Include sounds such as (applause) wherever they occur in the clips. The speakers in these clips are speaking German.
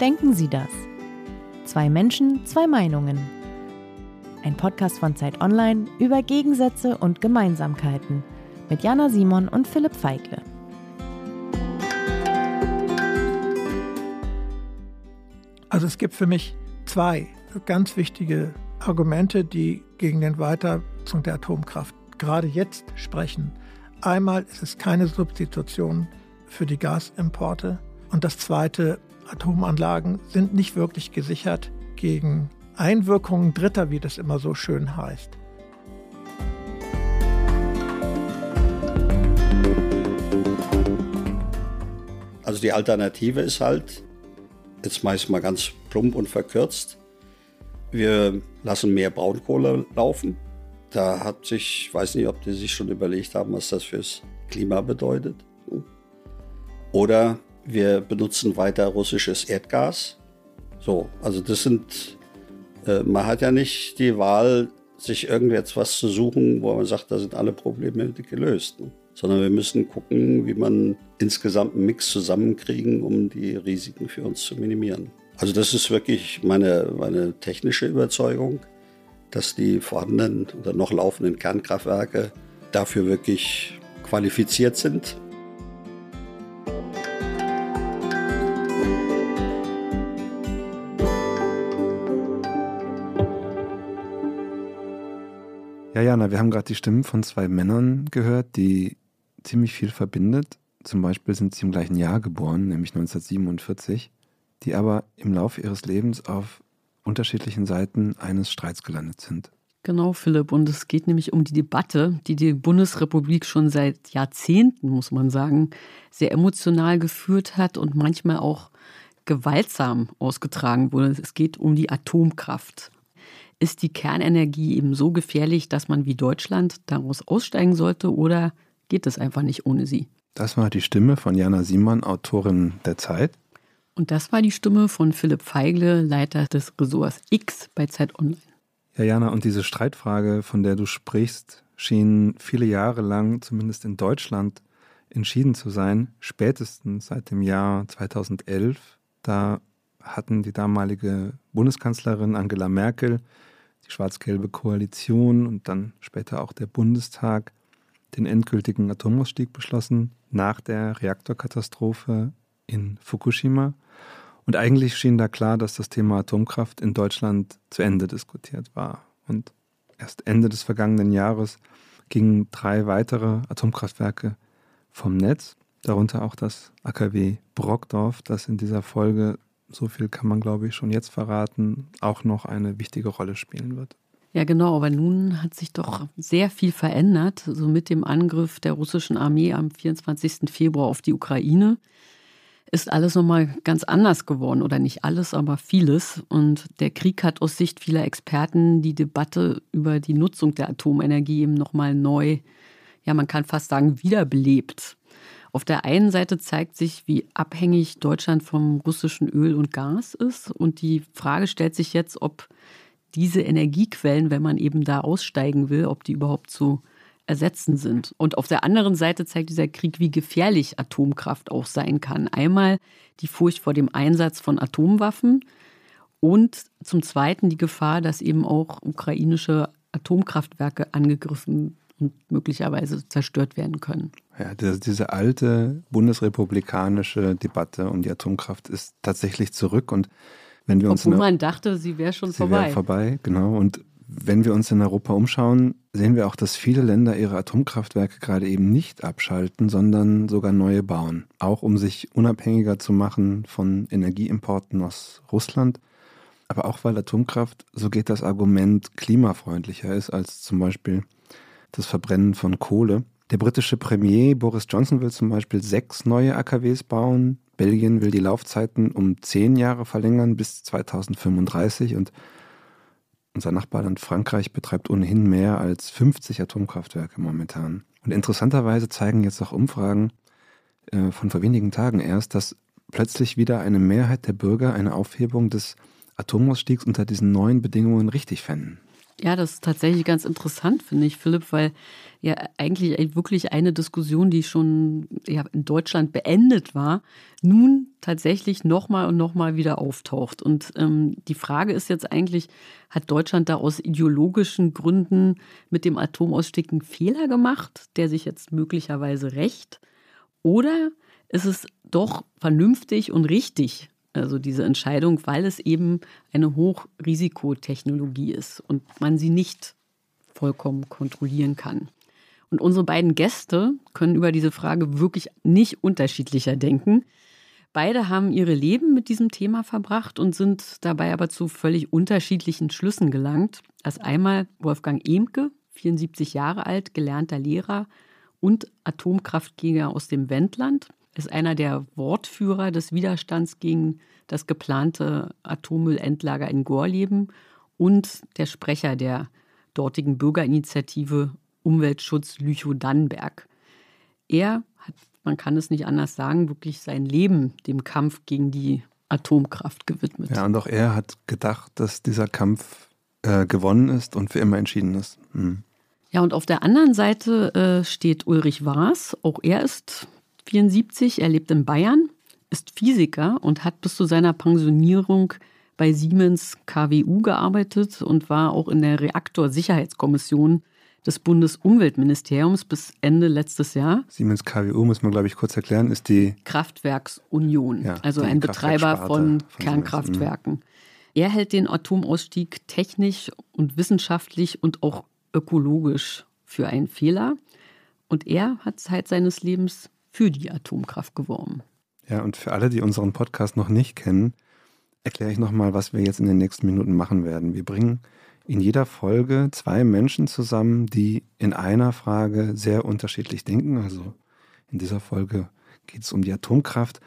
Denken Sie das? Zwei Menschen, zwei Meinungen. Ein Podcast von Zeit Online über Gegensätze und Gemeinsamkeiten mit Jana Simon und Philipp Feigle. Also es gibt für mich zwei ganz wichtige Argumente, die gegen den Weiternutzung der Atomkraft gerade jetzt sprechen. Einmal ist es keine Substitution für die Gasimporte. Und das Zweite, Atomanlagen sind nicht wirklich gesichert gegen Einwirkungen Dritter, wie das immer so schön heißt. Also die Alternative ist halt, jetzt meist mal ganz plump und verkürzt, wir lassen mehr Braunkohle laufen. Da hat sich, ich weiß nicht, ob die sich schon überlegt haben, was das fürs Klima bedeutet. Oder wir benutzen weiter russisches Erdgas. So, also das sind, äh, man hat ja nicht die Wahl, sich irgendetwas zu suchen, wo man sagt, da sind alle Probleme gelöst. Ne? Sondern wir müssen gucken, wie man insgesamt einen Mix zusammenkriegen, um die Risiken für uns zu minimieren. Also das ist wirklich meine, meine technische Überzeugung, dass die vorhandenen oder noch laufenden Kernkraftwerke dafür wirklich qualifiziert sind. Jana, wir haben gerade die Stimmen von zwei Männern gehört, die ziemlich viel verbindet. Zum Beispiel sind sie im gleichen Jahr geboren, nämlich 1947, die aber im Laufe ihres Lebens auf unterschiedlichen Seiten eines Streits gelandet sind. Genau, Philipp. Und es geht nämlich um die Debatte, die die Bundesrepublik schon seit Jahrzehnten, muss man sagen, sehr emotional geführt hat und manchmal auch gewaltsam ausgetragen wurde. Es geht um die Atomkraft. Ist die Kernenergie eben so gefährlich, dass man wie Deutschland daraus aussteigen sollte oder geht es einfach nicht ohne sie? Das war die Stimme von Jana Simon, Autorin der Zeit. Und das war die Stimme von Philipp Feigle, Leiter des Ressorts X bei Zeit Online. Ja, Jana, und diese Streitfrage, von der du sprichst, schien viele Jahre lang, zumindest in Deutschland, entschieden zu sein, spätestens seit dem Jahr 2011. Da hatten die damalige Bundeskanzlerin Angela Merkel die schwarz-gelbe Koalition und dann später auch der Bundestag den endgültigen Atomausstieg beschlossen nach der Reaktorkatastrophe in Fukushima. Und eigentlich schien da klar, dass das Thema Atomkraft in Deutschland zu Ende diskutiert war. Und erst Ende des vergangenen Jahres gingen drei weitere Atomkraftwerke vom Netz, darunter auch das AKW Brockdorf, das in dieser Folge so viel kann man, glaube ich, schon jetzt verraten, auch noch eine wichtige Rolle spielen wird. Ja, genau, aber nun hat sich doch sehr viel verändert, so mit dem Angriff der russischen Armee am 24. Februar auf die Ukraine ist alles nochmal ganz anders geworden oder nicht alles, aber vieles. Und der Krieg hat aus Sicht vieler Experten die Debatte über die Nutzung der Atomenergie eben nochmal neu, ja, man kann fast sagen, wiederbelebt. Auf der einen Seite zeigt sich, wie abhängig Deutschland vom russischen Öl und Gas ist. Und die Frage stellt sich jetzt, ob diese Energiequellen, wenn man eben da aussteigen will, ob die überhaupt zu ersetzen sind. Und auf der anderen Seite zeigt dieser Krieg, wie gefährlich Atomkraft auch sein kann. Einmal die Furcht vor dem Einsatz von Atomwaffen und zum Zweiten die Gefahr, dass eben auch ukrainische Atomkraftwerke angegriffen und möglicherweise zerstört werden können. Ja, diese alte bundesrepublikanische Debatte um die Atomkraft ist tatsächlich zurück und wenn wir uns Obwohl man dachte, sie wäre schon sie vorbei. Wär vorbei, genau. Und wenn wir uns in Europa umschauen, sehen wir auch, dass viele Länder ihre Atomkraftwerke gerade eben nicht abschalten, sondern sogar neue bauen. Auch um sich unabhängiger zu machen von Energieimporten aus Russland. Aber auch weil Atomkraft, so geht das Argument, klimafreundlicher ist als zum Beispiel das Verbrennen von Kohle. Der britische Premier Boris Johnson will zum Beispiel sechs neue AKWs bauen. Belgien will die Laufzeiten um zehn Jahre verlängern bis 2035 und unser Nachbarland Frankreich betreibt ohnehin mehr als 50 Atomkraftwerke momentan. Und interessanterweise zeigen jetzt auch Umfragen äh, von vor wenigen Tagen erst, dass plötzlich wieder eine Mehrheit der Bürger eine Aufhebung des Atomausstiegs unter diesen neuen Bedingungen richtig fänden. Ja, das ist tatsächlich ganz interessant, finde ich, Philipp, weil ja eigentlich wirklich eine Diskussion, die schon ja, in Deutschland beendet war, nun tatsächlich nochmal und nochmal wieder auftaucht. Und ähm, die Frage ist jetzt eigentlich, hat Deutschland da aus ideologischen Gründen mit dem Atomausstieg einen Fehler gemacht, der sich jetzt möglicherweise rächt? Oder ist es doch vernünftig und richtig, also diese Entscheidung, weil es eben eine Hochrisikotechnologie ist und man sie nicht vollkommen kontrollieren kann. Und unsere beiden Gäste können über diese Frage wirklich nicht unterschiedlicher denken. Beide haben ihre Leben mit diesem Thema verbracht und sind dabei aber zu völlig unterschiedlichen Schlüssen gelangt. Als einmal Wolfgang Emke, 74 Jahre alt, gelernter Lehrer und Atomkraftgegner aus dem Wendland ist einer der Wortführer des Widerstands gegen das geplante Atommüllendlager in Gorleben und der Sprecher der dortigen Bürgerinitiative Umweltschutz Lüchow-Dannenberg. Er hat, man kann es nicht anders sagen, wirklich sein Leben dem Kampf gegen die Atomkraft gewidmet. Ja, und auch er hat gedacht, dass dieser Kampf äh, gewonnen ist und für immer entschieden ist. Mhm. Ja, und auf der anderen Seite äh, steht Ulrich Waas. Auch er ist 74, er lebt in Bayern, ist Physiker und hat bis zu seiner Pensionierung bei Siemens KWU gearbeitet und war auch in der Reaktorsicherheitskommission des Bundesumweltministeriums bis Ende letztes Jahr. Siemens KWU, muss man, glaube ich, kurz erklären, ist die Kraftwerksunion, ja, also ein Betreiber von, von Kernkraftwerken. Mhm. Er hält den Atomausstieg technisch und wissenschaftlich und auch ökologisch für einen Fehler. Und er hat Zeit seines Lebens für die Atomkraft geworben. Ja, und für alle, die unseren Podcast noch nicht kennen, erkläre ich nochmal, was wir jetzt in den nächsten Minuten machen werden. Wir bringen in jeder Folge zwei Menschen zusammen, die in einer Frage sehr unterschiedlich denken. Also in dieser Folge geht es um die Atomkraft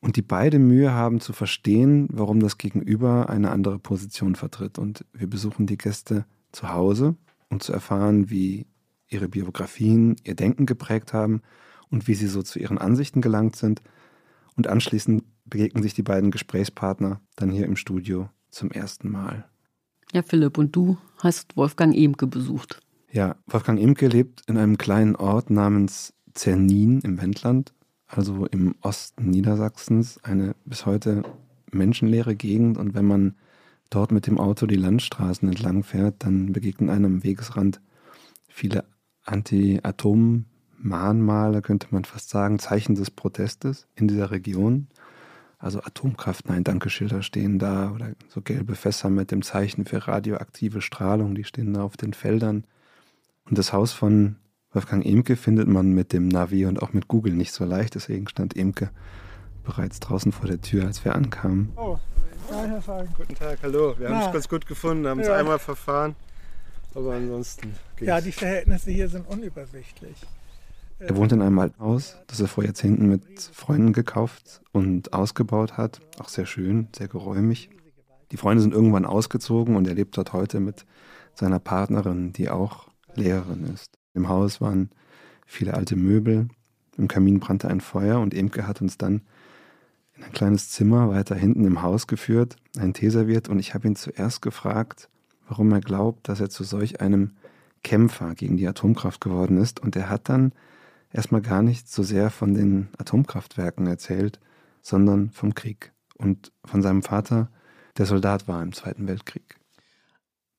und die beide Mühe haben zu verstehen, warum das Gegenüber eine andere Position vertritt. Und wir besuchen die Gäste zu Hause, um zu erfahren, wie ihre Biografien ihr Denken geprägt haben und wie sie so zu ihren Ansichten gelangt sind. Und anschließend begegnen sich die beiden Gesprächspartner dann hier im Studio zum ersten Mal. Ja, Philipp, und du hast Wolfgang Emke besucht. Ja, Wolfgang Emke lebt in einem kleinen Ort namens Zernin im Wendland, also im Osten Niedersachsens, eine bis heute menschenleere Gegend. Und wenn man dort mit dem Auto die Landstraßen entlang fährt, dann begegnen einem am Wegesrand viele Anti-Atom- Mahnmale, könnte man fast sagen, Zeichen des Protestes in dieser Region. Also Atomkraft, nein, Dankeschilder stehen da oder so gelbe Fässer mit dem Zeichen für radioaktive Strahlung, die stehen da auf den Feldern. Und das Haus von Wolfgang Emke findet man mit dem Navi und auch mit Google nicht so leicht, deswegen stand Emke bereits draußen vor der Tür, als wir ankamen. Oh, hi, Herr Fagen. Guten Tag, hallo. Wir haben es ganz gut gefunden, haben es einmal verfahren, aber ansonsten geht's. Ja, die Verhältnisse hier sind unübersichtlich. Er wohnt in einem alten Haus, das er vor Jahrzehnten mit Freunden gekauft und ausgebaut hat. Auch sehr schön, sehr geräumig. Die Freunde sind irgendwann ausgezogen und er lebt dort heute mit seiner Partnerin, die auch Lehrerin ist. Im Haus waren viele alte Möbel, im Kamin brannte ein Feuer und Emke hat uns dann in ein kleines Zimmer weiter hinten im Haus geführt, einen Tee serviert und ich habe ihn zuerst gefragt, warum er glaubt, dass er zu solch einem Kämpfer gegen die Atomkraft geworden ist. Und er hat dann erstmal gar nicht so sehr von den Atomkraftwerken erzählt, sondern vom Krieg und von seinem Vater, der Soldat war im Zweiten Weltkrieg.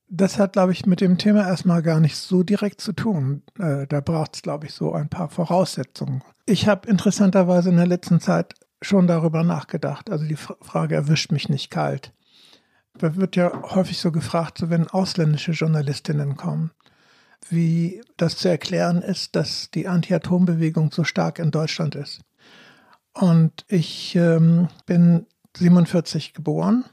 Das hat, glaube ich, mit dem Thema erstmal gar nicht so direkt zu tun. Äh, da braucht es, glaube ich, so ein paar Voraussetzungen. Ich habe interessanterweise in der letzten Zeit schon darüber nachgedacht. Also die Frage erwischt mich nicht kalt. Da wird ja häufig so gefragt, so wenn ausländische Journalistinnen kommen wie das zu erklären ist, dass die Anti-Atom-Bewegung so stark in Deutschland ist. Und ich ähm, bin 47 geboren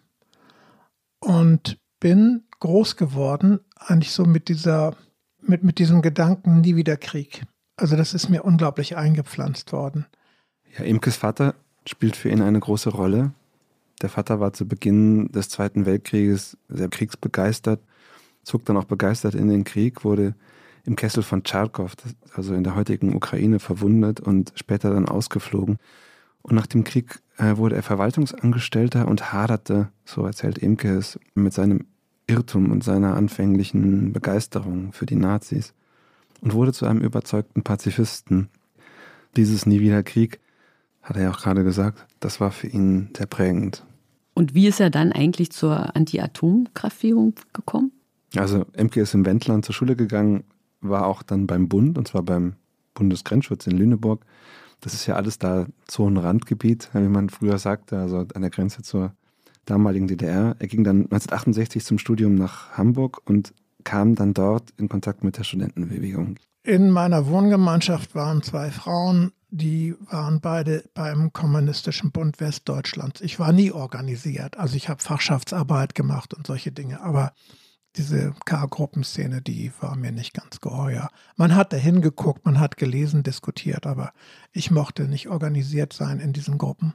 und bin groß geworden, eigentlich so mit dieser, mit, mit diesem Gedanken nie wieder Krieg. Also das ist mir unglaublich eingepflanzt worden. Ja, Imkes Vater spielt für ihn eine große Rolle. Der Vater war zu Beginn des Zweiten Weltkrieges sehr kriegsbegeistert zog dann auch begeistert in den Krieg, wurde im Kessel von Charkow, also in der heutigen Ukraine, verwundet und später dann ausgeflogen. Und nach dem Krieg äh, wurde er Verwaltungsangestellter und haderte, so erzählt Imke es, mit seinem Irrtum und seiner anfänglichen Begeisterung für die Nazis und wurde zu einem überzeugten Pazifisten. Dieses Nie wieder Krieg, hat er ja auch gerade gesagt, das war für ihn sehr prägend. Und wie ist er dann eigentlich zur Anti-Atomkraftführung gekommen? Also Emke ist im Wendland zur Schule gegangen, war auch dann beim Bund, und zwar beim Bundesgrenzschutz in Lüneburg. Das ist ja alles da Zonenrandgebiet, wie man früher sagte, also an der Grenze zur damaligen DDR. Er ging dann 1968 zum Studium nach Hamburg und kam dann dort in Kontakt mit der Studentenbewegung. In meiner Wohngemeinschaft waren zwei Frauen, die waren beide beim Kommunistischen Bund Westdeutschlands. Ich war nie organisiert, also ich habe Fachschaftsarbeit gemacht und solche Dinge, aber diese K-Gruppenszene, die war mir nicht ganz geheuer. Man hat da hingeguckt, man hat gelesen, diskutiert, aber ich mochte nicht organisiert sein in diesen Gruppen.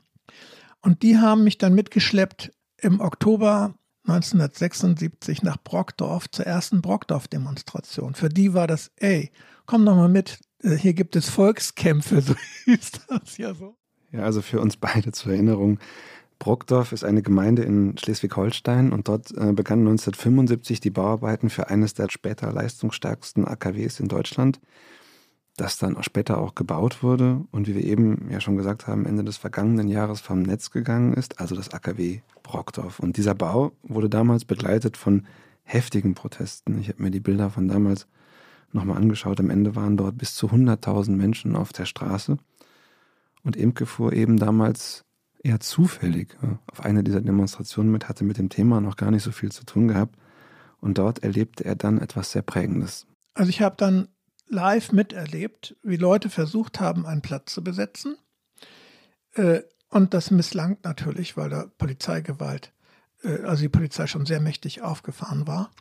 Und die haben mich dann mitgeschleppt im Oktober 1976 nach Brockdorf zur ersten Brockdorf-Demonstration. Für die war das, ey, komm doch mal mit, äh, hier gibt es Volkskämpfe, (laughs) so hieß das ja so. Ja, also für uns beide zur Erinnerung. Brockdorf ist eine Gemeinde in Schleswig-Holstein und dort äh, begannen 1975 die Bauarbeiten für eines der später leistungsstärksten AKWs in Deutschland, das dann auch später auch gebaut wurde und wie wir eben ja schon gesagt haben, Ende des vergangenen Jahres vom Netz gegangen ist, also das AKW Brockdorf. Und dieser Bau wurde damals begleitet von heftigen Protesten. Ich habe mir die Bilder von damals nochmal angeschaut. Am Ende waren dort bis zu 100.000 Menschen auf der Straße. Und Imke fuhr eben damals eher zufällig auf eine dieser Demonstrationen mit, hatte mit dem Thema noch gar nicht so viel zu tun gehabt. Und dort erlebte er dann etwas sehr Prägendes. Also ich habe dann live miterlebt, wie Leute versucht haben, einen Platz zu besetzen. Äh, und das misslang natürlich, weil da Polizeigewalt, äh, also die Polizei schon sehr mächtig aufgefahren war.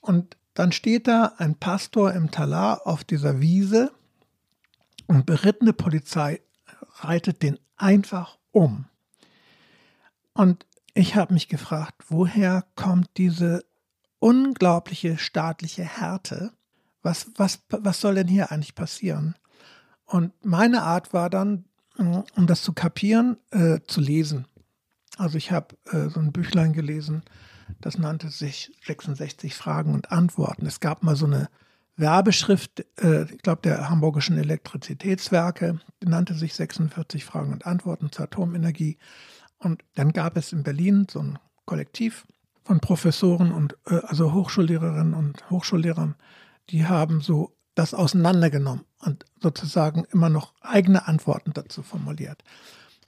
Und dann steht da ein Pastor im Talar auf dieser Wiese und berittene Polizei reitet den einfach um. Und ich habe mich gefragt, woher kommt diese unglaubliche staatliche Härte? Was, was, was soll denn hier eigentlich passieren? Und meine Art war dann, um das zu kapieren, äh, zu lesen. Also ich habe äh, so ein Büchlein gelesen, das nannte sich 66 Fragen und Antworten. Es gab mal so eine Werbeschrift, äh, ich glaube, der Hamburgischen Elektrizitätswerke, nannte sich 46 Fragen und Antworten zur Atomenergie. Und dann gab es in Berlin so ein Kollektiv von Professoren und äh, also Hochschullehrerinnen und Hochschullehrern, die haben so das auseinandergenommen und sozusagen immer noch eigene Antworten dazu formuliert.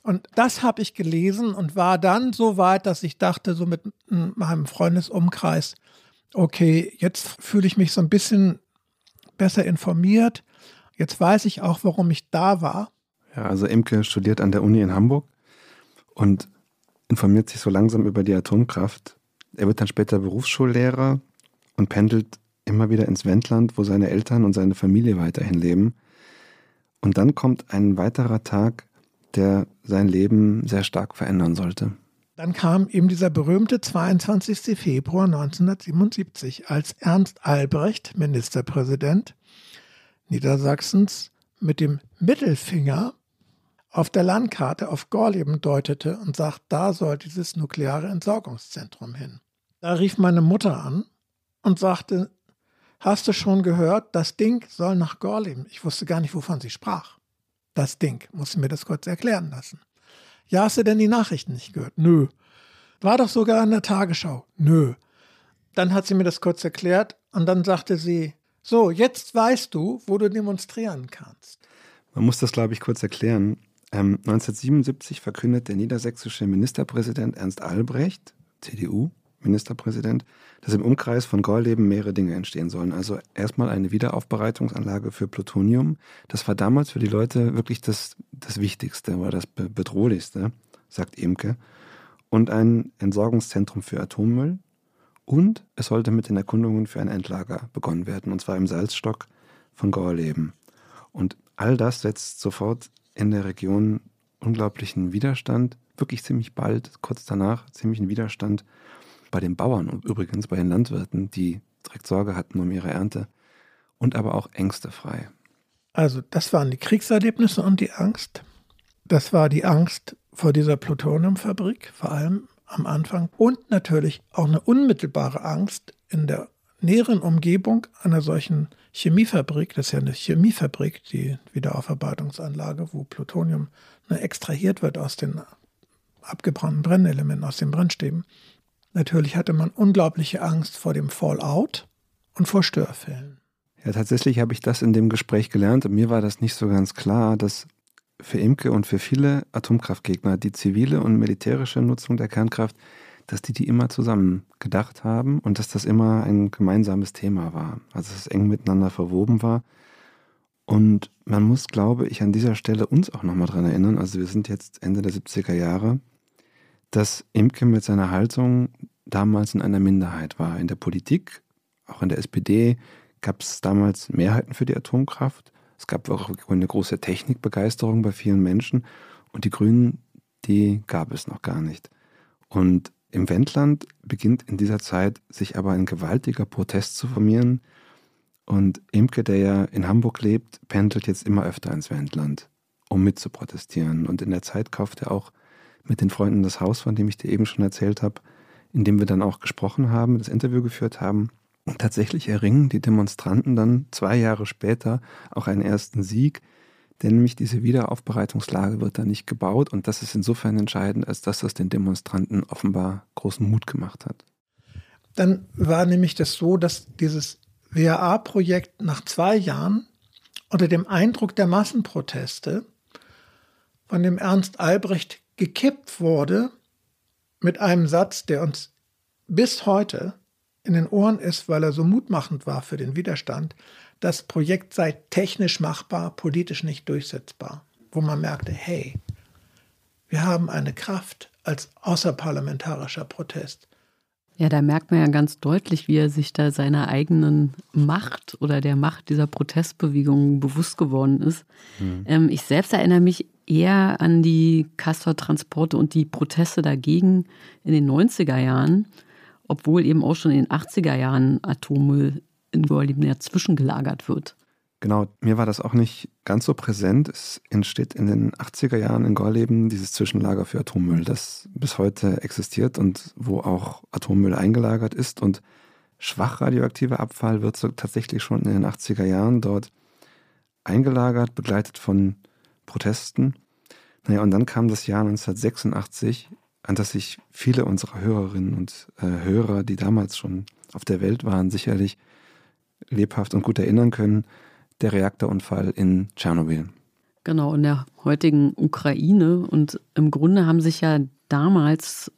Und das habe ich gelesen und war dann so weit, dass ich dachte, so mit meinem Freundesumkreis, okay, jetzt fühle ich mich so ein bisschen besser informiert. Jetzt weiß ich auch, warum ich da war. Ja, also Imke studiert an der Uni in Hamburg und informiert sich so langsam über die Atomkraft. Er wird dann später Berufsschullehrer und pendelt immer wieder ins Wendland, wo seine Eltern und seine Familie weiterhin leben. Und dann kommt ein weiterer Tag, der sein Leben sehr stark verändern sollte. Dann kam eben dieser berühmte 22. Februar 1977, als Ernst Albrecht, Ministerpräsident Niedersachsens, mit dem Mittelfinger auf der Landkarte auf Gorleben deutete und sagt, da soll dieses nukleare Entsorgungszentrum hin. Da rief meine Mutter an und sagte, hast du schon gehört, das Ding soll nach Gorleben. Ich wusste gar nicht, wovon sie sprach das Ding. Musste mir das kurz erklären lassen. Ja, hast du denn die Nachrichten nicht gehört? Nö. War doch sogar in der Tagesschau. Nö. Dann hat sie mir das kurz erklärt und dann sagte sie, so, jetzt weißt du, wo du demonstrieren kannst. Man muss das, glaube ich, kurz erklären. Ähm, 1977 verkündet der niedersächsische Ministerpräsident Ernst Albrecht, CDU, Ministerpräsident, dass im Umkreis von Gorleben mehrere Dinge entstehen sollen. Also erstmal eine Wiederaufbereitungsanlage für Plutonium. Das war damals für die Leute wirklich das, das Wichtigste oder das Bedrohlichste, sagt Emke. Und ein Entsorgungszentrum für Atommüll. Und es sollte mit den Erkundungen für ein Endlager begonnen werden, und zwar im Salzstock von Gorleben. Und all das setzt sofort in der Region unglaublichen Widerstand, wirklich ziemlich bald, kurz danach, ziemlichen Widerstand bei den Bauern und übrigens bei den Landwirten, die direkt Sorge hatten um ihre Ernte und aber auch Ängste frei. Also das waren die Kriegserlebnisse und die Angst. Das war die Angst vor dieser Plutoniumfabrik vor allem. am Anfang und natürlich auch eine unmittelbare Angst in der näheren Umgebung einer solchen Chemiefabrik, das ist ja eine Chemiefabrik, die Wiederaufarbeitungsanlage, wo Plutonium ne, extrahiert wird aus den abgebrannten Brennelementen, aus den Brennstäben. Natürlich hatte man unglaubliche Angst vor dem Fallout und vor Störfällen. Ja, tatsächlich habe ich das in dem Gespräch gelernt und mir war das nicht so ganz klar, dass für Imke und für viele Atomkraftgegner die zivile und militärische Nutzung der Kernkraft, dass die die immer zusammen gedacht haben und dass das immer ein gemeinsames Thema war, also dass es eng miteinander verwoben war. Und man muss, glaube ich, an dieser Stelle uns auch nochmal dran erinnern, also wir sind jetzt Ende der 70er Jahre, dass Imke mit seiner Haltung damals in einer Minderheit war. In der Politik, auch in der SPD, gab es damals Mehrheiten für die Atomkraft. Es gab auch eine große Technikbegeisterung bei vielen Menschen. Und die Grünen, die gab es noch gar nicht. Und im Wendland beginnt in dieser Zeit sich aber ein gewaltiger Protest zu formieren. Und Imke, der ja in Hamburg lebt, pendelt jetzt immer öfter ins Wendland, um mitzuprotestieren. Und in der Zeit kauft er auch mit den Freunden das Haus, von dem ich dir eben schon erzählt habe, in dem wir dann auch gesprochen haben, das Interview geführt haben. Und tatsächlich erringen die Demonstranten dann zwei Jahre später auch einen ersten Sieg, denn nämlich diese Wiederaufbereitungslage wird dann nicht gebaut und das ist insofern entscheidend, als dass das den Demonstranten offenbar großen Mut gemacht hat. Dann war nämlich das so, dass dieses WAA-Projekt nach zwei Jahren unter dem Eindruck der Massenproteste von dem Ernst Albrecht gekippt wurde mit einem Satz, der uns bis heute in den Ohren ist, weil er so mutmachend war für den Widerstand, das Projekt sei technisch machbar, politisch nicht durchsetzbar. Wo man merkte, hey, wir haben eine Kraft als außerparlamentarischer Protest. Ja, da merkt man ja ganz deutlich, wie er sich da seiner eigenen Macht oder der Macht dieser Protestbewegung bewusst geworden ist. Mhm. Ähm, ich selbst erinnere mich eher an die Castor-Transporte und die Proteste dagegen in den 90er Jahren obwohl eben auch schon in den 80er Jahren Atommüll in Gorleben zwischengelagert wird. Genau, mir war das auch nicht ganz so präsent. Es entsteht in den 80er Jahren in Gorleben dieses Zwischenlager für Atommüll, das bis heute existiert und wo auch Atommüll eingelagert ist. Und schwach radioaktiver Abfall wird so tatsächlich schon in den 80er Jahren dort eingelagert, begleitet von Protesten. Naja, und dann kam das Jahr 1986, an das sich viele unserer Hörerinnen und äh, Hörer, die damals schon auf der Welt waren, sicherlich lebhaft und gut erinnern können, der Reaktorunfall in Tschernobyl. Genau, in der heutigen Ukraine. Und im Grunde haben sich ja damals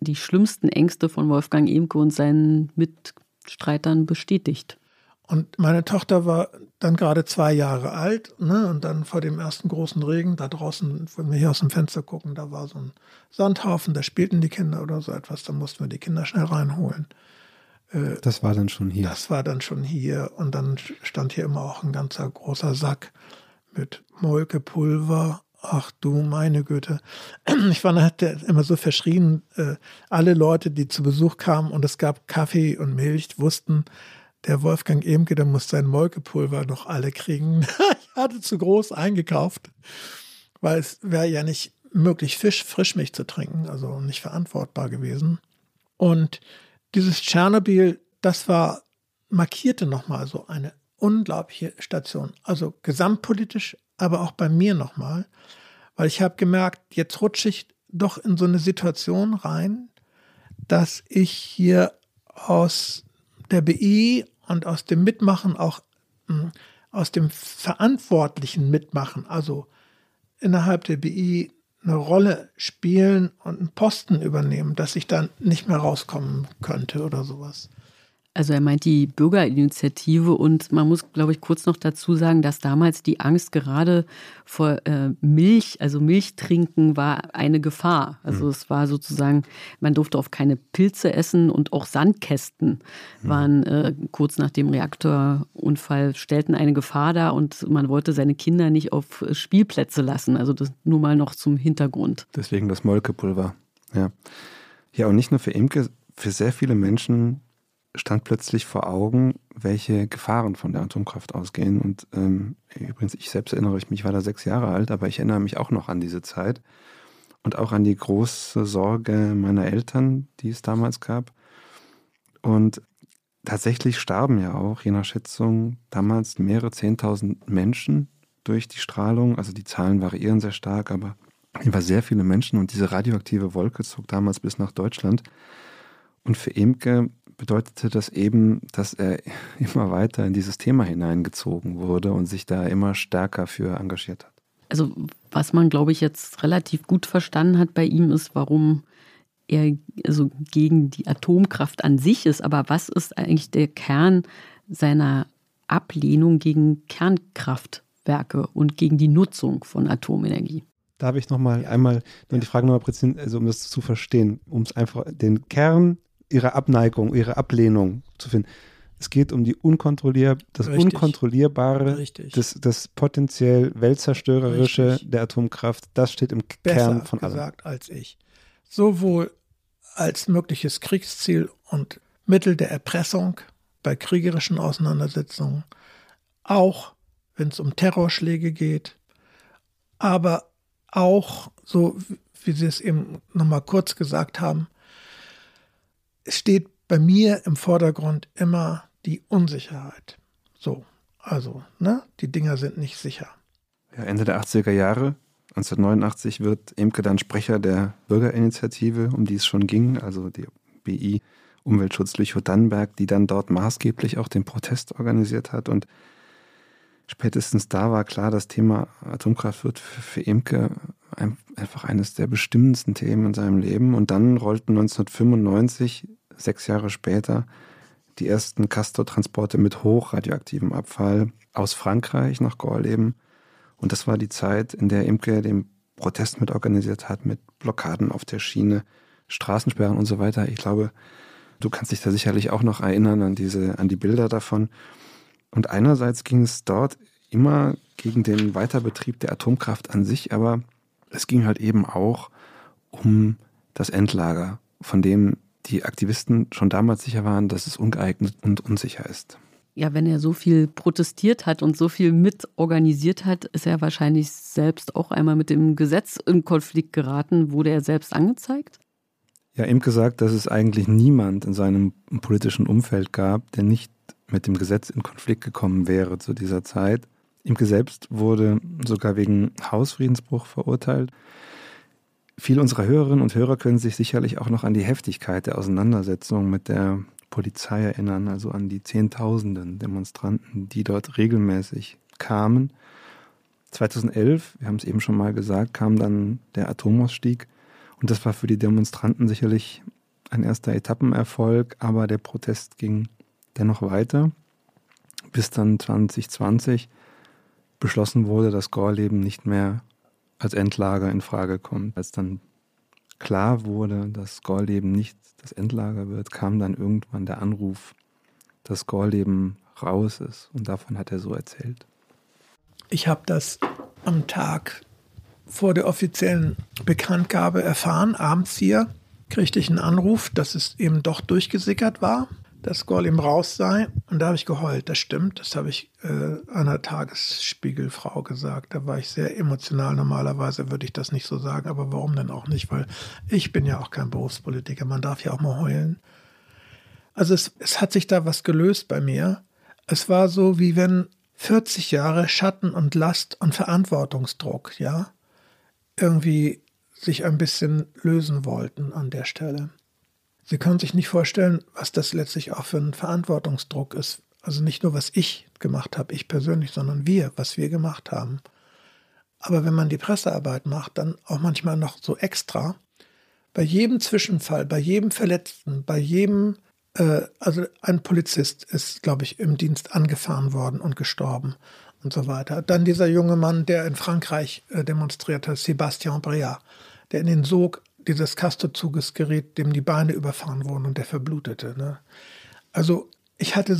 die schlimmsten Ängste von Wolfgang Emke und seinen Mitstreitern bestätigt. Und meine Tochter war dann gerade zwei Jahre alt, ne? Und dann vor dem ersten großen Regen, da draußen, wenn wir hier aus dem Fenster gucken, da war so ein Sandhaufen, da spielten die Kinder oder so etwas, da mussten wir die Kinder schnell reinholen. Äh, das war dann schon hier. Das war dann schon hier. Und dann stand hier immer auch ein ganzer großer Sack mit Molkepulver. Ach du meine Güte. (clears throat) Ich war hat immer so verschrien, äh, alle Leute, die zu Besuch kamen und es gab Kaffee und Milch, wussten, der Wolfgang Emke, der muss sein Molkepulver noch alle kriegen. (laughs) ich hatte zu groß eingekauft, weil es wäre ja nicht möglich, Fisch, Frischmilch zu trinken, also nicht verantwortbar gewesen. Und dieses Tschernobyl, das war, markierte nochmal so eine unglaubliche Station. Also gesamtpolitisch, aber auch bei mir nochmal, weil ich habe gemerkt, jetzt rutsche ich doch in so eine Situation rein, dass ich hier aus der BI und aus dem Mitmachen auch hm, aus dem verantwortlichen Mitmachen, also innerhalb der BI eine Rolle spielen und einen Posten übernehmen, dass ich dann nicht mehr rauskommen könnte oder sowas. Also er meint die Bürgerinitiative und man muss, glaube ich, kurz noch dazu sagen, dass damals die Angst gerade vor äh, Milch, also Milch trinken, war eine Gefahr. Also mhm. es war sozusagen, man durfte auf keine Pilze essen und auch Sandkästen mhm. waren äh, kurz nach dem Reaktorunfall, stellten eine Gefahr dar und man wollte seine Kinder nicht auf Spielplätze lassen. Also das nur mal noch zum Hintergrund. Deswegen das Molkepulver. Ja. Ja, und nicht nur für Imke, für sehr viele Menschen stand plötzlich vor Augen, welche Gefahren von der Atomkraft ausgehen. Und ähm, übrigens, ich selbst erinnere mich, ich war da sechs Jahre alt, aber ich erinnere mich auch noch an diese Zeit. und auch an die große Sorge meiner Eltern, die es damals gab. Und tatsächlich starben ja auch, je nach Schätzung, damals mehrere Zehntausend Menschen durch die Strahlung. Also die Zahlen variieren sehr stark, aber über sehr viele Menschen und diese radioaktive Wolke zog damals bis nach Deutschland. Und für Emke bedeutete das eben, dass er (laughs) immer weiter in dieses Thema hineingezogen wurde und sich da immer stärker für engagiert hat. Also was man, glaube ich, jetzt relativ gut verstanden hat bei ihm, ist, warum er also gegen die Atomkraft an sich ist. Aber was ist eigentlich der Kern seiner Ablehnung gegen Kernkraftwerke und gegen die Nutzung von Atomenergie? Darf ich noch mal einmal nur die Frage nochmal präzisieren, also um das zu verstehen, um es einfach den Kern ihrer Abneigung, ihrer Ablehnung zu finden. Es geht um die unkontrollier, das Richtig. Unkontrollierbare, Richtig. Das, das potenziell Weltzerstörerische Richtig. der Atomkraft. Das steht im Besser Kern von allem. gesagt als ich. Sowohl als mögliches Kriegsziel und Mittel der Erpressung bei kriegerischen Auseinandersetzungen, auch wenn es um Terrorschläge geht, aber auch, so wie Sie es eben nochmal kurz gesagt haben, steht bei mir im Vordergrund immer die Unsicherheit. So, also, ne, die Dinger sind nicht sicher. Ja, Ende der 80er Jahre, 1989, wird Imke dann Sprecher der Bürgerinitiative, um die es schon ging, also die BI Umweltschutz Lüchow-Dannenberg, die dann dort maßgeblich auch den Protest organisiert hat. Und spätestens da war klar, das Thema Atomkraft wird für, für Imke einfach eines der bestimmendsten Themen in seinem Leben. Und dann rollten 1995 sechs Jahre später die ersten Castor-Transporte mit hochradioaktivem Abfall aus Frankreich nach Gorleben. Und das war die Zeit, in der Imke den Protest mit organisiert hat, mit Blockaden auf der Schiene, Straßensperren und so weiter. Ich glaube, du kannst dich da sicherlich auch noch erinnern an diese, an die Bilder davon. Und einerseits ging es dort immer gegen den Weiterbetrieb der Atomkraft an sich, aber es ging halt eben auch um das Endlager, von dem die Aktivisten schon damals sicher waren, dass es ungeeignet und unsicher ist. Ja, wenn er so viel protestiert hat und so viel mitorganisiert hat, ist er wahrscheinlich selbst auch einmal mit dem Gesetz in Konflikt geraten. Wurde er selbst angezeigt? Ja, ihm gesagt, dass es eigentlich niemand in seinem politischen Umfeld gab, der nicht mit dem Gesetz in Konflikt gekommen wäre zu dieser Zeit. Imke selbst wurde sogar wegen Hausfriedensbruch verurteilt. Viele unserer Hörerinnen und Hörer können sich sicherlich auch noch an die Heftigkeit der Auseinandersetzung mit der Polizei erinnern, also an die Zehntausenden Demonstranten, die dort regelmäßig kamen. 2011, wir haben es eben schon mal gesagt, kam dann der Atomausstieg und das war für die Demonstranten sicherlich ein erster Etappenerfolg, aber der Protest ging dennoch weiter, bis dann 2020 beschlossen wurde, dass Gorleben nicht mehr als Endlager in Frage kommt. Als dann klar wurde, dass Gorleben nicht das Endlager wird, kam dann irgendwann der Anruf, dass Gorleben raus ist. Und davon hat er so erzählt. Ich habe das am Tag vor der offiziellen Bekanntgabe erfahren. Abends hier kriegte ich einen Anruf, dass es eben doch durchgesickert war dass Gollum raus sei. Und da habe ich geheult. Das stimmt. Das habe ich äh, einer Tagesspiegelfrau gesagt. Da war ich sehr emotional. Normalerweise würde ich das nicht so sagen. Aber warum denn auch nicht? Weil ich bin ja auch kein Berufspolitiker. Man darf ja auch mal heulen. Also es, es hat sich da was gelöst bei mir. Es war so, wie wenn 40 Jahre Schatten und Last und Verantwortungsdruck, ja, irgendwie sich ein bisschen lösen wollten an der Stelle. Sie können sich nicht vorstellen, was das letztlich auch für ein Verantwortungsdruck ist. Also nicht nur, was ich gemacht habe, ich persönlich, sondern wir, was wir gemacht haben. Aber wenn man die Pressearbeit macht, dann auch manchmal noch so extra. Bei jedem Zwischenfall, bei jedem Verletzten, bei jedem, äh, also ein Polizist ist, glaube ich, im Dienst angefahren worden und gestorben und so weiter. Dann dieser junge Mann, der in Frankreich äh, demonstriert hat, Sébastien Brea, der in den Sog dieses Castorzuges geriet, dem die Beine überfahren wurden und der verblutete. Ne? Also ich hatte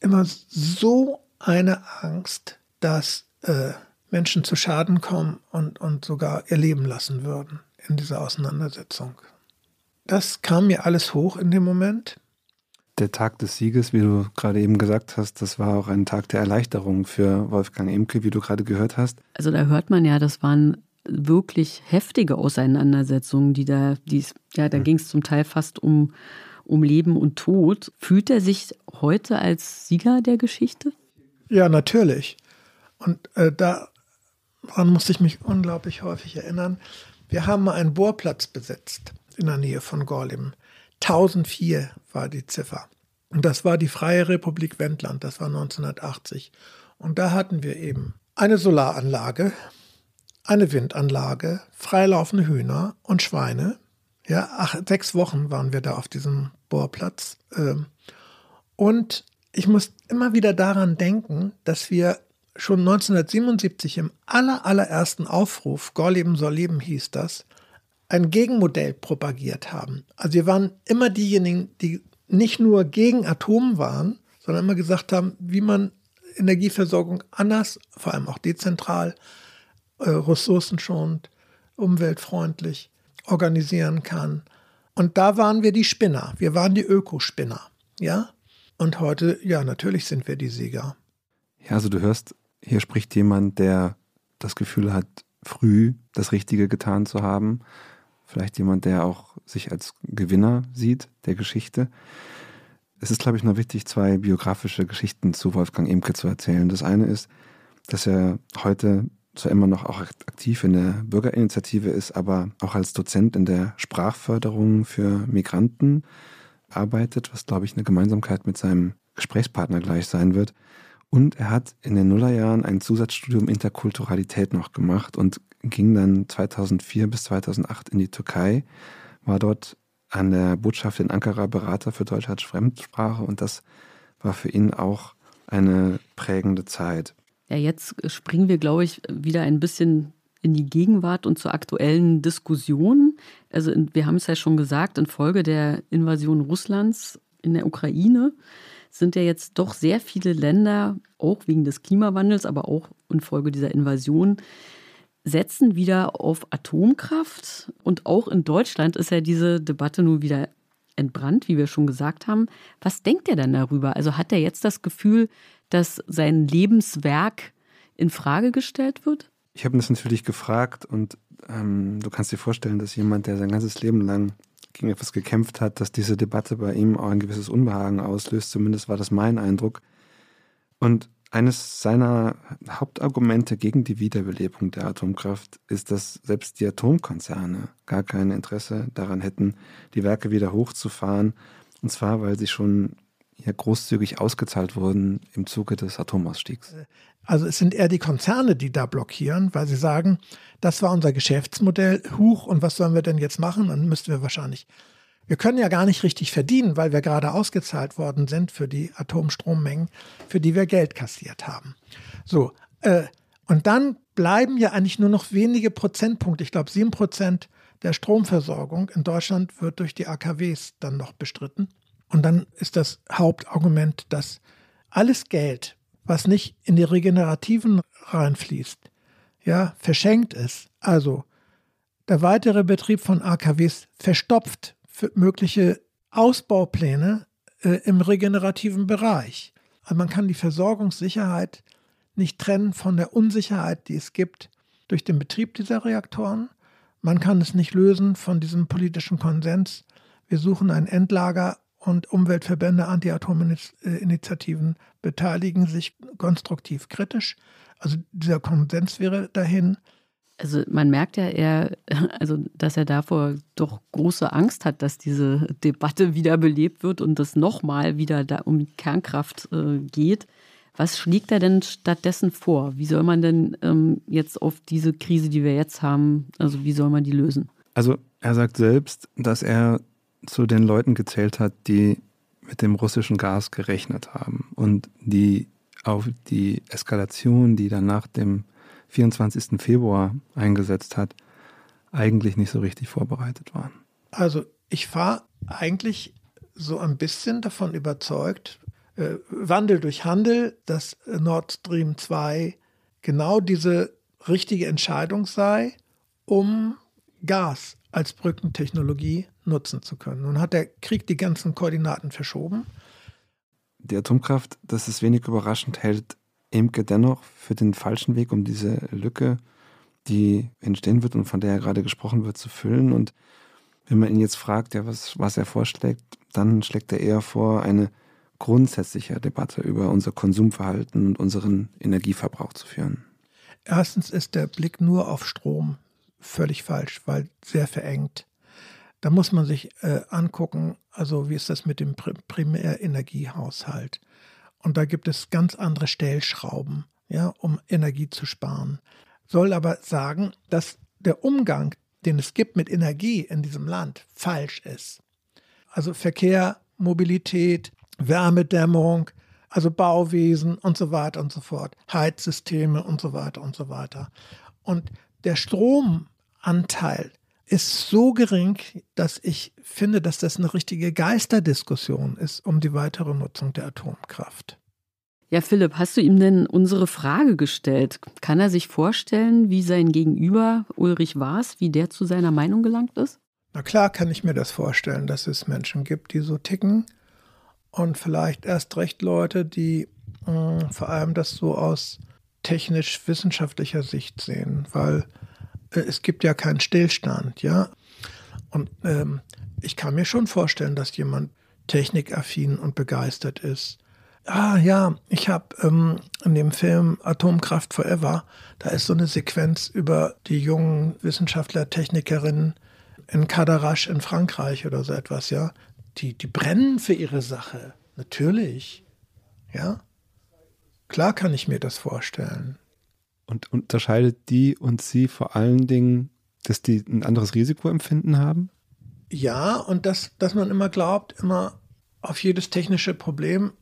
immer so eine Angst, dass äh, Menschen zu Schaden kommen und, und sogar ihr Leben lassen würden in dieser Auseinandersetzung. Das kam mir alles hoch in dem Moment. Der Tag des Sieges, wie du gerade eben gesagt hast, das war auch ein Tag der Erleichterung für Wolfgang Imke, wie du gerade gehört hast. Also da hört man ja, das waren wirklich heftige Auseinandersetzungen, die da, die, ja, da ging es zum Teil fast um, um Leben und Tod. Fühlt er sich heute als Sieger der Geschichte? Ja, natürlich. Und äh, daran musste ich mich unglaublich häufig erinnern. Wir haben mal einen Bohrplatz besetzt in der Nähe von Gorlim. 1004 war die Ziffer. Und das war die Freie Republik Wendland, das war 1980. Und da hatten wir eben eine Solaranlage, eine Windanlage, freilaufende Hühner und Schweine. Ja, acht, sechs Wochen waren wir da auf diesem Bohrplatz. Ähm, und ich muss immer wieder daran denken, dass wir schon 1977 im aller, allerersten Aufruf, Gorleben soll leben hieß das, ein Gegenmodell propagiert haben. Also wir waren immer diejenigen, die nicht nur gegen Atom waren, sondern immer gesagt haben, wie man Energieversorgung anders, vor allem auch dezentral, äh, ressourcenschonend, umweltfreundlich organisieren kann. Und da waren wir die Spinner. Wir waren die Ökospinner. Ja? Und heute, ja, natürlich sind wir die Sieger. Ja, also du hörst, hier spricht jemand, der das Gefühl hat, früh das Richtige getan zu haben. Vielleicht jemand, der auch sich als Gewinner sieht der Geschichte. Es ist, glaube ich, noch wichtig, zwei biografische Geschichten zu Wolfgang Imke zu erzählen. Das eine ist, dass er heute zwar immer noch auch aktiv in der Bürgerinitiative ist, aber auch als Dozent in der Sprachförderung für Migranten arbeitet, was, glaube ich, eine Gemeinsamkeit mit seinem Gesprächspartner gleich sein wird. Und er hat in den Nullerjahren ein Zusatzstudium Interkulturalität noch gemacht und ging dann 2004 bis 2008 in die Türkei, war dort an der Botschaft in Ankara Berater für Deutsch als Fremdsprache und das war für ihn auch eine prägende Zeit. Ja, jetzt springen wir, glaube ich, wieder ein bisschen in die Gegenwart und zur aktuellen Diskussion. Also wir haben es ja schon gesagt, infolge der Invasion Russlands in der Ukraine sind ja jetzt doch sehr viele Länder, auch wegen des Klimawandels, aber auch infolge dieser Invasion, setzen wieder auf Atomkraft. Und auch in Deutschland ist ja diese Debatte nun wieder entbrannt, wie wir schon gesagt haben. Was denkt er denn darüber? Also hat er jetzt das Gefühl, dass sein Lebenswerk in Frage gestellt wird? Ich habe das natürlich gefragt und ähm, du kannst dir vorstellen, dass jemand, der sein ganzes Leben lang gegen etwas gekämpft hat, dass diese Debatte bei ihm auch ein gewisses Unbehagen auslöst. Zumindest war das mein Eindruck. Und eines seiner Hauptargumente gegen die Wiederbelebung der Atomkraft ist, dass selbst die Atomkonzerne gar kein Interesse daran hätten, die Werke wieder hochzufahren. Und zwar, weil sie schon ja großzügig ausgezahlt wurden im Zuge des Atomausstiegs. Also es sind eher die Konzerne, die da blockieren, weil sie sagen, das war unser Geschäftsmodell, huch, und was sollen wir denn jetzt machen? Dann müssten wir wahrscheinlich wir können ja gar nicht richtig verdienen, weil wir gerade ausgezahlt worden sind für die Atomstrommengen, für die wir Geld kassiert haben. So, äh, und dann bleiben ja eigentlich nur noch wenige Prozentpunkte. Ich glaube, sieben Prozent der Stromversorgung in Deutschland wird durch die AKWs dann noch bestritten. Und dann ist das Hauptargument, dass alles Geld, was nicht in die Regenerativen reinfließt, ja, verschenkt ist. Also der weitere Betrieb von AKWs verstopft mögliche Ausbaupläne äh, im regenerativen Bereich. Also man kann die Versorgungssicherheit nicht trennen von der Unsicherheit, die es gibt durch den Betrieb dieser Reaktoren. Man kann es nicht lösen von diesem politischen Konsens. Wir suchen ein Endlager und Umweltverbände, Anti-Atom-Initiativen beteiligen sich konstruktiv kritisch. Also dieser Konsens wäre dahin. Also man merkt ja eher, (laughs) also dass er davor doch große Angst hat, dass diese Debatte wiederbelebt wird und es nochmal wieder da um Kernkraft äh, geht. Was schlägt er denn stattdessen vor? Wie soll man denn ähm, jetzt auf diese Krise, die wir jetzt haben, also wie soll man die lösen? Also er sagt selbst, dass er zu den Leuten gezählt hat, die mit dem russischen Gas gerechnet haben und die auf die Eskalation, die dann nach dem 24. Februar eingesetzt hat, eigentlich nicht so richtig vorbereitet waren. Also ich war eigentlich so ein bisschen davon überzeugt, äh, Wandel durch Handel, dass Nord Stream 2 genau diese richtige Entscheidung sei, um Gas als Brückentechnologie nutzen zu können. Nun hat der Krieg die ganzen Koordinaten verschoben. Die Atomkraft, das ist wenig überraschend, hält Imke dennoch für den falschen Weg, um diese Lücke die entstehen wird und von der ja gerade gesprochen wird, zu füllen. Und wenn man ihn jetzt fragt, ja, was, was er vorschlägt, dann schlägt er eher vor, eine grundsätzliche Debatte über unser Konsumverhalten und unseren Energieverbrauch zu führen. Erstens ist der Blick nur auf Strom völlig falsch, weil sehr verengt. Da muss man sich äh, angucken, also wie ist das mit dem Primärenergiehaushalt. Und da gibt es ganz andere Stellschrauben, ja, um Energie zu sparen. Soll aber sagen, dass der Umgang, den es gibt mit Energie in diesem Land, falsch ist. Also Verkehr, Mobilität, Wärmedämmung, also Bauwesen und so weiter und so fort, Heizsysteme und so weiter und so weiter. Und der Stromanteil ist so gering, dass ich finde, dass das eine richtige Geisterdiskussion ist um die weitere Nutzung der Atomkraft. Ja, Philipp, hast du ihm denn unsere Frage gestellt? Kann er sich vorstellen, wie sein Gegenüber Ulrich Waas, wie der zu seiner Meinung gelangt ist? Na klar kann ich mir das vorstellen, dass es Menschen gibt, die so ticken und vielleicht erst recht Leute, die äh, vor allem das so aus technisch-wissenschaftlicher Sicht sehen, weil es gibt ja keinen Stillstand, ja. Und ähm, ich kann mir schon vorstellen, dass jemand technikaffin und begeistert ist. Ah ja, ich habe ähm, in dem Film Atomkraft Forever, da ist so eine Sequenz über die jungen Wissenschaftler, Technikerinnen in Cadarache in Frankreich oder so etwas, ja die, die brennen für ihre Sache. Natürlich. Ja. Klar kann ich mir das vorstellen. Und unterscheidet die und sie vor allen Dingen, dass die ein anderes Risikoempfinden haben? Ja, und dass, dass man immer glaubt, immer auf jedes technische Problem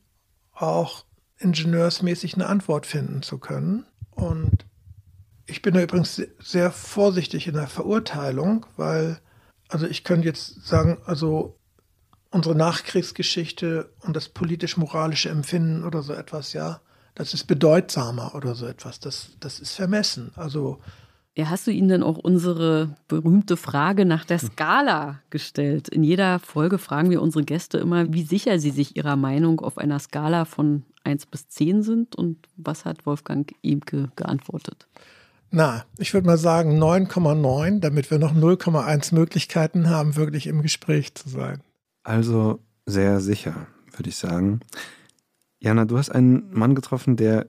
auch ingenieursmäßig eine Antwort finden zu können. Und ich bin da übrigens sehr vorsichtig in der Verurteilung, weil, also ich könnte jetzt sagen, also unsere Nachkriegsgeschichte und das politisch-moralische Empfinden oder so etwas, ja, das ist bedeutsamer oder so etwas. Das, das ist vermessen. Also ja, hast du Ihnen denn auch unsere berühmte Frage nach der Skala gestellt? In jeder Folge fragen wir unsere Gäste immer, wie sicher sie sich ihrer Meinung auf einer Skala von 1 bis 10 sind. Und was hat Wolfgang Imke geantwortet? Na, ich würde mal sagen 9,9, damit wir noch 0,1 Möglichkeiten haben, wirklich im Gespräch zu sein. Also sehr sicher, würde ich sagen. Jana, du hast einen Mann getroffen, der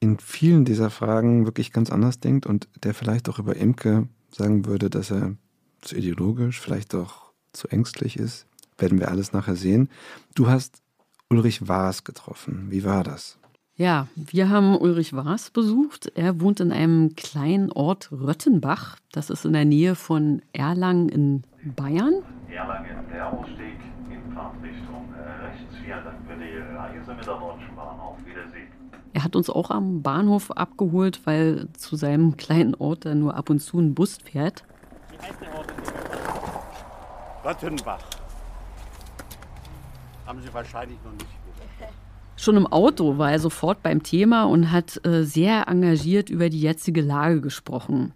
in vielen dieser Fragen wirklich ganz anders denkt und der vielleicht auch über Imke sagen würde, dass er zu ideologisch, vielleicht auch zu ängstlich ist. Werden wir alles nachher sehen. Du hast Ulrich Waas getroffen. Wie war das? Ja, wir haben Ulrich Waas besucht. Er wohnt in einem kleinen Ort Röttenbach. Das ist in der Nähe von Erlangen in Bayern. Erlangen, der Ausstieg in Fahrtrichtung. Vielen Dank für die Reise mit der Deutschen Bahn. Auf Wiedersehen. Er hat uns auch am Bahnhof abgeholt, weil zu seinem kleinen Ort da nur ab und zu ein Bus fährt. Wie heißt der Ort? Röttenbach. Haben Sie wahrscheinlich noch nicht (laughs) Schon im Auto war er sofort beim Thema und hat äh, sehr engagiert über die jetzige Lage gesprochen.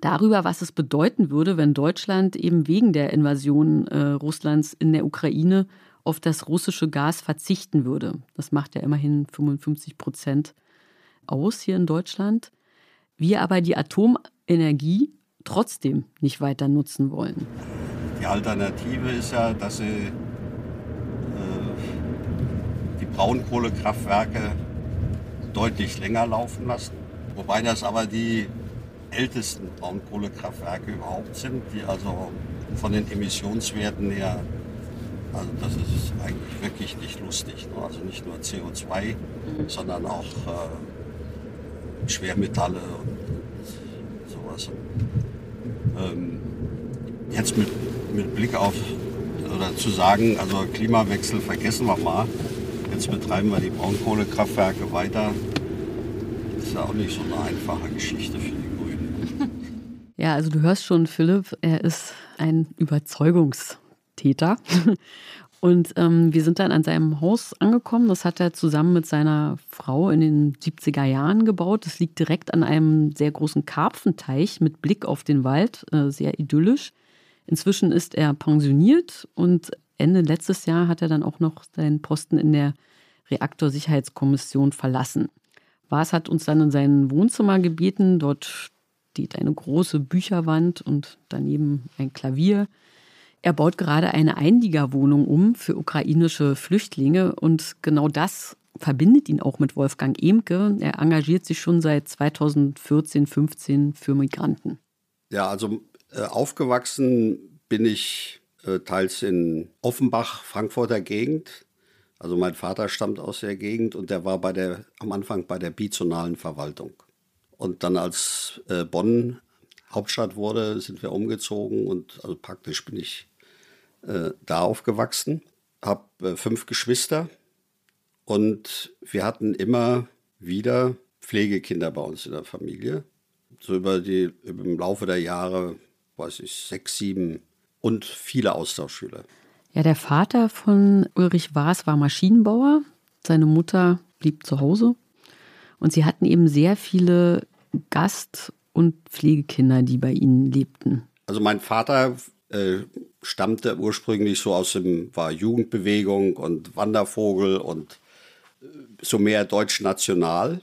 Darüber, was es bedeuten würde, wenn Deutschland eben wegen der Invasion äh, Russlands in der Ukraine auf das russische Gas verzichten würde. Das macht ja immerhin 55 Prozent aus hier in Deutschland. Wir aber die Atomenergie trotzdem nicht weiter nutzen wollen. Die Alternative ist ja, dass sie Braunkohlekraftwerke deutlich länger laufen lassen. Wobei das aber die ältesten Braunkohlekraftwerke überhaupt sind, die also von den Emissionswerten her, also das ist eigentlich wirklich nicht lustig. Ne? Also nicht nur CO2, mhm. sondern auch äh, Schwermetalle und sowas. Ähm, jetzt mit, mit Blick auf, oder zu sagen, also Klimawechsel vergessen wir mal, Jetzt betreiben wir die Braunkohlekraftwerke weiter. Das ist ja auch nicht so eine einfache Geschichte für die Grünen. (laughs) Ja, also du hörst schon, Philipp, er ist ein Überzeugungstäter. (laughs) Und ähm, wir sind dann an seinem Haus angekommen. Das hat er zusammen mit seiner Frau in den 70er Jahren gebaut. Das liegt direkt an einem sehr großen Karpfenteich mit Blick auf den Wald, äh, sehr idyllisch. Inzwischen ist er pensioniert und Ende letztes Jahr hat er dann auch noch seinen Posten in der Reaktorsicherheitskommission verlassen. Waas hat uns dann in sein Wohnzimmer gebeten. Dort steht eine große Bücherwand und daneben ein Klavier. Er baut gerade eine Einliegerwohnung um für ukrainische Flüchtlinge und genau das verbindet ihn auch mit Wolfgang Emke. Er engagiert sich schon seit 2014, 15 für Migranten. Ja, also äh, aufgewachsen bin ich äh, teils in Offenbach, Frankfurter Gegend. Also mein Vater stammt aus der Gegend und der war bei der, am Anfang bei der bizonalen Verwaltung. Und dann als äh, Bonn Hauptstadt wurde, sind wir umgezogen und also praktisch bin ich äh, da aufgewachsen. Habe äh, fünf Geschwister und wir hatten immer wieder Pflegekinder bei uns in der Familie. So über die im Laufe der Jahre, weiß ich, sechs, sieben und viele Austauschschüler. Ja, der Vater von Ulrich Waas war Maschinenbauer. Seine Mutter blieb zu Hause. Und sie hatten eben sehr viele Gast- und Pflegekinder, die bei ihnen lebten. Also mein Vater äh, stammte ursprünglich so aus dem, war Jugendbewegung und Wandervogel und äh, so mehr deutsch-national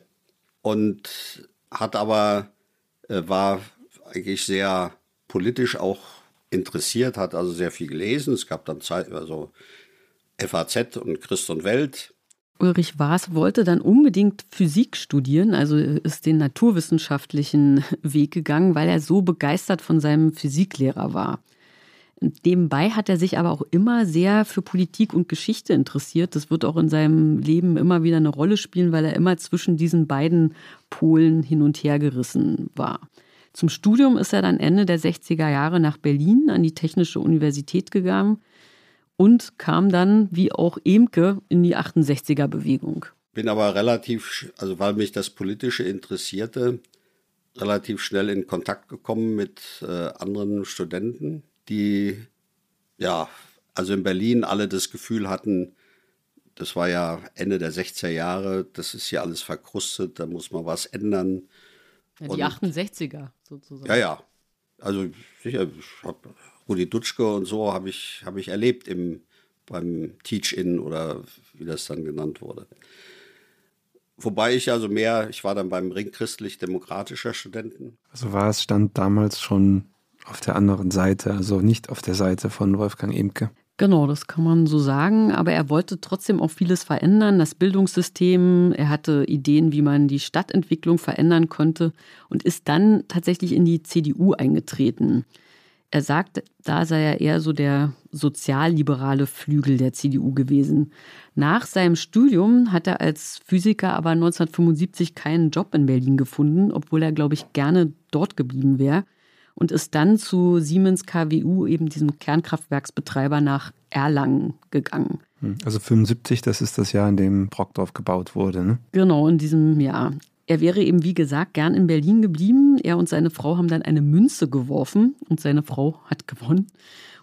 und hat aber, äh, war eigentlich sehr politisch auch interessiert, hat also sehr viel gelesen. Es gab dann Zeit, also FAZ und Christ und Welt. Ulrich Waas wollte dann unbedingt Physik studieren, also ist den naturwissenschaftlichen (laughs) Weg gegangen, weil er so begeistert von seinem Physiklehrer war. Nebenbei hat er sich aber auch immer sehr für Politik und Geschichte interessiert. Das wird auch in seinem Leben immer wieder eine Rolle spielen, weil er immer zwischen diesen beiden Polen hin und her gerissen war. Zum Studium ist er dann Ende der 60er Jahre nach Berlin an die Technische Universität gegangen und kam dann, wie auch Emke, in die 68er-Bewegung. Bin aber relativ, also weil mich das Politische interessierte, relativ schnell in Kontakt gekommen mit äh, anderen Studenten, die ja, also in Berlin alle das Gefühl hatten, das war ja Ende der 60er Jahre, das ist hier alles verkrustet, da muss man was ändern. Ja, die und, 68er sozusagen. Ja, ja. Also sicher, ich habe Rudi Dutschke und so habe ich, hab ich erlebt im, beim Teach-In oder wie das dann genannt wurde. Wobei ich also mehr, ich war dann beim Ring christlich-demokratischer Studenten. Also war es stand damals schon auf der anderen Seite, also nicht auf der Seite von Wolfgang Emke. Genau, das kann man so sagen. Aber er wollte trotzdem auch vieles verändern, das Bildungssystem. Er hatte Ideen, wie man die Stadtentwicklung verändern konnte und ist dann tatsächlich in die CDU eingetreten. Er sagt, da sei er eher so der sozialliberale Flügel der CDU gewesen. Nach seinem Studium hat er als Physiker aber 1975 keinen Job in Berlin gefunden, obwohl er, glaube ich, gerne dort geblieben wäre und ist dann zu Siemens KWU, eben diesem Kernkraftwerksbetreiber, nach Erlangen gegangen. Hm, also 75, das ist das Jahr, in dem Brockdorf gebaut wurde, ne? Genau, in diesem Jahr. Er wäre eben, wie gesagt, gern in Berlin geblieben. Er und seine Frau haben dann eine Münze geworfen und seine Frau hat gewonnen.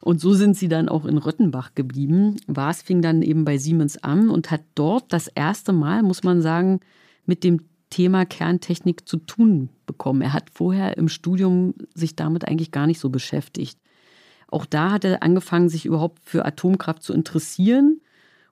Und so sind sie dann auch in Röttenbach geblieben. Waas fing dann eben bei Siemens an und hat dort das erste Mal, muss man sagen, mit dem Thema Kerntechnik zu tun bekommen. Er hat vorher im Studium sich damit eigentlich gar nicht so beschäftigt. Auch da hat er angefangen, sich überhaupt für Atomkraft zu interessieren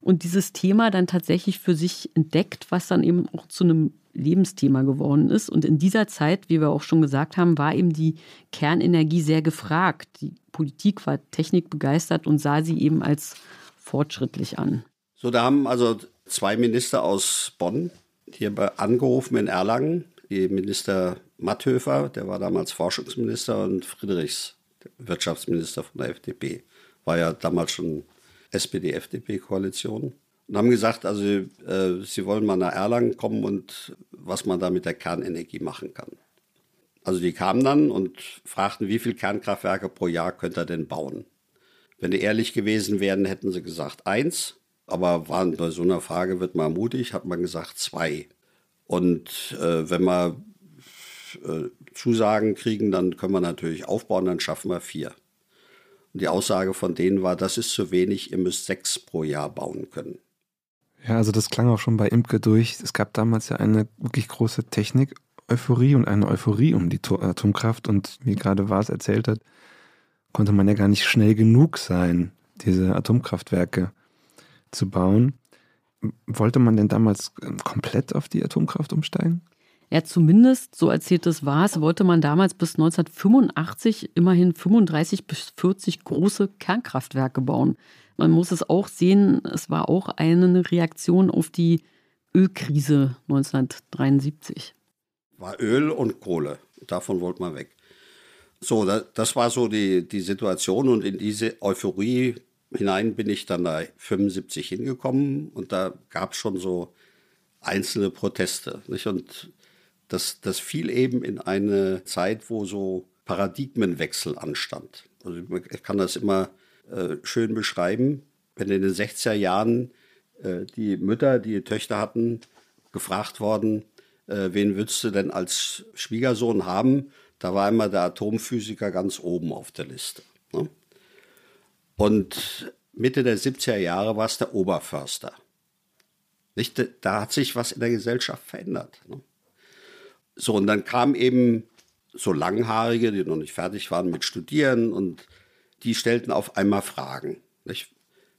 und dieses Thema dann tatsächlich für sich entdeckt, was dann eben auch zu einem Lebensthema geworden ist. Und in dieser Zeit, wie wir auch schon gesagt haben, war eben die Kernenergie sehr gefragt. Die Politik war technikbegeistert und sah sie eben als fortschrittlich an. So, da haben also zwei Minister aus Bonn hier angerufen in Erlangen, die Minister Matthöfer, der war damals Forschungsminister, und Friedrichs, Wirtschaftsminister von der FDP. War ja damals schon SPD-FDP-Koalition. Und haben gesagt, also äh, sie wollen mal nach Erlangen kommen und was man da mit der Kernenergie machen kann. Also die kamen dann und fragten, wie viele Kernkraftwerke pro Jahr könnt ihr denn bauen? Wenn die ehrlich gewesen wären, hätten sie gesagt eins. Aber waren bei so einer Frage wird man mutig, hat man gesagt zwei. Und äh, wenn wir äh, Zusagen kriegen, dann können wir natürlich aufbauen, dann schaffen wir vier. Und die Aussage von denen war, das ist zu wenig, ihr müsst sechs pro Jahr bauen können. Ja, also das klang auch schon bei Imke durch. Es gab damals ja eine wirklich große Technik-Euphorie und eine Euphorie um die Atomkraft. Und wie gerade Vars erzählt hat, konnte man ja gar nicht schnell genug sein, diese Atomkraftwerke zu bauen. Wollte man denn damals komplett auf die Atomkraft umsteigen? Ja, zumindest, so erzählt es war es, wollte man damals bis 1985 immerhin 35 bis 40 große Kernkraftwerke bauen. Man muss es auch sehen, es war auch eine Reaktion auf die Ölkrise 1973. War Öl und Kohle. Davon wollte man weg. So, das war so die, die Situation und in diese Euphorie hinein bin ich dann da 75 hingekommen und da gab es schon so einzelne Proteste. Nicht? Und das, das fiel eben in eine Zeit, wo so Paradigmenwechsel anstand. Also ich kann das immer äh, schön beschreiben. Wenn in den 60er Jahren äh, die Mütter, die Töchter hatten, gefragt worden, äh, wen würdest du denn als Schwiegersohn haben? Da war immer der Atomphysiker ganz oben auf der Liste. Ne? Und Mitte der 70er Jahre war es der Oberförster. Nicht, da hat sich was in der Gesellschaft verändert. Ne? So, und dann kamen eben so Langhaarige, die noch nicht fertig waren mit Studieren und die stellten auf einmal Fragen. Nicht?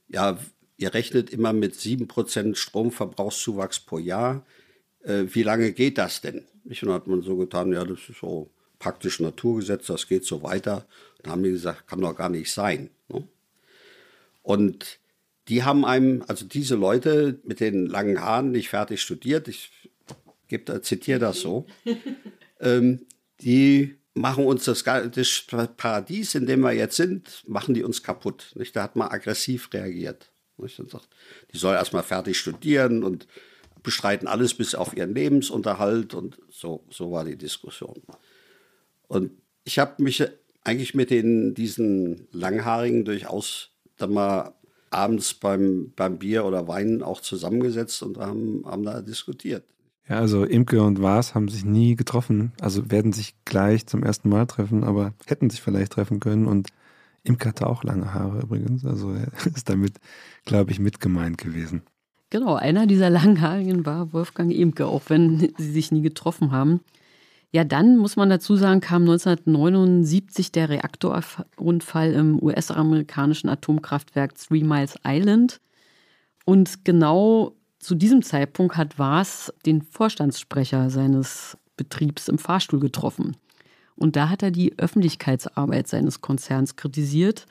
Ja, ihr rechnet immer mit 7% Stromverbrauchszuwachs pro Jahr. Äh, wie lange geht das denn? Und dann hat man so getan, ja, das ist so praktisch Naturgesetz, das geht so weiter. Dann haben die gesagt, kann doch gar nicht sein. Ne? Und die haben einem, also diese Leute mit den langen Haaren, nicht fertig studiert, ich zitiere das so, ähm, die machen uns das, das, Paradies, in dem wir jetzt sind, machen die uns kaputt. Nicht? Da hat man aggressiv reagiert. Nicht? Und sagt, die soll erstmal fertig studieren und bestreiten alles bis auf ihren Lebensunterhalt und so, so war die Diskussion. Und ich habe mich eigentlich mit den, diesen Langhaarigen durchaus dann mal abends beim, beim Bier oder Wein auch zusammengesetzt und haben, haben da diskutiert. Ja, also Imke und Waas haben sich nie getroffen, also werden sich gleich zum ersten Mal treffen, aber hätten sich vielleicht treffen können und Imke hatte auch lange Haare übrigens, also (laughs) ist damit, glaube ich, mitgemeint gewesen. Genau, einer dieser Langhaarigen war Wolfgang Imke, auch wenn sie sich nie getroffen haben. Ja, dann muss man dazu sagen, kam 1979 der Reaktorunfall im US-amerikanischen Atomkraftwerk Three Miles Island. Und genau zu diesem Zeitpunkt hat Waas den Vorstandssprecher seines Betriebs im Fahrstuhl getroffen. Und da hat er die Öffentlichkeitsarbeit seines Konzerns kritisiert.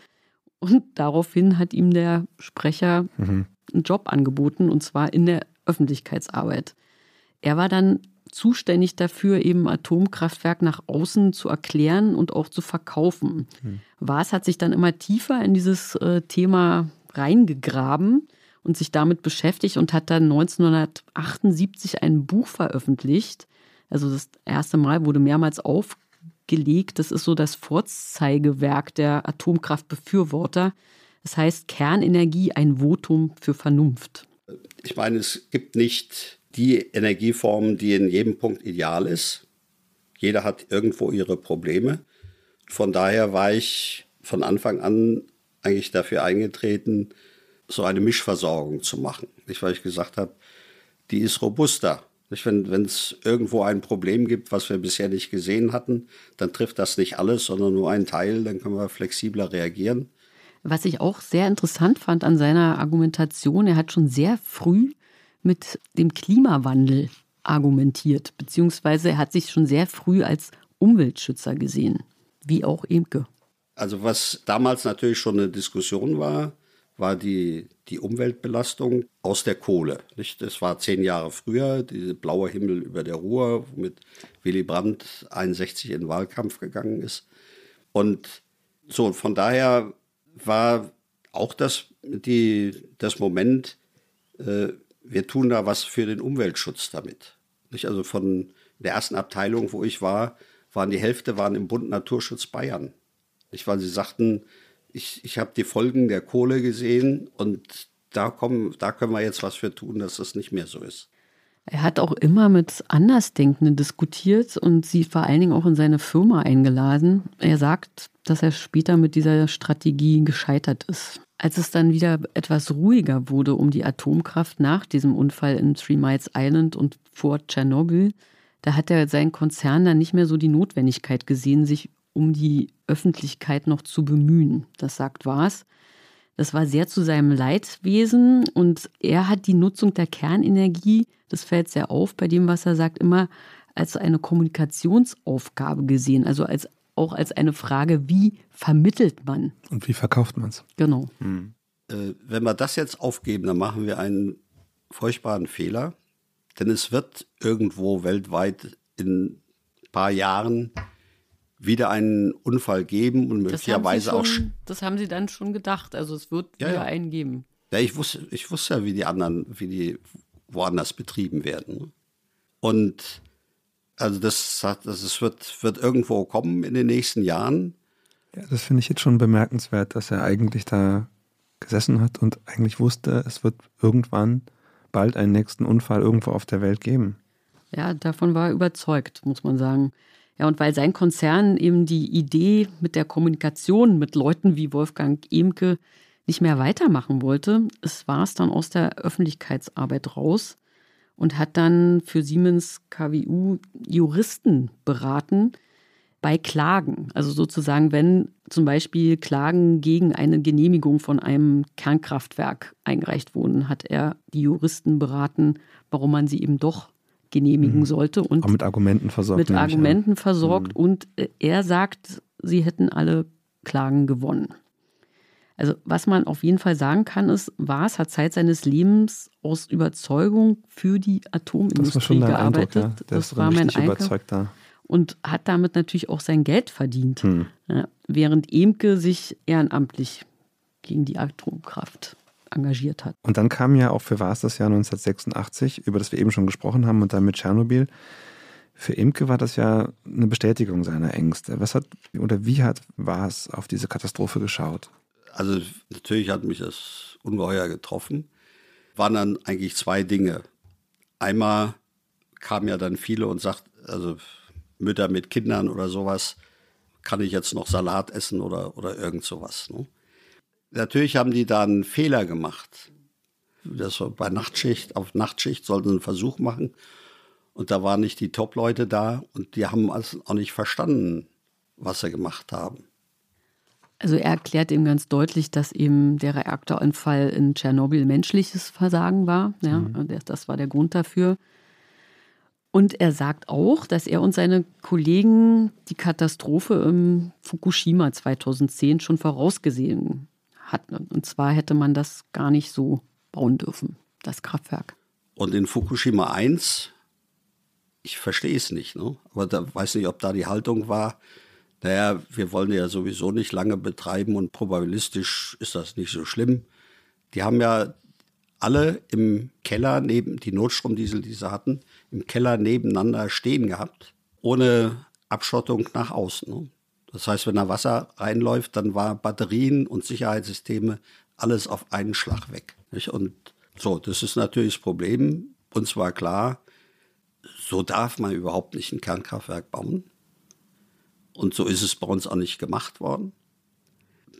Und daraufhin hat ihm der Sprecher mhm. einen Job angeboten, und zwar in der Öffentlichkeitsarbeit. Er war dann zuständig dafür, eben Atomkraftwerk nach außen zu erklären und auch zu verkaufen. Mhm. Waas hat sich dann immer tiefer in dieses äh, Thema reingegraben und sich damit beschäftigt und hat dann 1978 ein Buch veröffentlicht. Also das erste Mal wurde mehrmals aufgelegt. Das ist so das Vorzeigewerk der Atomkraftbefürworter. Das heißt Kernenergie, ein Votum für Vernunft. Ich meine, es gibt nicht die Energieform, die in jedem Punkt ideal ist. Jeder hat irgendwo ihre Probleme. Von daher war ich von Anfang an eigentlich dafür eingetreten, so eine Mischversorgung zu machen. Nicht, weil ich gesagt habe, die ist robuster. Nicht, wenn es irgendwo ein Problem gibt, was wir bisher nicht gesehen hatten, dann trifft das nicht alles, sondern nur einen Teil, dann können wir flexibler reagieren. Was ich auch sehr interessant fand an seiner Argumentation, er hat schon sehr früh mit dem Klimawandel argumentiert, beziehungsweise er hat sich schon sehr früh als Umweltschützer gesehen, wie auch Imke. Also was damals natürlich schon eine Diskussion war, war die, die Umweltbelastung aus der Kohle. Nicht? Das war zehn Jahre früher, dieser blaue Himmel über der Ruhr, womit Willy Brandt 61 in den Wahlkampf gegangen ist. Und so, von daher war auch das, die, das Moment, äh, wir tun da was für den Umweltschutz damit. Nicht? Also von der ersten Abteilung, wo ich war, waren die Hälfte waren im Bund Naturschutz Bayern. Nicht? Weil sie sagten, ich, ich habe die Folgen der Kohle gesehen und da, kommen, da können wir jetzt was für tun, dass das nicht mehr so ist. Er hat auch immer mit Andersdenkenden diskutiert und sie vor allen Dingen auch in seine Firma eingeladen. Er sagt, dass er später mit dieser Strategie gescheitert ist. Als es dann wieder etwas ruhiger wurde um die Atomkraft nach diesem Unfall in Three Miles Island und vor Tschernobyl, da hat er seinen Konzern dann nicht mehr so die Notwendigkeit gesehen, sich um die Öffentlichkeit noch zu bemühen. Das sagt was. Das war sehr zu seinem Leidwesen und er hat die Nutzung der Kernenergie, das fällt sehr auf bei dem, was er sagt, immer als eine Kommunikationsaufgabe gesehen, also als, auch als eine Frage, wie vermittelt man? Und wie verkauft man es? Genau. Hm. Äh, wenn wir das jetzt aufgeben, dann machen wir einen furchtbaren Fehler, denn es wird irgendwo weltweit in ein paar Jahren wieder einen Unfall geben und möglicherweise auch. Das haben Sie dann schon gedacht. Also es wird ja, wieder ja. einen geben. Ja, ich wusste, ich wusste ja, wie die anderen, wie die woanders betrieben werden. Und also das, das wird, wird irgendwo kommen in den nächsten Jahren. Ja, das finde ich jetzt schon bemerkenswert, dass er eigentlich da gesessen hat und eigentlich wusste, es wird irgendwann bald einen nächsten Unfall irgendwo auf der Welt geben. Ja, davon war er überzeugt, muss man sagen. Ja, und weil sein Konzern eben die Idee mit der Kommunikation mit Leuten wie Wolfgang Emke nicht mehr weitermachen wollte, es war es dann aus der Öffentlichkeitsarbeit raus und hat dann für Siemens KWU Juristen beraten bei Klagen. Also sozusagen, wenn zum Beispiel Klagen gegen eine Genehmigung von einem Kernkraftwerk eingereicht wurden, hat er die Juristen beraten, warum man sie eben doch genehmigen mhm. sollte. Und Auch mit Argumenten versorgt. Mit Argumenten ja. versorgt. Mhm. Und äh, er sagt, sie hätten alle Klagen gewonnen. Also was man auf jeden Fall sagen kann, ist, Waas hat Zeit seines Lebens aus Überzeugung für die Atomindustrie das gearbeitet. Eindruck, ja. das war mein da. Und hat damit natürlich auch sein Geld verdient, hm. ja, während Emke sich ehrenamtlich gegen die Atomkraft engagiert hat. Und dann kam ja auch für Waas das Jahr 1986, über das wir eben schon gesprochen haben, und dann mit Tschernobyl. Für Imke war das ja eine Bestätigung seiner Ängste. Was hat oder wie hat Waas auf diese Katastrophe geschaut? Also natürlich hat mich das ungeheuer getroffen. Waren dann eigentlich zwei Dinge. Einmal kamen ja dann viele und sagt, also Mütter mit Kindern oder sowas, kann ich jetzt noch Salat essen oder, oder irgend sowas. Ne? Natürlich haben die da einen Fehler gemacht. Das war bei Nachtschicht, auf Nachtschicht sollten sie einen Versuch machen. Und da waren nicht die Top-Leute da und die haben also auch nicht verstanden, was sie gemacht haben. Also er erklärt eben ganz deutlich, dass eben der Reaktorunfall in Tschernobyl menschliches Versagen war. Ja, mhm. Das war der Grund dafür. Und er sagt auch, dass er und seine Kollegen die Katastrophe im Fukushima 2010 schon vorausgesehen hatten. Und zwar hätte man das gar nicht so bauen dürfen, das Kraftwerk. Und in Fukushima 1, ich verstehe es nicht, ne? aber da weiß nicht, ob da die Haltung war, naja, wir wollen ja sowieso nicht lange betreiben und probabilistisch ist das nicht so schlimm. Die haben ja alle im Keller neben, die Notstromdiesel, die sie hatten, im Keller nebeneinander stehen gehabt, ohne Abschottung nach außen. Das heißt, wenn da Wasser reinläuft, dann war Batterien und Sicherheitssysteme alles auf einen Schlag weg. Nicht? Und so, das ist natürlich das Problem. Uns war klar, so darf man überhaupt nicht ein Kernkraftwerk bauen. Und so ist es bei uns auch nicht gemacht worden.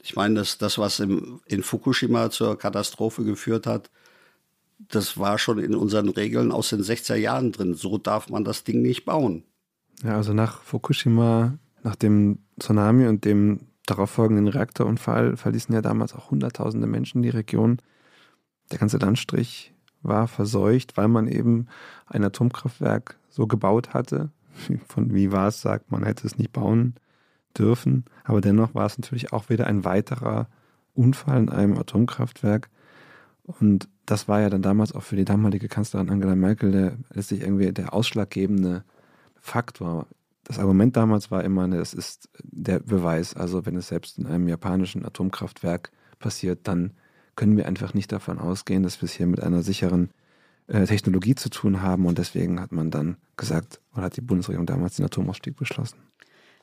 Ich meine, das, das was im, in Fukushima zur Katastrophe geführt hat, das war schon in unseren Regeln aus den 60er Jahren drin. So darf man das Ding nicht bauen. Ja, also nach Fukushima, nach dem Tsunami und dem darauf folgenden Reaktorunfall verließen ja damals auch Hunderttausende Menschen die Region. Der ganze Landstrich war verseucht, weil man eben ein Atomkraftwerk so gebaut hatte. (laughs) Von wie war es sagt, man hätte es nicht bauen dürfen. Aber dennoch war es natürlich auch wieder ein weiterer Unfall in einem Atomkraftwerk. Und das war ja dann damals auch für die damalige Kanzlerin Angela Merkel der, letztlich irgendwie der ausschlaggebende Faktor. Das Argument damals war immer, das ist der Beweis. Also wenn es selbst in einem japanischen Atomkraftwerk passiert, dann können wir einfach nicht davon ausgehen, dass wir es hier mit einer sicheren äh, Technologie zu tun haben. Und deswegen hat man dann gesagt, oder hat die Bundesregierung damals den Atomausstieg beschlossen.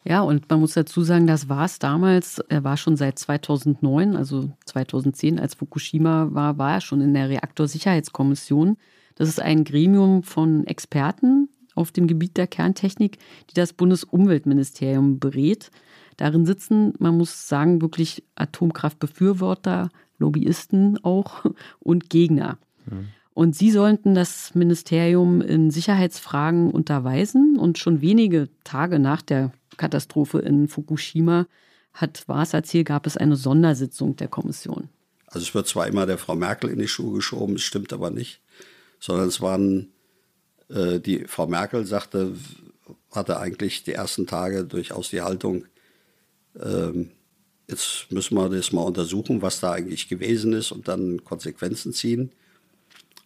Ja, und man muss dazu sagen, das war es damals. Er war schon seit 2009, also 2010, als Fukushima war, war er schon in der Reaktorsicherheitskommission. Das ist ein Gremium von Experten auf dem Gebiet der Kerntechnik, die das Bundesumweltministerium berät. Darin sitzen, man muss sagen, wirklich Atomkraftbefürworter, Lobbyisten auch (laughs) und Gegner. Mhm. Und sie sollten das Ministerium in Sicherheitsfragen unterweisen. Und schon wenige Tage nach der Katastrophe in Fukushima hat Waas erzählt, gab es eine Sondersitzung der Kommission. Also es wird zwar immer der Frau Merkel in die Schuhe geschoben, es stimmt aber nicht, sondern es waren, die Frau Merkel sagte, hatte eigentlich die ersten Tage durchaus die Haltung, ähm, jetzt müssen wir das mal untersuchen, was da eigentlich gewesen ist und dann Konsequenzen ziehen.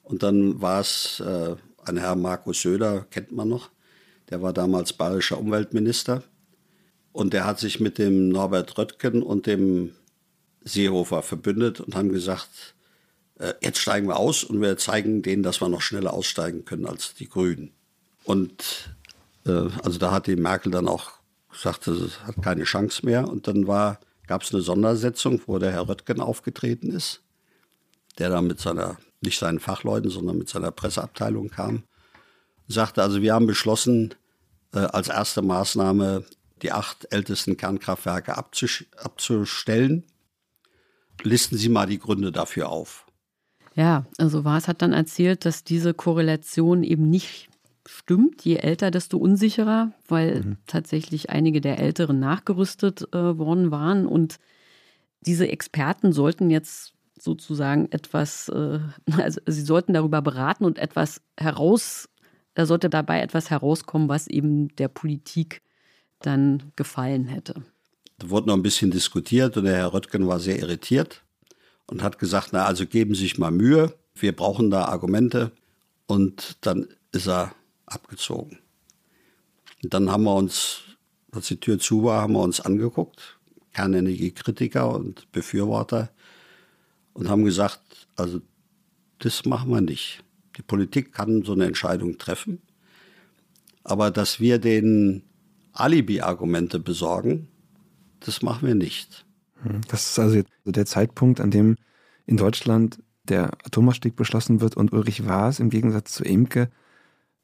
Und dann war es äh, ein Herr Markus Söder, kennt man noch, der war damals bayerischer Umweltminister. Und der hat sich mit dem Norbert Röttgen und dem Seehofer verbündet und haben gesagt, äh, jetzt steigen wir aus und wir zeigen denen, dass wir noch schneller aussteigen können als die Grünen. Und äh, also da hat die Merkel dann auch gesagt, es hat keine Chance mehr. Und dann gab es eine Sondersetzung, wo der Herr Röttgen aufgetreten ist, der da mit seiner, nicht seinen Fachleuten, sondern mit seiner Presseabteilung kam. Sagte also, wir haben beschlossen, äh, als erste Maßnahme die acht ältesten Kernkraftwerke abzustellen. Listen Sie mal die Gründe dafür auf. Ja, also Waas hat dann erzählt, dass diese Korrelation eben nicht stimmt. Je älter, desto unsicherer, weil mhm. tatsächlich einige der Älteren nachgerüstet äh, worden waren. Und diese Experten sollten jetzt sozusagen etwas, äh, (laughs) also sie sollten darüber beraten und etwas heraus, da sollte dabei etwas herauskommen, was eben der Politik dann gefallen hätte. Da wurde noch ein bisschen diskutiert und der Herr Röttgen war sehr irritiert und hat gesagt, na also geben Sie sich mal Mühe, wir brauchen da Argumente. Und dann ist er abgezogen. Und dann haben wir uns, als die Tür zu war, haben wir uns angeguckt, Kernenergiekritiker und Befürworter, und haben gesagt, also das machen wir nicht. Die Politik kann so eine Entscheidung treffen, aber dass wir den Alibi-Argumente besorgen, das machen wir nicht. Hm, das ist also der Zeitpunkt, an dem in Deutschland der Atomausstieg beschlossen wird und Ulrich Waas im Gegensatz zu Imke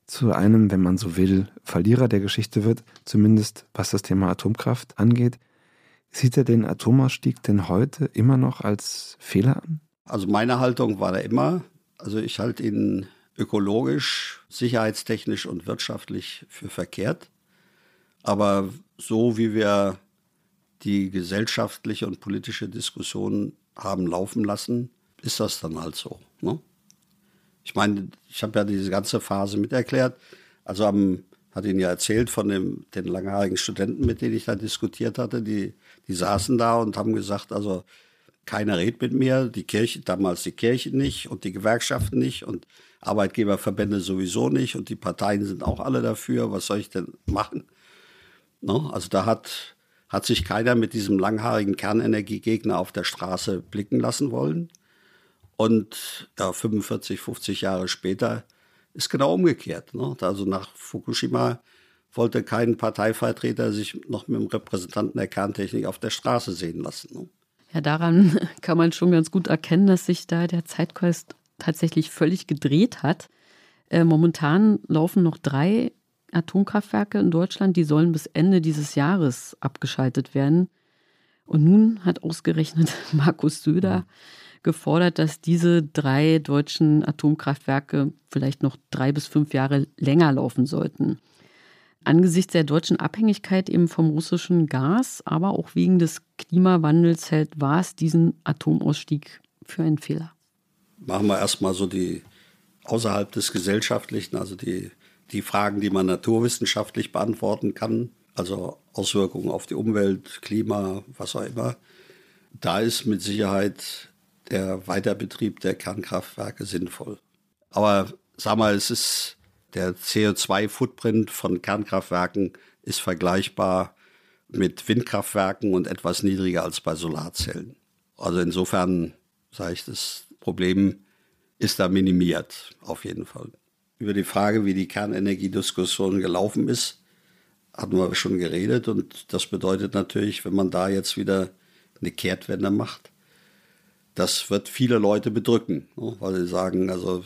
zu einem, wenn man so will, Verlierer der Geschichte wird, zumindest was das Thema Atomkraft angeht. Sieht er den Atomausstieg denn heute immer noch als Fehler an? Also meine Haltung war da immer, also ich halte ihn ökologisch, sicherheitstechnisch und wirtschaftlich für verkehrt. Aber so wie wir die gesellschaftliche und politische Diskussion haben laufen lassen, ist das dann halt so. Ne? Ich meine, ich habe ja diese ganze Phase miterklärt. Also am, hat Ihnen ja erzählt von dem, den langhaarigen Studenten, mit denen ich da diskutiert hatte. Die, die saßen da und haben gesagt, also keiner redet mit mir, die Kirche, damals die Kirche nicht und die Gewerkschaften nicht und Arbeitgeberverbände sowieso nicht und die Parteien sind auch alle dafür. Was soll ich denn machen? No? Also da hat, hat sich keiner mit diesem langhaarigen Kernenergiegegner auf der Straße blicken lassen wollen. Und ja, 45, 50 Jahre später ist genau umgekehrt. Ne? Also nach Fukushima wollte kein Parteivertreter sich noch mit dem Repräsentanten der Kerntechnik auf der Straße sehen lassen. Ne? Ja, daran (laughs) kann man schon ganz gut erkennen, dass sich da der Zeitgeist tatsächlich völlig gedreht hat. Äh, momentan laufen noch drei Atomkraftwerke in Deutschland, die sollen bis Ende dieses Jahres abgeschaltet werden. Und nun hat ausgerechnet (laughs) Markus Söder gefordert, dass diese drei deutschen Atomkraftwerke vielleicht noch drei bis fünf Jahre länger laufen sollten. Angesichts der deutschen Abhängigkeit eben vom russischen Gas, aber auch wegen des Klimawandels hält war es diesen Atomausstieg für einen Fehler. Machen wir erstmal so die außerhalb des Gesellschaftlichen, also die, die Fragen, die man naturwissenschaftlich beantworten kann, also Auswirkungen auf die Umwelt, Klima, was auch immer. Da ist mit Sicherheit der Weiterbetrieb der Kernkraftwerke sinnvoll. Aber sag mal, es ist der CO2-Footprint von Kernkraftwerken ist vergleichbar mit Windkraftwerken und etwas niedriger als bei Solarzellen. Also insofern sage ich, das Problem ist da minimiert, auf jeden Fall. Über die Frage, wie die Kernenergiediskussion gelaufen ist, hatten wir schon geredet. Und das bedeutet natürlich, wenn man da jetzt wieder eine Kehrtwende macht, das wird viele Leute bedrücken, ne? weil sie sagen, also,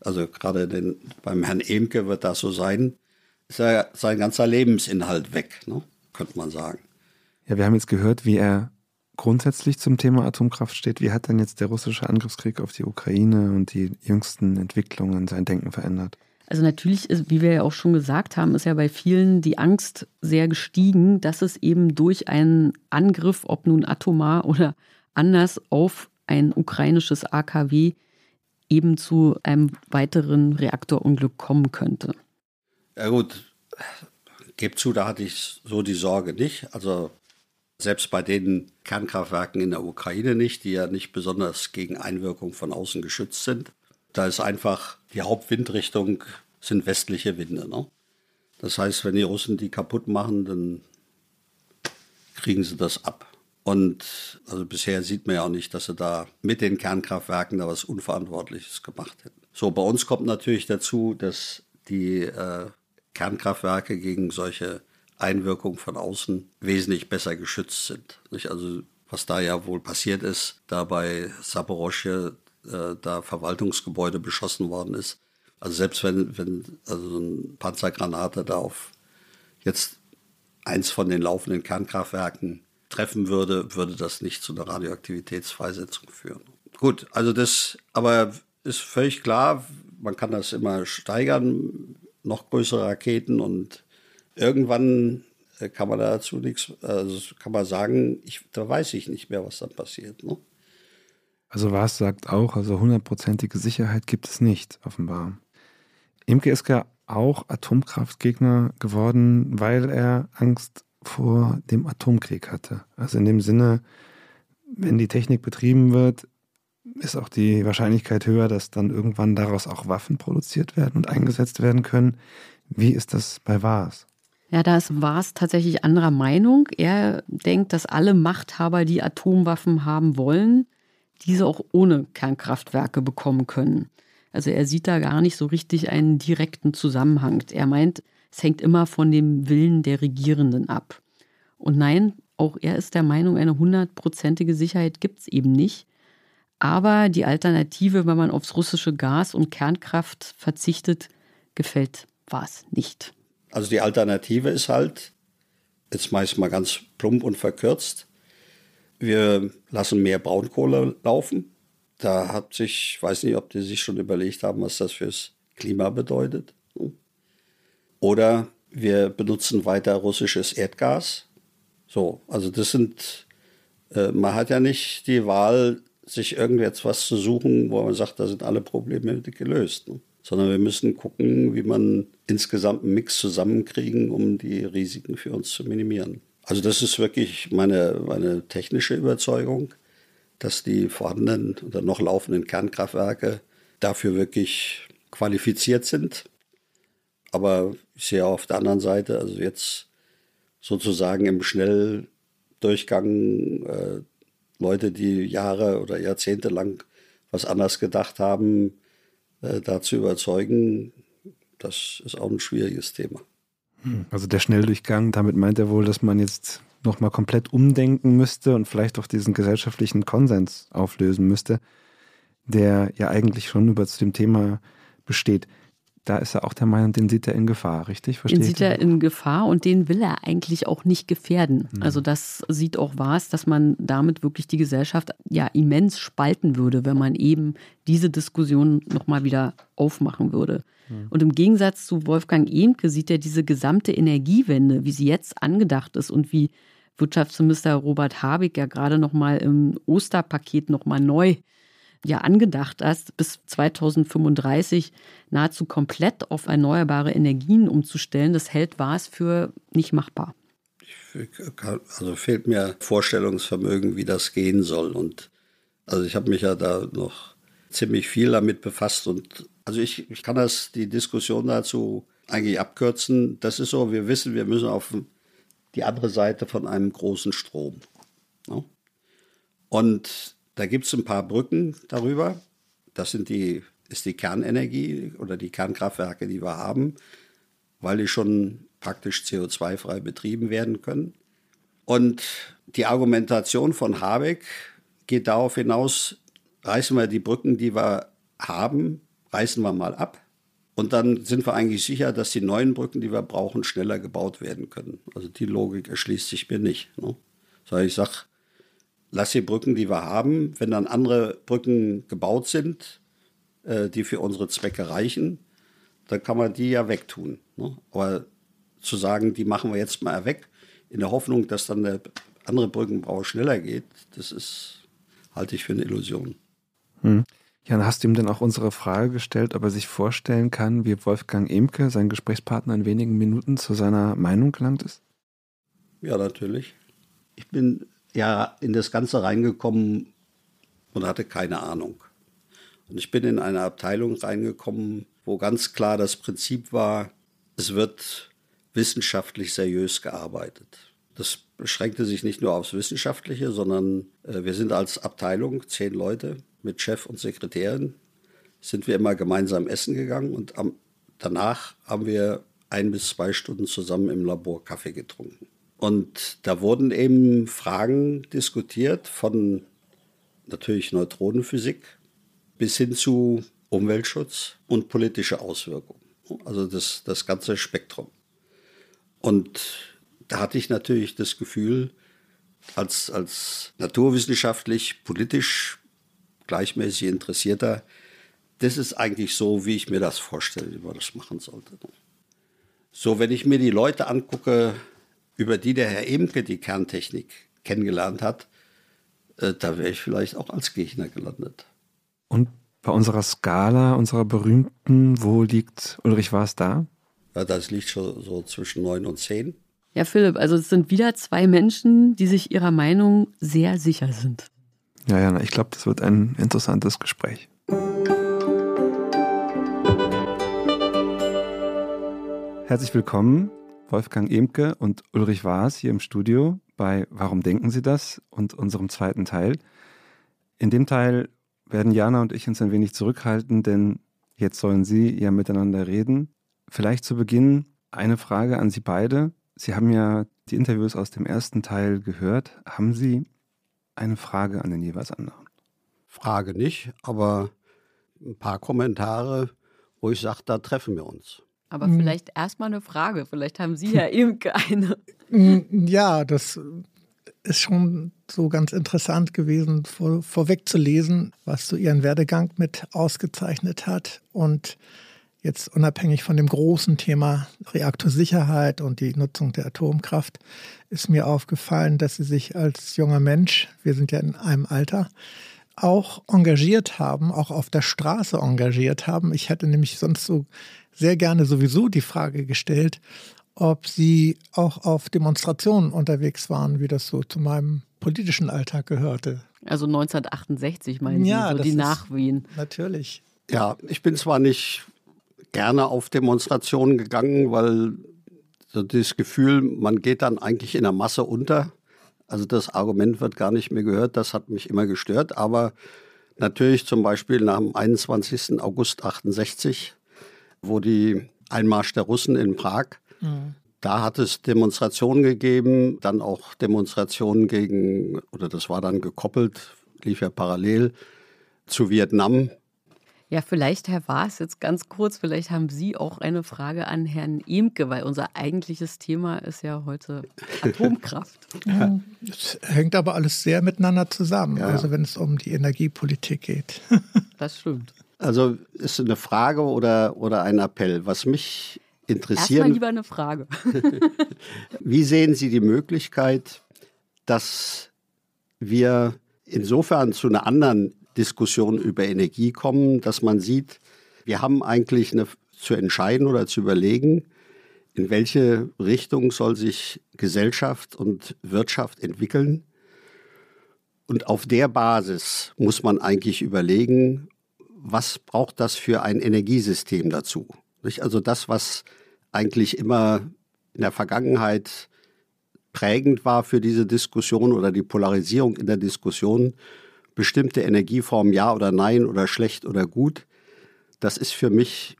also gerade den, beim Herrn Emke wird das so sein, ist ja sein ganzer Lebensinhalt weg, ne? könnte man sagen. Ja, wir haben jetzt gehört, wie er grundsätzlich zum Thema Atomkraft steht. Wie hat denn jetzt der russische Angriffskrieg auf die Ukraine und die jüngsten Entwicklungen sein Denken verändert? Also natürlich, ist, wie wir ja auch schon gesagt haben, ist ja bei vielen die Angst sehr gestiegen, dass es eben durch einen Angriff, ob nun atomar oder anders, auf ein ukrainisches AKW eben zu einem weiteren Reaktorunglück kommen könnte. Ja gut, gebe zu, da hatte ich so die Sorge nicht. Also selbst bei den Kernkraftwerken in der Ukraine nicht, die ja nicht besonders gegen Einwirkung von außen geschützt sind. Da ist einfach die Hauptwindrichtung sind westliche Winde. Ne? Das heißt, wenn die Russen die kaputt machen, dann kriegen sie das ab. Und also bisher sieht man ja auch nicht, dass sie da mit den Kernkraftwerken da was Unverantwortliches gemacht hätten. So, bei uns kommt natürlich dazu, dass die äh, Kernkraftwerke gegen solche Einwirkungen von außen wesentlich besser geschützt sind. Nicht? Also was da ja wohl passiert ist, da bei Saporoschje äh, da Verwaltungsgebäude beschossen worden ist. Also selbst wenn, wenn also ein Panzergranate da auf jetzt eins von den laufenden Kernkraftwerken treffen würde, würde das nicht zu einer Radioaktivitätsfreisetzung führen. Gut, also das, aber ist völlig klar, man kann das immer steigern, noch größere Raketen und irgendwann äh, kann man dazu nichts, also kann man sagen, ich, da weiß ich nicht mehr, was dann passiert. Ne? Also was sagt auch, also hundertprozentige Sicherheit gibt es nicht, offenbar. Imke ist ja auch Atomkraftgegner geworden, weil er Angst vor dem Atomkrieg hatte. Also in dem Sinne, wenn die Technik betrieben wird, ist auch die Wahrscheinlichkeit höher, dass dann irgendwann daraus auch Waffen produziert werden und eingesetzt werden können. Wie ist das bei Waas? Ja, da ist Waas tatsächlich anderer Meinung. Er denkt, dass alle Machthaber, die Atomwaffen haben wollen, diese auch ohne Kernkraftwerke bekommen können. Also er sieht da gar nicht so richtig einen direkten Zusammenhang. Er meint, es hängt immer von dem Willen der Regierenden ab. Und nein, auch er ist der Meinung, eine hundertprozentige Sicherheit gibt es eben nicht. Aber die Alternative, wenn man aufs russische Gas und Kernkraft verzichtet, gefällt was nicht. Also die Alternative ist halt, jetzt meist mal ganz plump und verkürzt, wir lassen mehr Braunkohle laufen. Da hat sich, ich weiß nicht, ob die sich schon überlegt haben, was das fürs Klima bedeutet. Oder wir benutzen weiter russisches Erdgas. So, also das sind, äh, man hat ja nicht die Wahl, sich irgendetwas zu suchen, wo man sagt, da sind alle Probleme gelöst. Ne? Sondern wir müssen gucken, wie man insgesamt einen Mix zusammenkriegen, um die Risiken für uns zu minimieren. Also das ist wirklich meine, meine technische Überzeugung, dass die vorhandenen oder noch laufenden Kernkraftwerke dafür wirklich qualifiziert sind. Aber ich sehe auf der anderen Seite, also jetzt sozusagen im Schnelldurchgang äh, Leute, die Jahre oder Jahrzehnte lang was anders gedacht haben, äh, zu überzeugen, das ist auch ein schwieriges Thema. Hm, also der Schnelldurchgang, damit meint er wohl, dass man jetzt nochmal komplett umdenken müsste und vielleicht auch diesen gesellschaftlichen Konsens auflösen müsste, der ja eigentlich schon über zu dem Thema besteht da ist er auch der Meinung, den sieht er in Gefahr, richtig? Verstehe den sieht er in Gefahr und den will er eigentlich auch nicht gefährden. Mhm. Also das sieht auch was, dass man damit wirklich die Gesellschaft ja immens spalten würde, wenn man eben diese Diskussion nochmal wieder aufmachen würde. Mhm. Und im Gegensatz zu Wolfgang Ehmke sieht er diese gesamte Energiewende, wie sie jetzt angedacht ist und wie Wirtschaftsminister Robert Habeck ja gerade nochmal im Osterpaket nochmal neu ja angedacht ist, bis 2035 nahezu komplett auf erneuerbare Energien umzustellen. Das hält was für nicht machbar. Also fehlt mir Vorstellungsvermögen, wie das gehen soll. Und also ich habe mich ja da noch ziemlich viel damit befasst und also ich, ich kann das, die Diskussion dazu eigentlich abkürzen. Das ist so, wir wissen, wir müssen auf die andere Seite von einem großen Strom. Ne? Und da gibt es ein paar Brücken darüber. Das sind die, ist die Kernenergie oder die Kernkraftwerke, die wir haben, weil die schon praktisch CO2-frei betrieben werden können. Und die Argumentation von Habeck geht darauf hinaus, reißen wir die Brücken, die wir haben, reißen wir mal ab. Und dann sind wir eigentlich sicher, dass die neuen Brücken, die wir brauchen, schneller gebaut werden können. Also die Logik erschließt sich mir nicht. Ne? So, ich sage, lass die Brücken, die wir haben, wenn dann andere Brücken gebaut sind, äh, die für unsere Zwecke reichen, dann kann man die ja wegtun. Ne? Aber zu sagen, die machen wir jetzt mal weg, in der Hoffnung, dass dann der andere Brückenbau schneller geht, das ist, halte ich für eine Illusion. Hm. Jan, hast du ihm denn auch unsere Frage gestellt, ob er sich vorstellen kann, wie Wolfgang Emke, sein Gesprächspartner, in wenigen Minuten zu seiner Meinung gelangt ist? Ja, natürlich. Ich bin ja in das Ganze reingekommen und hatte keine Ahnung. Und ich bin in eine Abteilung reingekommen, wo ganz klar das Prinzip war, es wird wissenschaftlich seriös gearbeitet. Das beschränkte sich nicht nur aufs Wissenschaftliche, sondern äh, wir sind als Abteilung, zehn Leute mit Chef und Sekretärin, sind wir immer gemeinsam essen gegangen und am, danach haben wir ein bis zwei Stunden zusammen im Labor Kaffee getrunken. Und da wurden eben Fragen diskutiert von natürlich Neutronenphysik bis hin zu Umweltschutz und politische Auswirkungen. Also das, das ganze Spektrum. Und da hatte ich natürlich das Gefühl, als, als naturwissenschaftlich, politisch gleichmäßig Interessierter, das ist eigentlich so, wie ich mir das vorstelle, wie man das machen sollte. So, wenn ich mir die Leute angucke, über die der Herr Emke die Kerntechnik kennengelernt hat, äh, da wäre ich vielleicht auch als Gegner gelandet. Und bei unserer Skala, unserer berühmten, wo liegt Ulrich war es da? Ja, das liegt schon so zwischen neun und zehn. Ja, Philipp, also es sind wieder zwei Menschen, die sich ihrer Meinung sehr sicher sind. Ja, ja, ich glaube, das wird ein interessantes Gespräch. Herzlich willkommen, Wolfgang Emke und Ulrich Waas hier im Studio bei Warum denken Sie das und unserem zweiten Teil. In dem Teil werden Jana und ich uns ein wenig zurückhalten, denn jetzt sollen Sie ja miteinander reden. Vielleicht zu Beginn eine Frage an Sie beide. Sie haben ja die Interviews aus dem ersten Teil gehört. Haben Sie eine Frage an den jeweils anderen? Frage nicht, aber ein paar Kommentare, wo ich sage, da treffen wir uns. Aber mhm. vielleicht erstmal eine Frage. Vielleicht haben Sie, Herr (laughs) Imke, eine. Mm, ja, das ist schon so ganz interessant gewesen, vor, vorweg zu lesen, was so Ihren Werdegang mit ausgezeichnet hat. Und jetzt unabhängig von dem großen Thema Reaktorsicherheit und die Nutzung der Atomkraft, ist mir aufgefallen, dass Sie sich als junger Mensch, wir sind ja in einem Alter, auch engagiert haben, auch auf der Straße engagiert haben. Ich hätte nämlich sonst so sehr gerne sowieso die Frage gestellt, ob Sie auch auf Demonstrationen unterwegs waren, wie das so zu meinem politischen Alltag gehörte. Also 1968 meinen ja, Sie, so die nach Wien. Natürlich. Ja, ich bin zwar nicht gerne auf Demonstrationen gegangen, weil so das Gefühl, man geht dann eigentlich in der Masse unter. Also das Argument wird gar nicht mehr gehört, das hat mich immer gestört. Aber natürlich zum Beispiel nach dem 21. August 68, wo die Einmarsch der Russen in Prag Mhm. Da hat es Demonstrationen gegeben, dann auch Demonstrationen gegen, oder das war dann gekoppelt, lief ja parallel zu Vietnam. Ja, vielleicht, Herr Waas, jetzt ganz kurz, vielleicht haben Sie auch eine Frage an Herrn Imke, weil unser eigentliches Thema ist ja heute (laughs) Atomkraft. ja, es hängt aber alles sehr miteinander zusammen, ja. also wenn es um die Energiepolitik geht. das stimmt. Also ist eine Frage oder, oder ein Appell. Was mich interessieren. Erstmal lieber eine Frage. (laughs) Wie sehen Sie die Möglichkeit, dass wir insofern zu einer anderen Diskussion über Energie kommen, dass man sieht, wir haben eigentlich eine, zu entscheiden oder zu überlegen, in welche Richtung soll sich Gesellschaft und Wirtschaft entwickeln. Und auf der Basis muss man eigentlich überlegen, was braucht das für ein Energiesystem dazu? Also das, was eigentlich immer in der Vergangenheit prägend war für diese Diskussion oder die Polarisierung in der Diskussion, bestimmte Energieformen ja oder nein oder schlecht oder gut, das ist für mich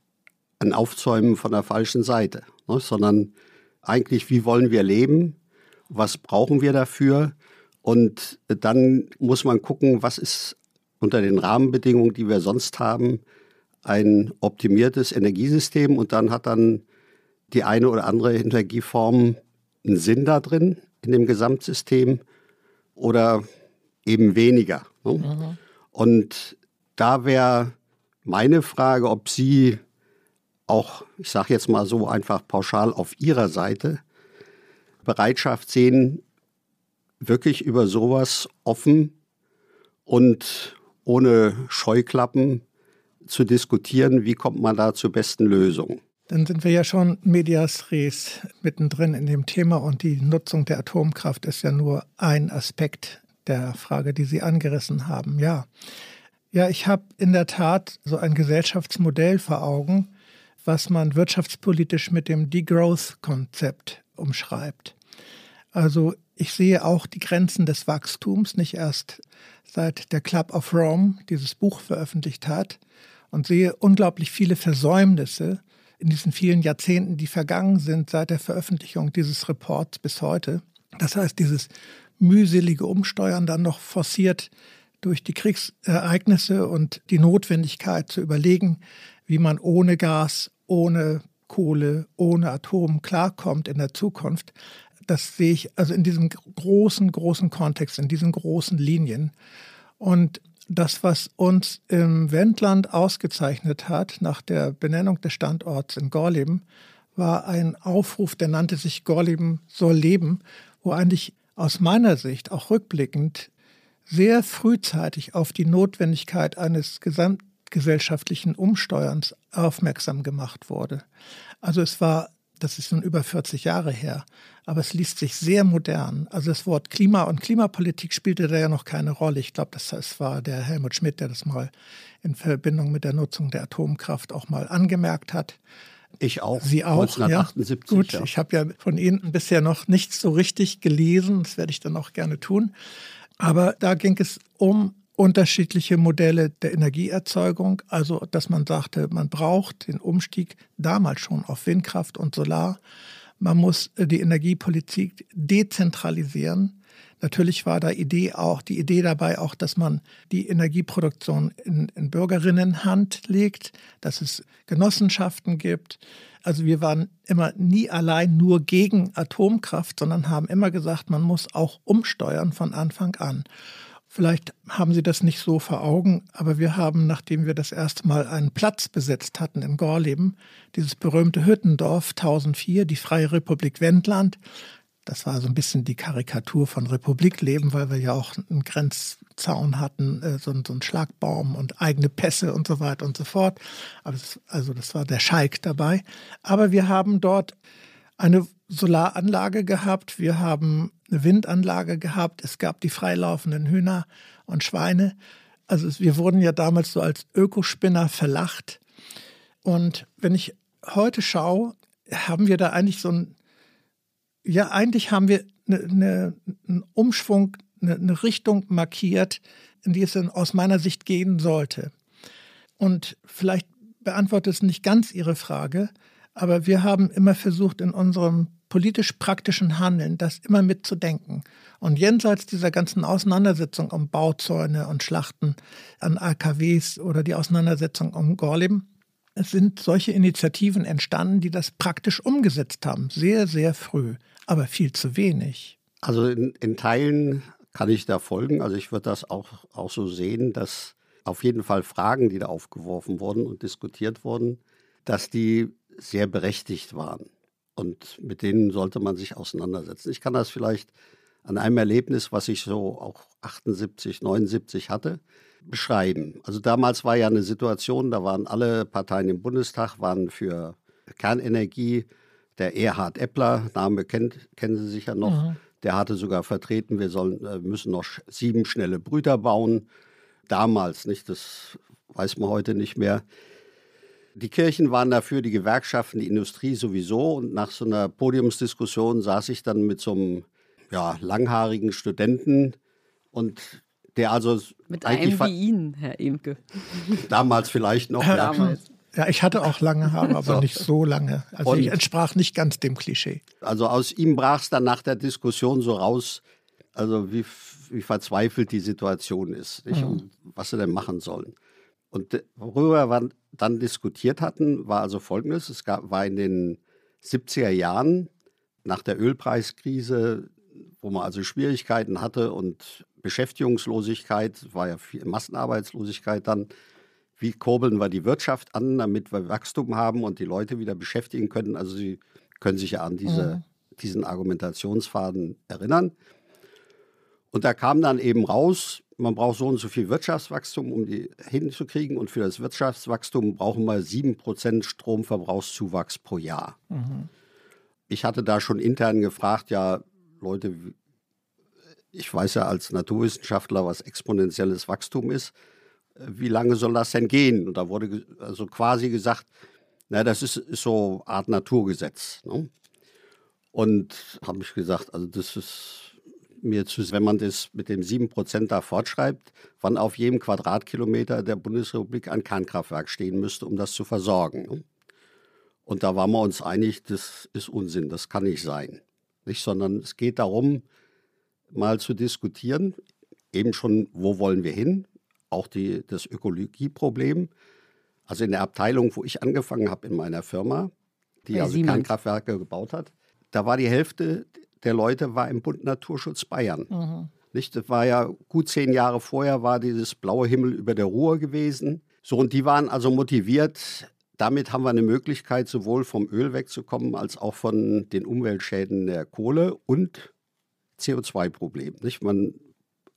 ein Aufzäumen von der falschen Seite, ne? sondern eigentlich, wie wollen wir leben, was brauchen wir dafür und dann muss man gucken, was ist unter den Rahmenbedingungen, die wir sonst haben, ein optimiertes Energiesystem und dann hat dann die eine oder andere Energieform einen Sinn da drin in dem Gesamtsystem oder eben weniger. Ne? Mhm. Und da wäre meine Frage, ob Sie auch, ich sage jetzt mal so einfach pauschal auf Ihrer Seite, Bereitschaft sehen, wirklich über sowas offen und ohne Scheuklappen zu diskutieren, wie kommt man da zur besten Lösung. Dann sind wir ja schon medias res mittendrin in dem Thema und die Nutzung der Atomkraft ist ja nur ein Aspekt der Frage, die Sie angerissen haben. Ja, ja, ich habe in der Tat so ein Gesellschaftsmodell vor Augen, was man wirtschaftspolitisch mit dem Degrowth-Konzept umschreibt. Also ich sehe auch die Grenzen des Wachstums, nicht erst seit der Club of Rome dieses Buch veröffentlicht hat, und sehe unglaublich viele Versäumnisse in diesen vielen Jahrzehnten, die vergangen sind seit der Veröffentlichung dieses Reports bis heute. Das heißt, dieses mühselige Umsteuern dann noch forciert durch die Kriegsereignisse und die Notwendigkeit zu überlegen, wie man ohne Gas, ohne Kohle, ohne Atom klarkommt in der Zukunft. Das sehe ich also in diesem großen, großen Kontext, in diesen großen Linien. Und das, was uns im Wendland ausgezeichnet hat, nach der Benennung des Standorts in Gorleben, war ein Aufruf, der nannte sich Gorleben soll leben, wo eigentlich aus meiner Sicht auch rückblickend sehr frühzeitig auf die Notwendigkeit eines gesamtgesellschaftlichen Umsteuerns aufmerksam gemacht wurde. Also es war, das ist nun über 40 Jahre her, aber es liest sich sehr modern. Also das Wort Klima und Klimapolitik spielte da ja noch keine Rolle. Ich glaube, das, das war der Helmut Schmidt, der das mal in Verbindung mit der Nutzung der Atomkraft auch mal angemerkt hat. Ich auch. Sie auch. 1978. Ja. Gut, ja. ich habe ja von Ihnen bisher noch nichts so richtig gelesen. Das werde ich dann auch gerne tun. Aber da ging es um unterschiedliche Modelle der Energieerzeugung. Also, dass man sagte, man braucht den Umstieg damals schon auf Windkraft und Solar. Man muss äh, die Energiepolitik dezentralisieren. Natürlich war da Idee auch, die Idee dabei auch, dass man die Energieproduktion in, in Bürgerinnenhand legt, dass es Genossenschaften gibt. Also wir waren immer nie allein nur gegen Atomkraft, sondern haben immer gesagt, man muss auch umsteuern von Anfang an. Vielleicht haben Sie das nicht so vor Augen, aber wir haben, nachdem wir das erste Mal einen Platz besetzt hatten in Gorleben, dieses berühmte Hüttendorf 1004, die Freie Republik Wendland, das war so ein bisschen die Karikatur von Republikleben, weil wir ja auch einen Grenzzaun hatten, äh, so, einen Schlagbaum und eigene Pässe und so weiter und so fort. Also das war der Schalk dabei. Aber wir haben dort eine Solaranlage gehabt, wir haben eine Windanlage gehabt, es gab die freilaufenden Hühner und Schweine. Also wir wurden ja damals so als Ökospinner verlacht. Und wenn ich heute schaue, haben wir da eigentlich so ein ja, eigentlich haben wir eine, eine, einen Umschwung, eine, eine Richtung markiert, in die es aus meiner Sicht gehen sollte. Und vielleicht beantwortet es nicht ganz Ihre Frage, aber wir haben immer versucht, in unserem politisch-praktischen Handeln das immer mitzudenken. Und jenseits dieser ganzen Auseinandersetzung um Bauzäune und Schlachten an AKWs oder die Auseinandersetzung um Gorleben, es sind solche Initiativen entstanden, die das praktisch umgesetzt haben, sehr, sehr früh aber viel zu wenig. Also in, in Teilen kann ich da folgen. Also ich würde das auch, auch so sehen, dass auf jeden Fall Fragen, die da aufgeworfen wurden und diskutiert wurden, dass die sehr berechtigt waren. Und mit denen sollte man sich auseinandersetzen. Ich kann das vielleicht an einem Erlebnis, was ich so auch 78, 79 hatte, beschreiben. Also damals war ja eine Situation, da waren alle Parteien im Bundestag, waren für Kernenergie, der Erhard Eppler, Name kennt, kennen Sie sicher noch, mhm. der hatte sogar vertreten, wir sollen, äh, müssen noch sieben schnelle Brüder bauen. Damals, nicht, das weiß man heute nicht mehr. Die Kirchen waren dafür, die Gewerkschaften, die Industrie sowieso. Und nach so einer Podiumsdiskussion saß ich dann mit so einem ja, langhaarigen Studenten und der also. Mit einem wie Ihnen, Herr Imke. (laughs) Damals vielleicht noch. Damals. Ja, ich hatte auch lange Haare, aber so. nicht so lange. Also und ich entsprach nicht ganz dem Klischee. Also aus ihm brach es dann nach der Diskussion so raus, also wie, wie verzweifelt die Situation ist nicht? Mhm. und was sie denn machen sollen. Und worüber wir dann diskutiert hatten, war also folgendes. Es gab, war in den 70er Jahren nach der Ölpreiskrise, wo man also Schwierigkeiten hatte und Beschäftigungslosigkeit, war ja viel Massenarbeitslosigkeit dann, wie kurbeln wir die Wirtschaft an, damit wir Wachstum haben und die Leute wieder beschäftigen können. Also Sie können sich ja an diese, mhm. diesen Argumentationsfaden erinnern. Und da kam dann eben raus, man braucht so und so viel Wirtschaftswachstum, um die hinzukriegen. Und für das Wirtschaftswachstum brauchen wir 7% Stromverbrauchszuwachs pro Jahr. Mhm. Ich hatte da schon intern gefragt, ja, Leute, ich weiß ja als Naturwissenschaftler, was exponentielles Wachstum ist. Wie lange soll das denn gehen? Und da wurde also quasi gesagt, na, das ist, ist so eine Art Naturgesetz. Ne? Und habe ich gesagt, also das ist mir zu, wenn man das mit dem 7% da fortschreibt, wann auf jedem Quadratkilometer der Bundesrepublik ein Kernkraftwerk stehen müsste, um das zu versorgen. Und da waren wir uns einig, das ist Unsinn, das kann nicht sein. Nicht, sondern es geht darum, mal zu diskutieren, eben schon, wo wollen wir hin, auch die, das Ökologieproblem. Also in der Abteilung, wo ich angefangen habe in meiner Firma, die Bei also Siemens. Kernkraftwerke gebaut hat, da war die Hälfte der Leute war im Bund Naturschutz Bayern. Mhm. Nicht? Das war ja gut zehn Jahre vorher, war dieses blaue Himmel über der Ruhr gewesen. So, und die waren also motiviert. Damit haben wir eine Möglichkeit, sowohl vom Öl wegzukommen, als auch von den Umweltschäden der Kohle und CO2-Problem. Man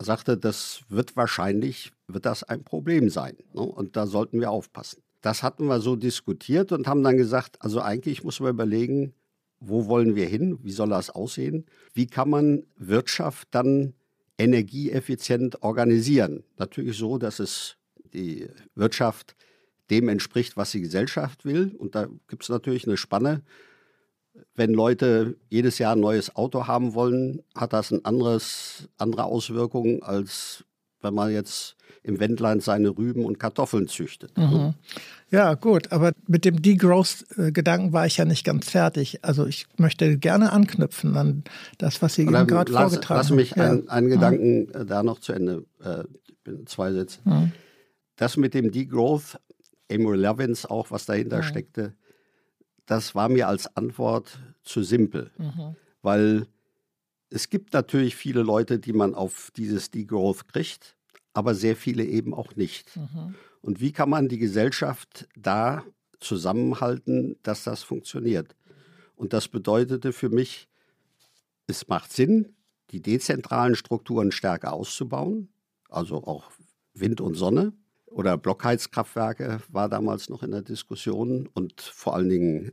sagte, das wird wahrscheinlich, wird das ein Problem sein. Ne? Und da sollten wir aufpassen. Das hatten wir so diskutiert und haben dann gesagt, also eigentlich muss man überlegen, wo wollen wir hin, wie soll das aussehen, wie kann man Wirtschaft dann energieeffizient organisieren. Natürlich so, dass es die Wirtschaft dem entspricht, was die Gesellschaft will. Und da gibt es natürlich eine Spanne. Wenn Leute jedes Jahr ein neues Auto haben wollen, hat das ein anderes, andere Auswirkungen, als wenn man jetzt im Wendland seine Rüben und Kartoffeln züchtet. Mhm. Ja, gut, aber mit dem Degrowth-Gedanken war ich ja nicht ganz fertig. Also ich möchte gerne anknüpfen an das, was Sie gerade vorgetragen haben. Lass mich ja. einen, einen Gedanken mhm. da noch zu Ende, äh, zwei Sätze. Mhm. Das mit dem Degrowth, Emil Levins auch, was dahinter mhm. steckte, das war mir als Antwort zu simpel, mhm. weil es gibt natürlich viele Leute, die man auf dieses Degrowth kriegt, aber sehr viele eben auch nicht. Mhm. Und wie kann man die Gesellschaft da zusammenhalten, dass das funktioniert? Und das bedeutete für mich, es macht Sinn, die dezentralen Strukturen stärker auszubauen, also auch Wind und Sonne oder Blockheizkraftwerke war damals noch in der Diskussion und vor allen Dingen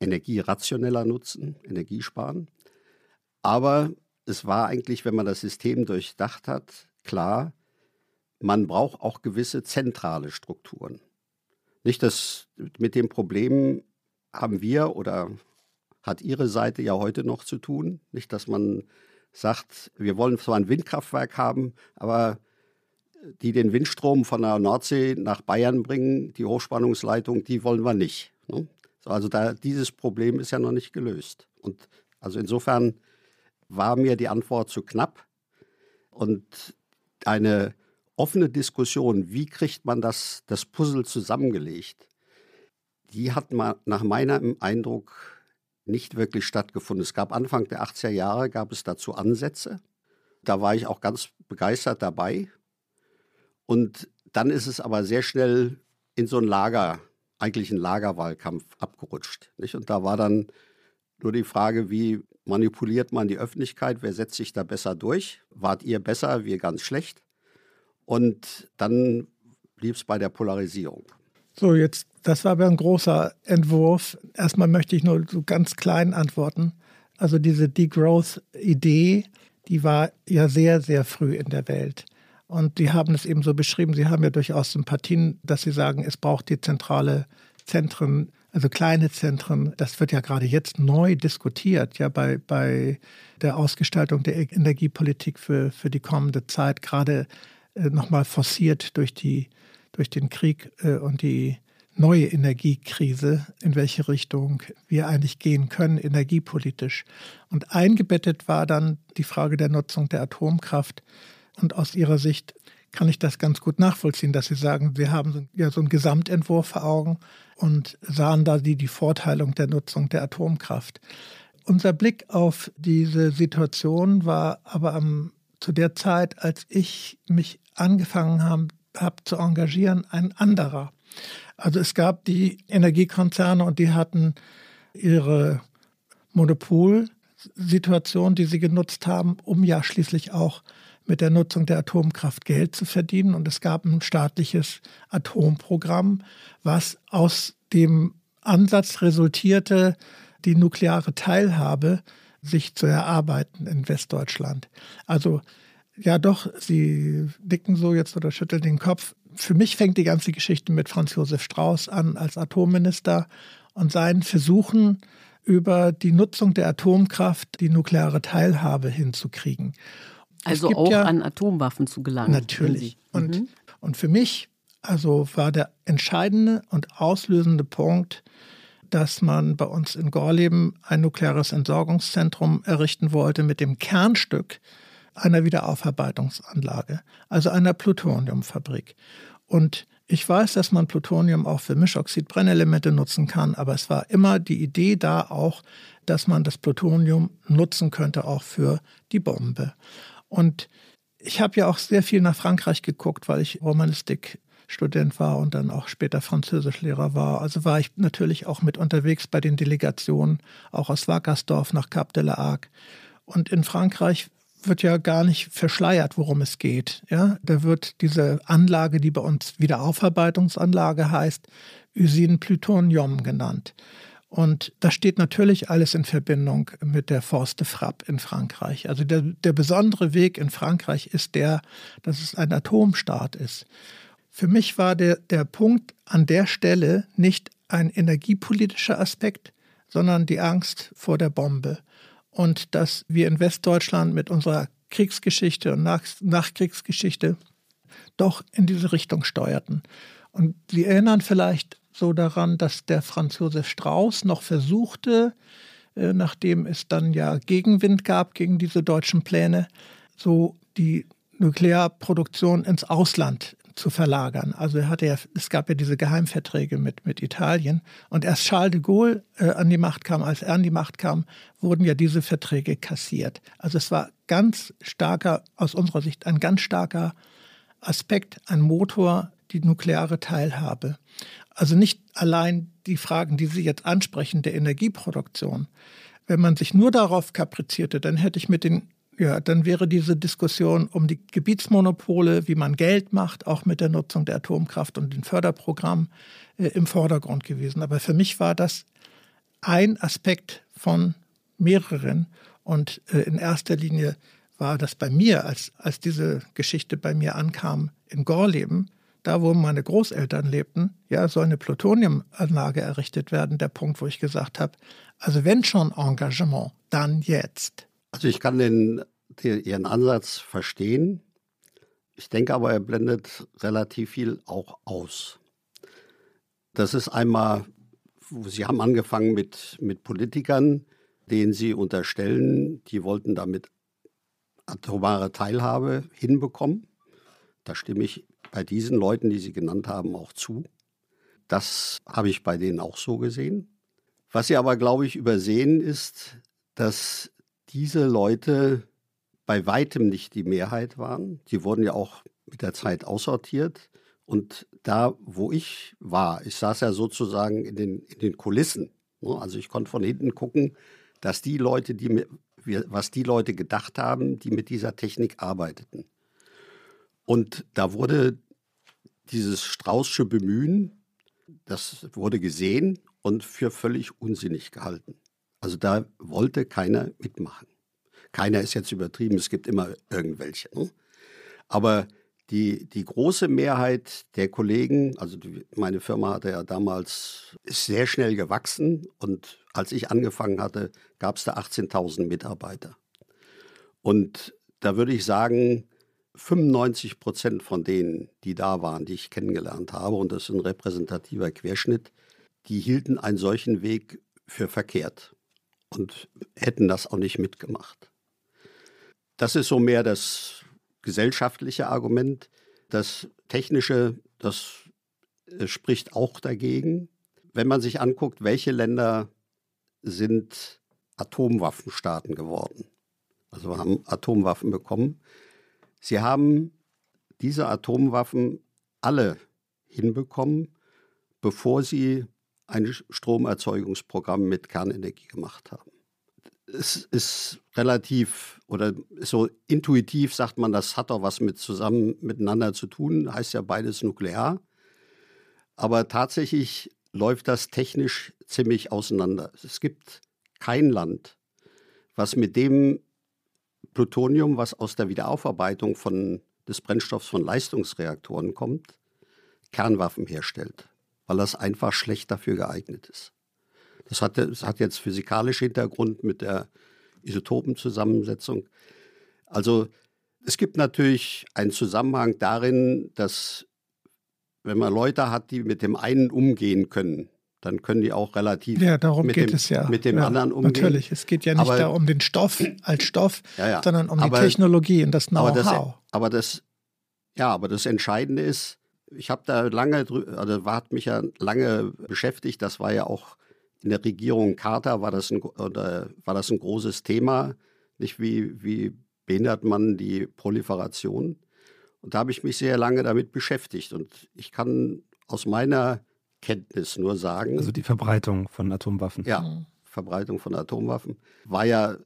energierationeller nutzen, Energiesparen. Aber es war eigentlich, wenn man das System durchdacht hat, klar, man braucht auch gewisse zentrale Strukturen. Nicht das mit dem Problem haben wir oder hat Ihre Seite ja heute noch zu tun. Nicht, dass man sagt, wir wollen zwar ein Windkraftwerk haben, aber die den Windstrom von der Nordsee nach Bayern bringen, die Hochspannungsleitung, die wollen wir nicht. Ne? Also da, dieses Problem ist ja noch nicht gelöst. Und also insofern war mir die Antwort zu knapp. Und eine offene Diskussion, wie kriegt man das, das Puzzle zusammengelegt, die hat mal nach meinem Eindruck nicht wirklich stattgefunden. Es gab Anfang der 80er Jahre, gab es dazu Ansätze. Da war ich auch ganz begeistert dabei. Und dann ist es aber sehr schnell in so ein Lager, eigentlich ein Lagerwahlkampf abgerutscht. Nicht? Und da war dann nur die Frage, wie manipuliert man die Öffentlichkeit, wer setzt sich da besser durch? Wart ihr besser, wir ganz schlecht? Und dann blieb es bei der Polarisierung. So, jetzt, das war aber ein großer Entwurf. Erstmal möchte ich nur so ganz klein antworten. Also diese Degrowth-Idee, die war ja sehr, sehr früh in der Welt. Und die haben es eben so beschrieben, sie haben ja durchaus Sympathien, dass sie sagen, es braucht die zentrale Zentren, also kleine Zentren. Das wird ja gerade jetzt neu diskutiert, ja, bei, bei der Ausgestaltung der Energiepolitik für, für die kommende Zeit, gerade nochmal forciert durch, die, durch den Krieg äh, und die neue Energiekrise, in welche Richtung wir eigentlich gehen können, energiepolitisch. Und eingebettet war dann die Frage der Nutzung der Atomkraft. Und aus Ihrer Sicht kann ich das ganz gut nachvollziehen, dass Sie sagen, Sie haben ja, so einen Gesamtentwurf vor Augen und sahen da die, die Vorteilung der Nutzung der Atomkraft. Unser Blick auf diese Situation war aber am, zu der Zeit, als ich mich angefangen habe hab zu engagieren, ein anderer. Also es gab die Energiekonzerne und die hatten ihre Monopolsituation, die sie genutzt haben, um ja schließlich auch mit der Nutzung der Atomkraft Geld zu verdienen. Und es gab ein staatliches Atomprogramm, was aus dem Ansatz resultierte, die nukleare Teilhabe sich zu erarbeiten in Westdeutschland. Also ja doch, Sie dicken so jetzt oder schütteln den Kopf. Für mich fängt die ganze Geschichte mit Franz Josef Strauß an als Atomminister und seinen Versuchen, über die Nutzung der Atomkraft die nukleare Teilhabe hinzukriegen. Also auch ja, an Atomwaffen zu gelangen. Natürlich. Und, mhm. und für mich also war der entscheidende und auslösende Punkt, dass man bei uns in Gorleben ein nukleares Entsorgungszentrum errichten wollte mit dem Kernstück einer Wiederaufarbeitungsanlage, also einer Plutoniumfabrik. Und ich weiß, dass man Plutonium auch für Mischoxid-Brennelemente nutzen kann, aber es war immer die Idee da auch, dass man das Plutonium nutzen könnte auch für die Bombe. Und ich habe ja auch sehr viel nach Frankreich geguckt, weil ich Romanistik Student war und dann auch später Französischlehrer war. Also war ich natürlich auch mit unterwegs bei den Delegationen, auch aus Wackersdorf nach Cap de la Arc. Und in Frankreich wird ja gar nicht verschleiert, worum es geht. Ja, da wird diese Anlage, die bei uns Wiederaufarbeitungsanlage heißt, Usine Plutonium genannt. Und das steht natürlich alles in Verbindung mit der Forste Frappe in Frankreich. Also der, der besondere Weg in Frankreich ist der, dass es ein Atomstaat ist. Für mich war der, der Punkt an der Stelle nicht ein energiepolitischer Aspekt, sondern die Angst vor der Bombe. Und dass wir in Westdeutschland mit unserer Kriegsgeschichte und Nach Nachkriegsgeschichte doch in diese Richtung steuerten. Und Sie erinnern vielleicht so daran, dass der Franz Josef Strauß noch versuchte, äh, nachdem es dann ja Gegenwind gab gegen diese deutschen Pläne, so die Nuklearproduktion ins Ausland zu verlagern. Also er hatte ja, es gab ja diese Geheimverträge mit, mit Italien. Und erst Charles de Gaulle äh, an die Macht kam, als er an die Macht kam, wurden ja diese Verträge kassiert. Also es war ganz starker, aus unserer Sicht, ein ganz starker Aspekt, ein Motor, die nukleare Teilhabe. Also nicht allein die Fragen, die Sie jetzt ansprechen, der Energieproduktion. Wenn man sich nur darauf kaprizierte, dann hätte ich mit den, ja, dann wäre diese Diskussion um die Gebietsmonopole, wie man Geld macht, auch mit der Nutzung der Atomkraft und den Förderprogrammen äh, im Vordergrund gewesen. Aber für mich war das ein Aspekt von mehreren. Und äh, in erster Linie war das bei mir, als, als diese Geschichte bei mir ankam, in Gorleben, da wo meine Großeltern lebten, ja, soll eine Plutoniumanlage errichtet werden. Der Punkt, wo ich gesagt habe, also wenn schon Engagement, dann jetzt. Also ich kann den, den, Ihren Ansatz verstehen. Ich denke aber, er blendet relativ viel auch aus. Das ist einmal, Sie haben angefangen mit, mit Politikern, denen Sie unterstellen, die wollten damit atomare Teilhabe hinbekommen. Da stimme ich bei diesen Leuten, die Sie genannt haben, auch zu. Das habe ich bei denen auch so gesehen. Was Sie aber, glaube ich, übersehen ist, dass diese Leute bei weitem nicht die Mehrheit waren. Die wurden ja auch mit der Zeit aussortiert. Und da, wo ich war, ich saß ja sozusagen in den, in den Kulissen. Ne? Also ich konnte von hinten gucken, dass die Leute, die was die Leute gedacht haben, die mit dieser Technik arbeiteten. Und da wurde dieses Straußsche Bemühen, das wurde gesehen und für völlig unsinnig gehalten. Also da wollte keiner mitmachen. Keiner ist jetzt übertrieben, es gibt immer irgendwelche. Ne? Aber die, die große Mehrheit der Kollegen, also die, meine Firma hatte ja damals, ist sehr schnell gewachsen und als ich angefangen hatte, gab es da 18.000 Mitarbeiter. Und da würde ich sagen, 95 Prozent von denen, die da waren, die ich kennengelernt habe, und das ist ein repräsentativer Querschnitt, die hielten einen solchen Weg für verkehrt und hätten das auch nicht mitgemacht. Das ist so mehr das gesellschaftliche Argument. Das technische, das äh, spricht auch dagegen. Wenn man sich anguckt, welche Länder sind Atomwaffenstaaten geworden, also haben Atomwaffen bekommen, Sie haben diese Atomwaffen alle hinbekommen, bevor sie ein Stromerzeugungsprogramm mit Kernenergie gemacht haben. es ist relativ oder so intuitiv sagt man, das hat doch was mit zusammen miteinander zu tun, heißt ja beides nuklear. Aber tatsächlich läuft das technisch ziemlich auseinander. Es gibt kein Land, was mit dem Plutonium, was aus der Wiederaufarbeitung von, des Brennstoffs von Leistungsreaktoren kommt, Kernwaffen herstellt, weil das einfach schlecht dafür geeignet ist. Das hat, das hat jetzt physikalischen Hintergrund mit der Isotopenzusammensetzung. Also es gibt natürlich einen Zusammenhang darin, dass wenn man Leute hat, die mit dem einen umgehen können, dann können die auch relativ ja, darum mit, geht dem, es ja. mit dem ja, anderen umgehen. Natürlich, es geht ja nicht aber, da um den Stoff als Stoff, ja, ja. sondern um aber, die Technologie und das Know-how. Aber aber das, ja, aber das Entscheidende ist, ich habe da lange, also hat mich ja lange beschäftigt. Das war ja auch in der Regierung Carter war das ein, oder war das ein großes Thema. Nicht wie, wie behindert man die Proliferation? Und da habe ich mich sehr lange damit beschäftigt. Und ich kann aus meiner Kenntnis nur sagen. Also die Verbreitung von Atomwaffen. Ja. Verbreitung von Atomwaffen. War ja,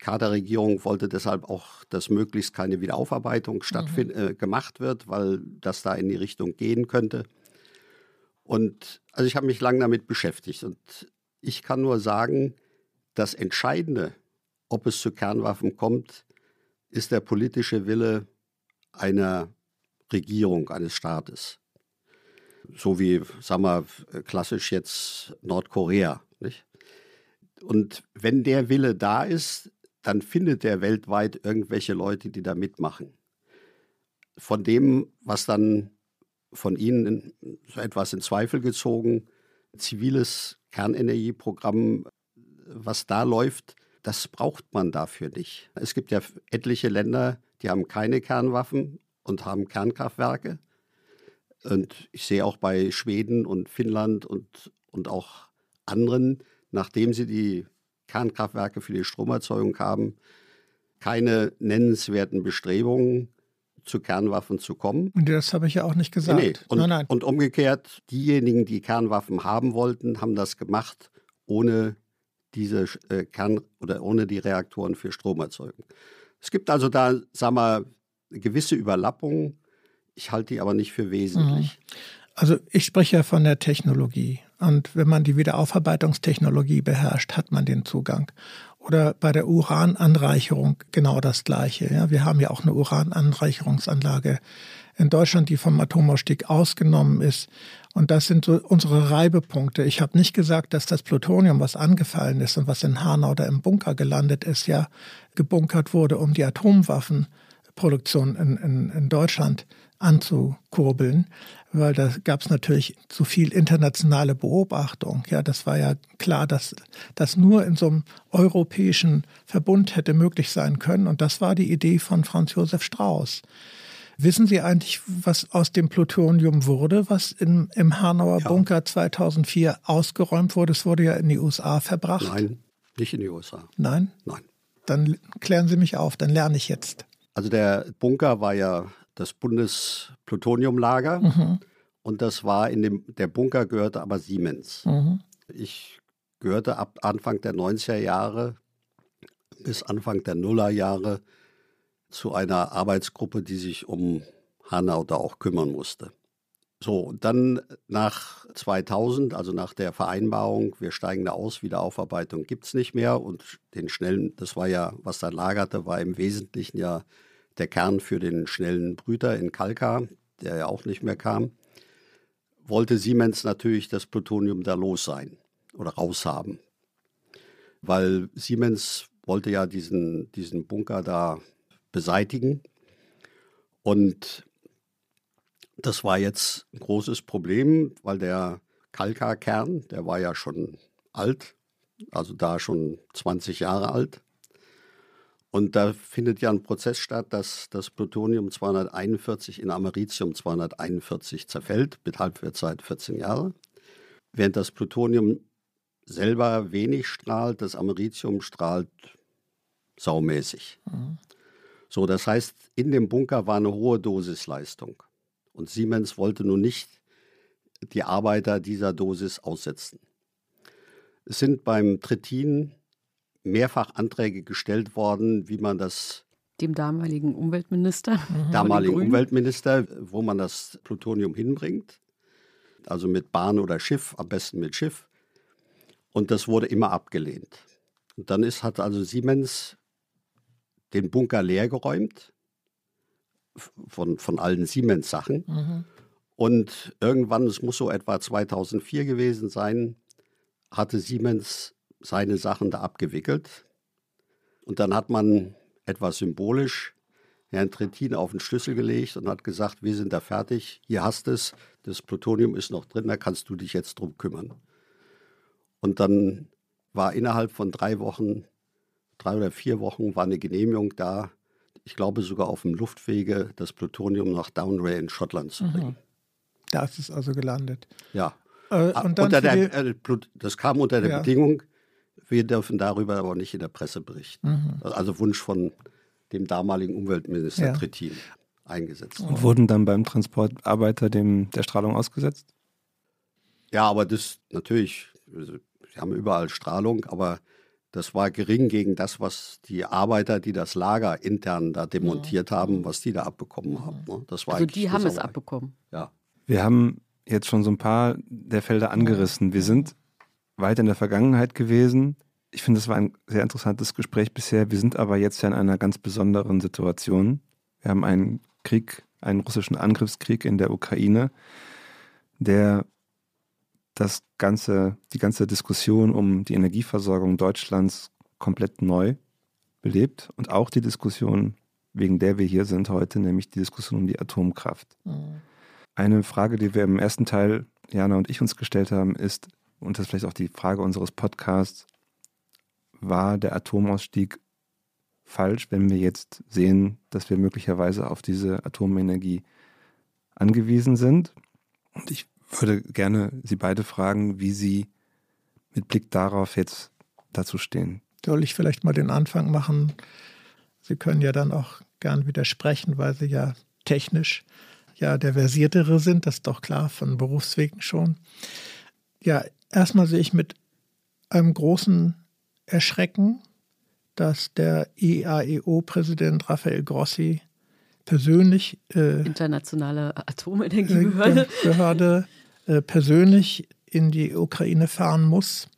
die Carter-Regierung wollte deshalb auch, dass möglichst keine Wiederaufarbeitung stattfind, mhm. äh, gemacht wird, weil das da in die Richtung gehen könnte. Und also ich habe mich lange damit beschäftigt. Und ich kann nur sagen, das Entscheidende, ob es zu Kernwaffen kommt, ist der politische Wille einer Regierung, eines Staates. So wie, sagen wir, klassisch jetzt Nordkorea. Nicht? Und wenn der Wille da ist, dann findet er weltweit irgendwelche Leute, die da mitmachen. Von dem, was dann von ihnen so etwas in Zweifel gezogen, ziviles Kernenergieprogramm, was da läuft, das braucht man dafür nicht. Es gibt ja etliche Länder, die haben keine Kernwaffen und haben Kernkraftwerke. Und ich sehe auch bei Schweden und Finnland und, und auch anderen, nachdem sie die Kernkraftwerke für die Stromerzeugung haben, keine nennenswerten Bestrebungen, zu Kernwaffen zu kommen. Und das habe ich ja auch nicht gesagt. Nee, und, nein, nein. und umgekehrt, diejenigen, die Kernwaffen haben wollten, haben das gemacht, ohne diese äh, Kern- oder ohne die Reaktoren für Stromerzeugung. Es gibt also da, sagen wir, gewisse Überlappungen. Ich halte die aber nicht für wesentlich. Mhm. Also ich spreche ja von der Technologie. Und wenn man die Wiederaufarbeitungstechnologie beherrscht, hat man den Zugang. Oder bei der Urananreicherung genau das Gleiche. Ja, wir haben ja auch eine Urananreicherungsanlage in Deutschland, die vom Atomausstieg ausgenommen ist. Und das sind so unsere Reibepunkte. Ich habe nicht gesagt, dass das Plutonium, was angefallen ist und was in Hanau oder im Bunker gelandet ist, ja gebunkert wurde, um die Atomwaffenproduktion in, in, in Deutschland anzukurbeln, weil da gab es natürlich zu viel internationale Beobachtung. Ja, das war ja klar, dass das nur in so einem europäischen Verbund hätte möglich sein können. Und das war die Idee von Franz Josef Strauß. Wissen Sie eigentlich, was aus dem Plutonium wurde, was in, im Hanauer ja. Bunker 2004 ausgeräumt wurde? Es wurde ja in die USA verbracht. Nein, nicht in die USA. Nein? Nein. Dann klären Sie mich auf, dann lerne ich jetzt. Also der Bunker war ja das Bundesplutoniumlager. Mhm. Und das war in dem, der Bunker gehörte aber Siemens. Mhm. Ich gehörte ab Anfang der 90er Jahre bis Anfang der Nullerjahre zu einer Arbeitsgruppe, die sich um Hanau da auch kümmern musste. So, und dann nach 2000, also nach der Vereinbarung, wir steigen da aus, Wiederaufarbeitung gibt es nicht mehr und den schnellen, das war ja, was da lagerte, war im Wesentlichen ja der Kern für den schnellen Brüter in Kalka, der ja auch nicht mehr kam, wollte Siemens natürlich das Plutonium da los sein oder raushaben. Weil Siemens wollte ja diesen, diesen Bunker da beseitigen. Und das war jetzt ein großes Problem, weil der Kalka-Kern, der war ja schon alt, also da schon 20 Jahre alt. Und da findet ja ein Prozess statt, dass das Plutonium 241 in Americium 241 zerfällt, mit Halbwertszeit 14 Jahre. Während das Plutonium selber wenig strahlt, das Americium strahlt saumäßig. Mhm. So, das heißt, in dem Bunker war eine hohe Dosisleistung. Und Siemens wollte nun nicht die Arbeiter dieser Dosis aussetzen. Es sind beim Tritin mehrfach Anträge gestellt worden, wie man das dem damaligen Umweltminister, (laughs) mhm. damaligen Umweltminister, wo man das Plutonium hinbringt. Also mit Bahn oder Schiff, am besten mit Schiff. Und das wurde immer abgelehnt. Und dann ist, hat also Siemens den Bunker leergeräumt von, von allen Siemens-Sachen. Mhm. Und irgendwann, es muss so etwa 2004 gewesen sein, hatte Siemens seine Sachen da abgewickelt. Und dann hat man etwas symbolisch Herrn Trittin auf den Schlüssel gelegt und hat gesagt, wir sind da fertig, hier hast es, das Plutonium ist noch drin, da kannst du dich jetzt drum kümmern. Und dann war innerhalb von drei Wochen, drei oder vier Wochen, war eine Genehmigung da, ich glaube sogar auf dem Luftwege, das Plutonium nach Downray in Schottland zu bringen. Mhm. Da ist es also gelandet. Ja. Äh, und dann unter der, äh, das kam unter der ja. Bedingung, wir dürfen darüber aber nicht in der Presse berichten. Mhm. Also Wunsch von dem damaligen Umweltminister ja. Trittin eingesetzt. Und wurden dann beim Transport Arbeiter dem, der Strahlung ausgesetzt? Ja, aber das natürlich, wir haben überall Strahlung, aber das war gering gegen das, was die Arbeiter, die das Lager intern da demontiert mhm. haben, was die da abbekommen haben. Ne? Das war also die haben es abbekommen. Ja. Wir haben jetzt schon so ein paar der Felder angerissen. Wir sind weit in der Vergangenheit gewesen. Ich finde, es war ein sehr interessantes Gespräch bisher. Wir sind aber jetzt ja in einer ganz besonderen Situation. Wir haben einen Krieg, einen russischen Angriffskrieg in der Ukraine, der das ganze, die ganze Diskussion um die Energieversorgung Deutschlands komplett neu belebt und auch die Diskussion, wegen der wir hier sind heute, nämlich die Diskussion um die Atomkraft. Mhm. Eine Frage, die wir im ersten Teil, Jana und ich uns gestellt haben, ist, und das ist vielleicht auch die Frage unseres Podcasts, war der Atomausstieg falsch, wenn wir jetzt sehen, dass wir möglicherweise auf diese Atomenergie angewiesen sind? Und ich würde gerne Sie beide fragen, wie Sie mit Blick darauf jetzt dazu stehen. Soll ich vielleicht mal den Anfang machen? Sie können ja dann auch gern widersprechen, weil Sie ja technisch ja der Versiertere sind, das ist doch klar, von Berufswegen schon. Ja, Erstmal sehe ich mit einem großen Erschrecken, dass der IAEO-Präsident Rafael Grossi persönlich äh, internationale Atomenergiebehörde. äh, Behörde, äh, persönlich in die Ukraine fahren muss,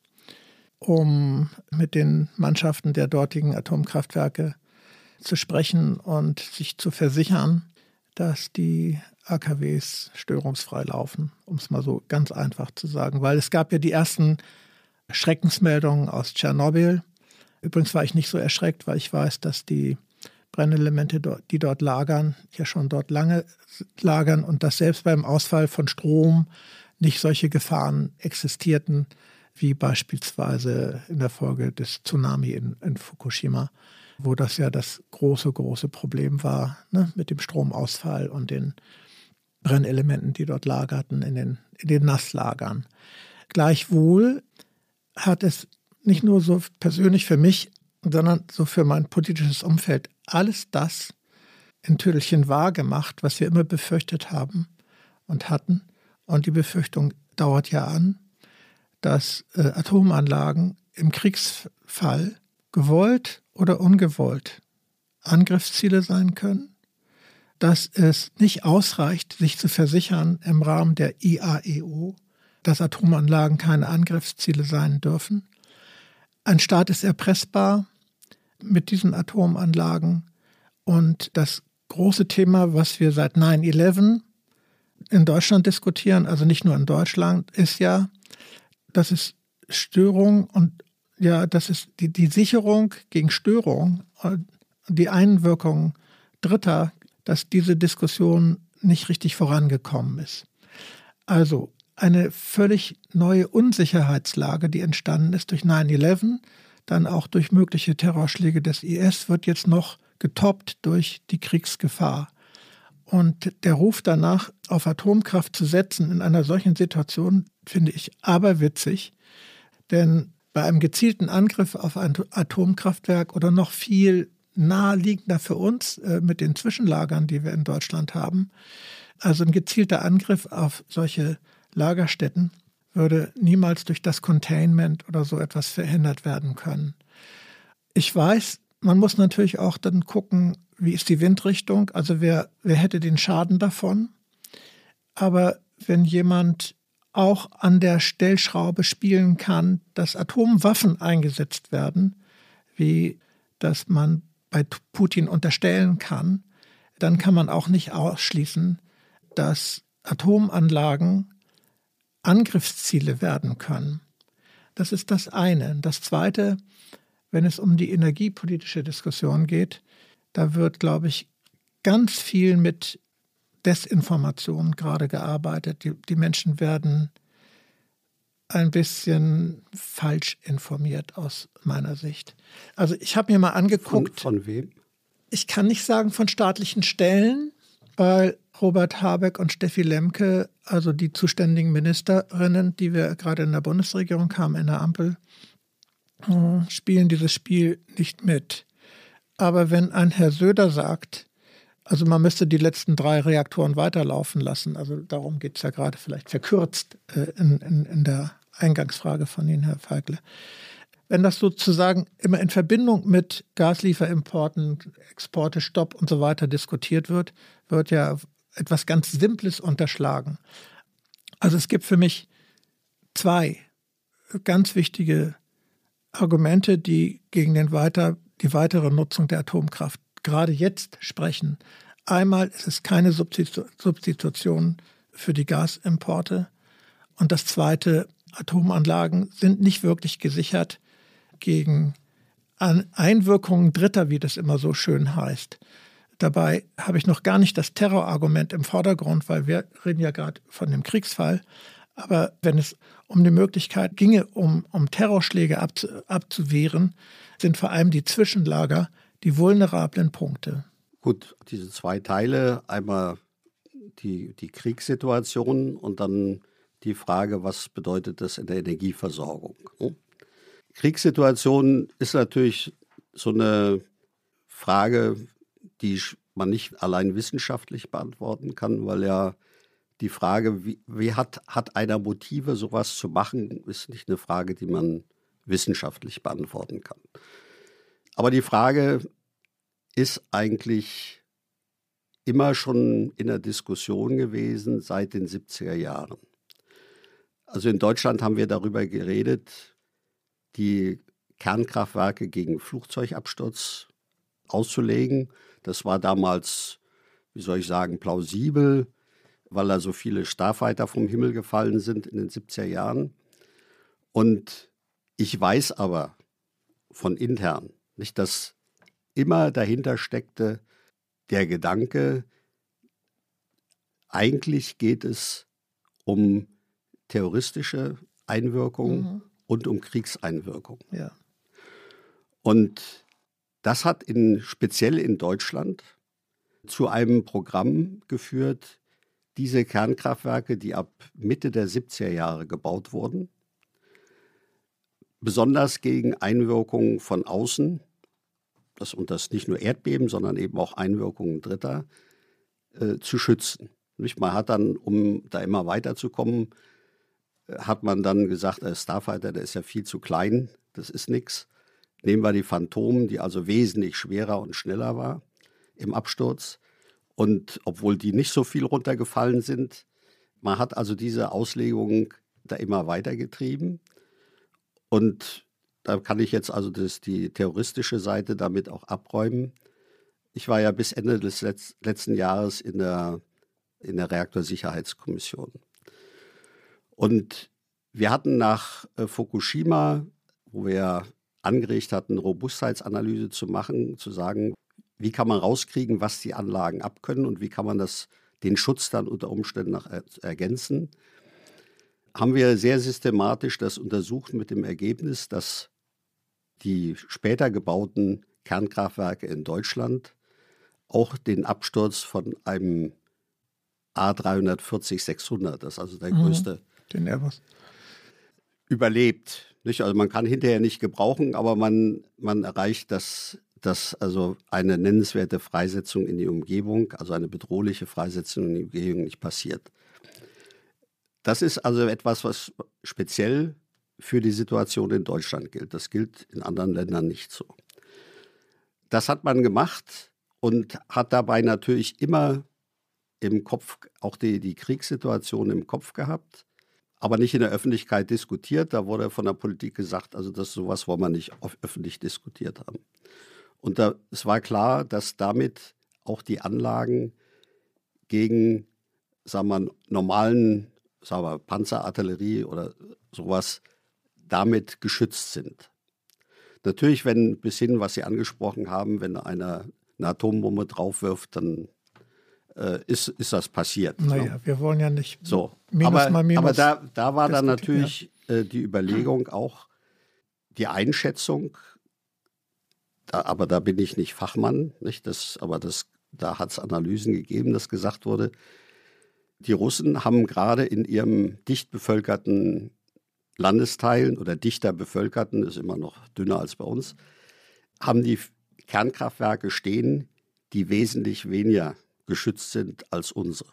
um mit den Mannschaften der dortigen Atomkraftwerke zu sprechen und sich zu versichern, dass die AKWs störungsfrei laufen, um es mal so ganz einfach zu sagen. Weil es gab ja die ersten Schreckensmeldungen aus Tschernobyl. Übrigens war ich nicht so erschreckt, weil ich weiß, dass die Brennelemente, die dort lagern, ja schon dort lange lagern und dass selbst beim Ausfall von Strom nicht solche Gefahren existierten, wie beispielsweise in der Folge des Tsunami in, in Fukushima, wo das ja das große, große Problem war ne, mit dem Stromausfall und den Brennelementen, die dort lagerten, in den, in den Nasslagern. Gleichwohl hat es nicht nur so persönlich für mich, sondern so für mein politisches Umfeld alles das in Tüdelchen wahrgemacht, was wir immer befürchtet haben und hatten. Und die Befürchtung dauert ja an, dass äh, Atomanlagen im Kriegsfall gewollt oder ungewollt Angriffsziele sein können dass es nicht ausreicht, sich zu versichern im Rahmen der IAEO, dass Atomanlagen keine Angriffsziele sein dürfen. Ein Staat ist erpressbar mit diesen Atomanlagen. Und das große Thema, was wir seit 9-11 in Deutschland diskutieren, also nicht nur in Deutschland, ist ja, dass es Störung und ja, das ist die, die Sicherung gegen Störung, die Einwirkung Dritter dass diese Diskussion nicht richtig vorangekommen ist. Also eine völlig neue Unsicherheitslage, die entstanden ist durch 9-11, dann auch durch mögliche Terrorschläge des IS, wird jetzt noch getoppt durch die Kriegsgefahr. Und der Ruf danach, auf Atomkraft zu setzen in einer solchen Situation, finde ich aberwitzig. Denn bei einem gezielten Angriff auf ein Atomkraftwerk oder noch viel naheliegender für uns äh, mit den Zwischenlagern, die wir in Deutschland haben. Also ein gezielter Angriff auf solche Lagerstätten würde niemals durch das Containment oder so etwas verhindert werden können. Ich weiß, man muss natürlich auch dann gucken, wie ist die Windrichtung, also wer, wer hätte den Schaden davon. Aber wenn jemand auch an der Stellschraube spielen kann, dass Atomwaffen eingesetzt werden, wie das man bei Putin unterstellen kann, dann kann man auch nicht ausschließen, dass Atomanlagen Angriffsziele werden können. Das ist das eine. Das zweite, wenn es um die energiepolitische Diskussion geht, da wird, glaube ich, ganz viel mit Desinformation gerade gearbeitet. Die, die Menschen werden ein bisschen falsch informiert aus meiner Sicht. Also ich habe mir mal angeguckt. Von, von, wem? Ich kann nicht sagen von staatlichen Stellen, weil Robert Habeck und Steffi Lemke, also die zuständigen Ministerinnen, die wir gerade in der Bundesregierung haben, in der Ampel, hm, spielen dieses Spiel nicht mit. Aber wenn ein Herr Söder sagt, also man müsste die letzten drei Reaktoren weiterlaufen lassen, also darum geht es ja gerade vielleicht verkürzt äh, in, in, in der Eingangsfrage von Ihnen, Herr Feigle. Wenn das sozusagen immer in Verbindung mit Gaslieferimporten, Exporte, Stopp und so weiter diskutiert wird, wird ja etwas ganz Simples unterschlagen. Also es gibt für mich zwei ganz wichtige Argumente, die gegen den weiter, die weitere Nutzung der Atomkraft gerade jetzt sprechen. Einmal ist es keine Substitution für die Gasimporte. Und das Zweite, Atomanlagen sind nicht wirklich gesichert gegen Einwirkungen Dritter, wie das immer so schön heißt. Dabei habe ich noch gar nicht das Terrorargument im Vordergrund, weil wir reden ja gerade von dem Kriegsfall. Aber wenn es um die Möglichkeit ginge, um, um Terrorschläge abzu, abzuwehren, sind vor allem die Zwischenlager die vulnerablen Punkte. Gut, diese zwei Teile, einmal die, die Kriegssituation und dann die Frage, was bedeutet das in der Energieversorgung. Hm? Kriegssituation ist natürlich so eine Frage, die man nicht allein wissenschaftlich beantworten kann, weil ja die Frage, wie, wie hat, hat einer Motive, sowas zu machen, ist nicht eine Frage, die man wissenschaftlich beantworten kann. Aber die Frage ist eigentlich immer schon in der Diskussion gewesen seit den 70er Jahren. Also in Deutschland haben wir darüber geredet, die Kernkraftwerke gegen Flugzeugabsturz auszulegen. Das war damals, wie soll ich sagen, plausibel, weil da so viele Starfighter vom Himmel gefallen sind in den 70er Jahren. Und ich weiß aber von intern, nicht, dass immer dahinter steckte der Gedanke, eigentlich geht es um terroristische Einwirkung mhm. und um Kriegseinwirkung. Ja. Und das hat in, speziell in Deutschland zu einem Programm geführt, diese Kernkraftwerke, die ab Mitte der 70er Jahre gebaut wurden, besonders gegen Einwirkungen von außen, das, und das nicht nur Erdbeben, sondern eben auch Einwirkungen Dritter, äh, zu schützen. Nicht? Man hat dann, um da immer weiterzukommen, hat man dann gesagt, der Starfighter, der ist ja viel zu klein, das ist nichts. Nehmen wir die Phantom, die also wesentlich schwerer und schneller war im Absturz. Und obwohl die nicht so viel runtergefallen sind, man hat also diese Auslegung da immer weitergetrieben. Und da kann ich jetzt also das, die terroristische Seite damit auch abräumen. Ich war ja bis Ende des Letz letzten Jahres in der, in der Reaktorsicherheitskommission. Und wir hatten nach äh, Fukushima, wo wir angeregt hatten, Robustheitsanalyse zu machen, zu sagen, wie kann man rauskriegen, was die Anlagen abkönnen und wie kann man das, den Schutz dann unter Umständen noch ergänzen, haben wir sehr systematisch das untersucht mit dem Ergebnis, dass die später gebauten Kernkraftwerke in Deutschland auch den Absturz von einem A340-600, das ist also der mhm. Den Airbus. Überlebt. Nicht? Also man kann hinterher nicht gebrauchen, aber man, man erreicht, dass, dass also eine nennenswerte Freisetzung in die Umgebung, also eine bedrohliche Freisetzung in die Umgebung nicht passiert. Das ist also etwas, was speziell für die Situation in Deutschland gilt. Das gilt in anderen Ländern nicht so. Das hat man gemacht und hat dabei natürlich immer im Kopf, auch die, die Kriegssituation im Kopf gehabt, aber nicht in der Öffentlichkeit diskutiert. Da wurde von der Politik gesagt, also das sowas wollen wir nicht öffentlich diskutiert haben. Und da, es war klar, dass damit auch die Anlagen gegen, sagen wir, normalen, sagen wir, Panzerartillerie oder sowas damit geschützt sind. Natürlich, wenn bis hin, was Sie angesprochen haben, wenn einer eine Atombombe draufwirft, dann äh, ist, ist das passiert. Naja, ne? wir wollen ja nicht so. Minus aber, mal minus aber da, da war dann natürlich äh, die Überlegung auch, die Einschätzung, da, aber da bin ich nicht Fachmann, nicht? Das, aber das, da hat es Analysen gegeben, dass gesagt wurde, die Russen haben gerade in ihrem dicht bevölkerten Landesteilen oder dichter bevölkerten, ist immer noch dünner als bei uns, haben die Kernkraftwerke stehen, die wesentlich weniger geschützt sind als unsere.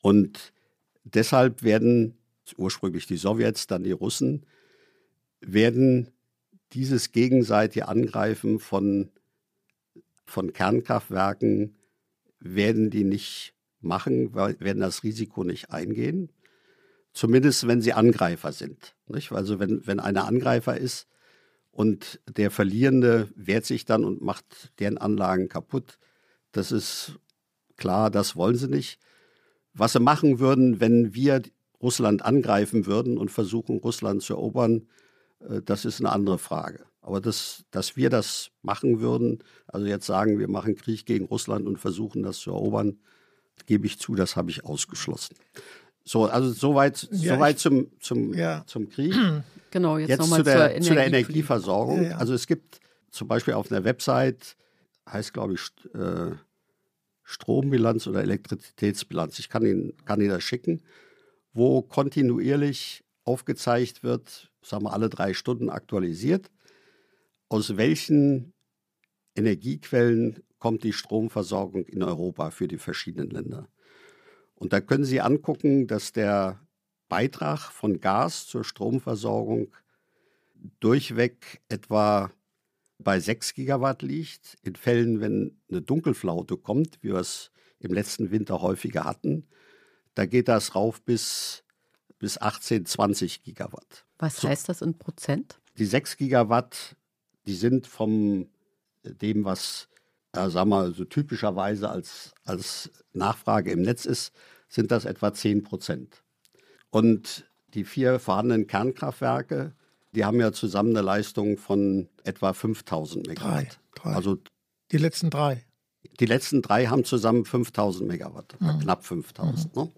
Und deshalb werden ursprünglich die Sowjets, dann die Russen, werden dieses gegenseitige Angreifen von, von Kernkraftwerken, werden die nicht machen, werden das Risiko nicht eingehen. Zumindest wenn sie Angreifer sind. Nicht? Also wenn, wenn einer Angreifer ist und der Verlierende wehrt sich dann und macht deren Anlagen kaputt, das ist klar, das wollen sie nicht. Was sie machen würden, wenn wir Russland angreifen würden und versuchen, Russland zu erobern, äh, das ist eine andere Frage. Aber das, dass wir das machen würden, also jetzt sagen, wir machen Krieg gegen Russland und versuchen, das zu erobern, gebe ich zu, das habe ich ausgeschlossen. So, also soweit, ja, soweit zum, zum, ja. zum Krieg. (clears throat) Genau, jetzt, jetzt nochmal zu der, zu der Energieversorgung. Ja, also es gibt zum Beispiel auf einer Website, heißt glaube ich äh, Strombilanz oder Elektrizitätsbilanz, ich kann Ihnen, kann Ihnen das schicken, wo kontinuierlich aufgezeigt wird, sagen wir alle drei Stunden aktualisiert, aus welchen Energiequellen kommt die Stromversorgung in Europa für die verschiedenen Länder. Und da können Sie angucken, dass der Beitrag von Gas zur Stromversorgung durchweg etwa bei 6 Gigawatt liegt. In Fällen, wenn eine Dunkelflaute kommt, wie wir es im letzten Winter häufiger hatten, da geht das rauf bis, bis 18, 20 Gigawatt. Was so. heißt das in Prozent? Die 6 Gigawatt, die sind von dem, was ja, sagen wir, so typischerweise als, als Nachfrage im Netz ist, sind das etwa 10 Prozent. Und die vier vorhandenen Kernkraftwerke, die haben ja zusammen eine Leistung von etwa 5000 Megawatt. Drei, drei. Also die letzten drei. Die letzten drei haben zusammen 5000 Megawatt, mhm. knapp 5000. Mhm. Ne?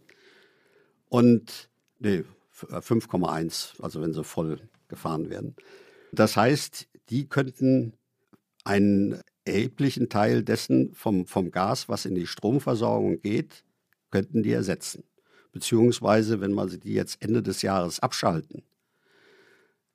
Und nee, 5,1, äh, also wenn sie voll gefahren werden. Das heißt, die könnten einen erheblichen Teil dessen vom, vom Gas, was in die Stromversorgung geht, könnten die ersetzen. Beziehungsweise, wenn man sie die jetzt Ende des Jahres abschalten,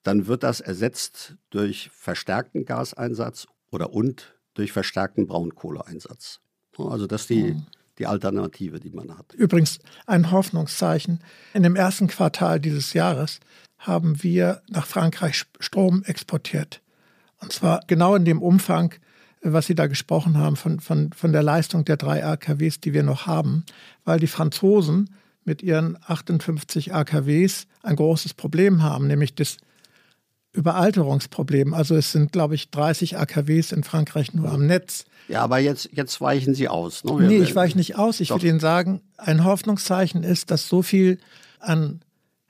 dann wird das ersetzt durch verstärkten Gaseinsatz oder und durch verstärkten Braunkohleeinsatz. Also das ist die, mhm. die Alternative, die man hat. Übrigens ein Hoffnungszeichen. In dem ersten Quartal dieses Jahres haben wir nach Frankreich Strom exportiert. Und zwar genau in dem Umfang, was Sie da gesprochen haben, von, von, von der Leistung der drei AKWs, die wir noch haben, weil die Franzosen mit ihren 58 AKWs ein großes Problem haben, nämlich das Überalterungsproblem. Also es sind, glaube ich, 30 AKWs in Frankreich nur am Netz. Ja, aber jetzt, jetzt weichen Sie aus. Ne? Nee, ich weiche nicht aus. Ich Doch. will Ihnen sagen, ein Hoffnungszeichen ist, dass so viel an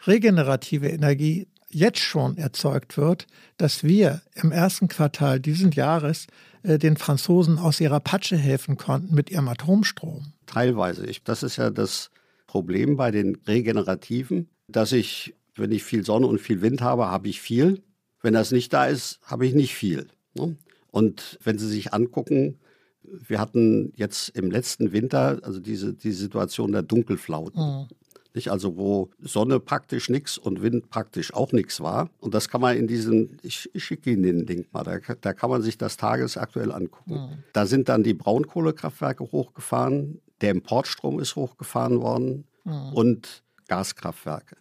regenerative Energie jetzt schon erzeugt wird, dass wir im ersten Quartal dieses Jahres äh, den Franzosen aus ihrer Patsche helfen konnten mit ihrem Atomstrom. Teilweise. Ich, das ist ja das Problem bei den Regenerativen, dass ich, wenn ich viel Sonne und viel Wind habe, habe ich viel. Wenn das nicht da ist, habe ich nicht viel. Ne? Und wenn Sie sich angucken, wir hatten jetzt im letzten Winter also diese, die Situation der Dunkelflauten. Mhm. Nicht? Also wo Sonne praktisch nichts und Wind praktisch auch nichts war. Und das kann man in diesen, ich, ich schicke Ihnen den Link mal, da, da kann man sich das tagesaktuell angucken. Mhm. Da sind dann die Braunkohlekraftwerke hochgefahren, der Importstrom ist hochgefahren worden mhm. und Gaskraftwerke.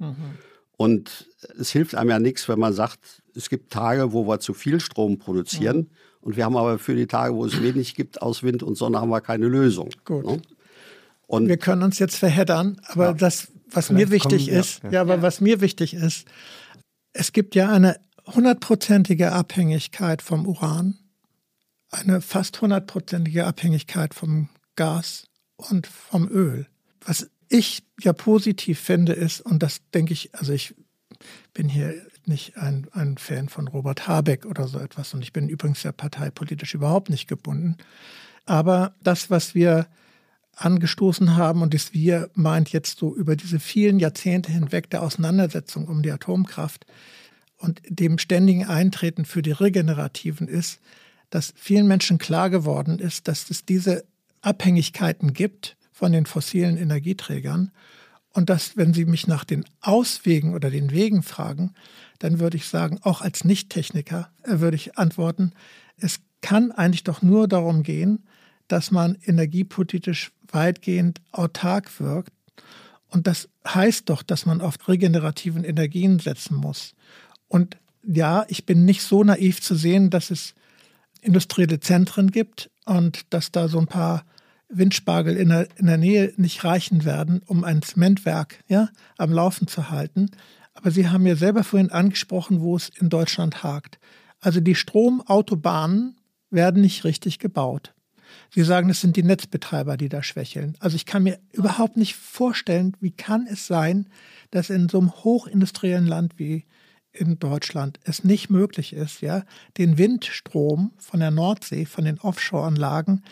Und es hilft einem ja nichts, wenn man sagt, es gibt Tage, wo wir zu viel Strom produzieren. Mhm. Und wir haben aber für die Tage, wo es wenig gibt, aus Wind und Sonne, haben wir keine Lösung. Gut. Ne? Und wir können uns jetzt verheddern, aber ja. das, was Vielleicht mir wichtig kommen, ist, ja, ja. ja, aber was mir wichtig ist, es gibt ja eine hundertprozentige Abhängigkeit vom Uran, eine fast hundertprozentige Abhängigkeit vom Gas und vom Öl. Was ich ja positiv finde ist, und das denke ich, also ich bin hier nicht ein, ein Fan von Robert Habeck oder so etwas und ich bin übrigens ja parteipolitisch überhaupt nicht gebunden. Aber das, was wir angestoßen haben und das wir meint jetzt so über diese vielen Jahrzehnte hinweg der Auseinandersetzung um die Atomkraft und dem ständigen Eintreten für die Regenerativen ist, dass vielen Menschen klar geworden ist, dass es diese Abhängigkeiten gibt von den fossilen Energieträgern und dass, wenn Sie mich nach den Auswegen oder den Wegen fragen, dann würde ich sagen, auch als Nicht-Techniker äh, würde ich antworten, es kann eigentlich doch nur darum gehen, dass man energiepolitisch weitgehend autark wirkt. Und das heißt doch, dass man auf regenerativen Energien setzen muss. Und ja, ich bin nicht so naiv zu sehen, dass es industrielle Zentren gibt und dass da so ein paar Windspargel in der, in der Nähe nicht reichen werden, um ein Zementwerk ja, am Laufen zu halten. Aber Sie haben ja selber vorhin angesprochen, wo es in Deutschland hakt. Also die Stromautobahnen werden nicht richtig gebaut. Sie sagen, es sind die Netzbetreiber, die da schwächeln. Also ich kann mir überhaupt nicht vorstellen, wie kann es sein, dass in so einem hochindustriellen Land wie in Deutschland es nicht möglich ist, ja, den Windstrom von der Nordsee, von den Offshore-Anlagen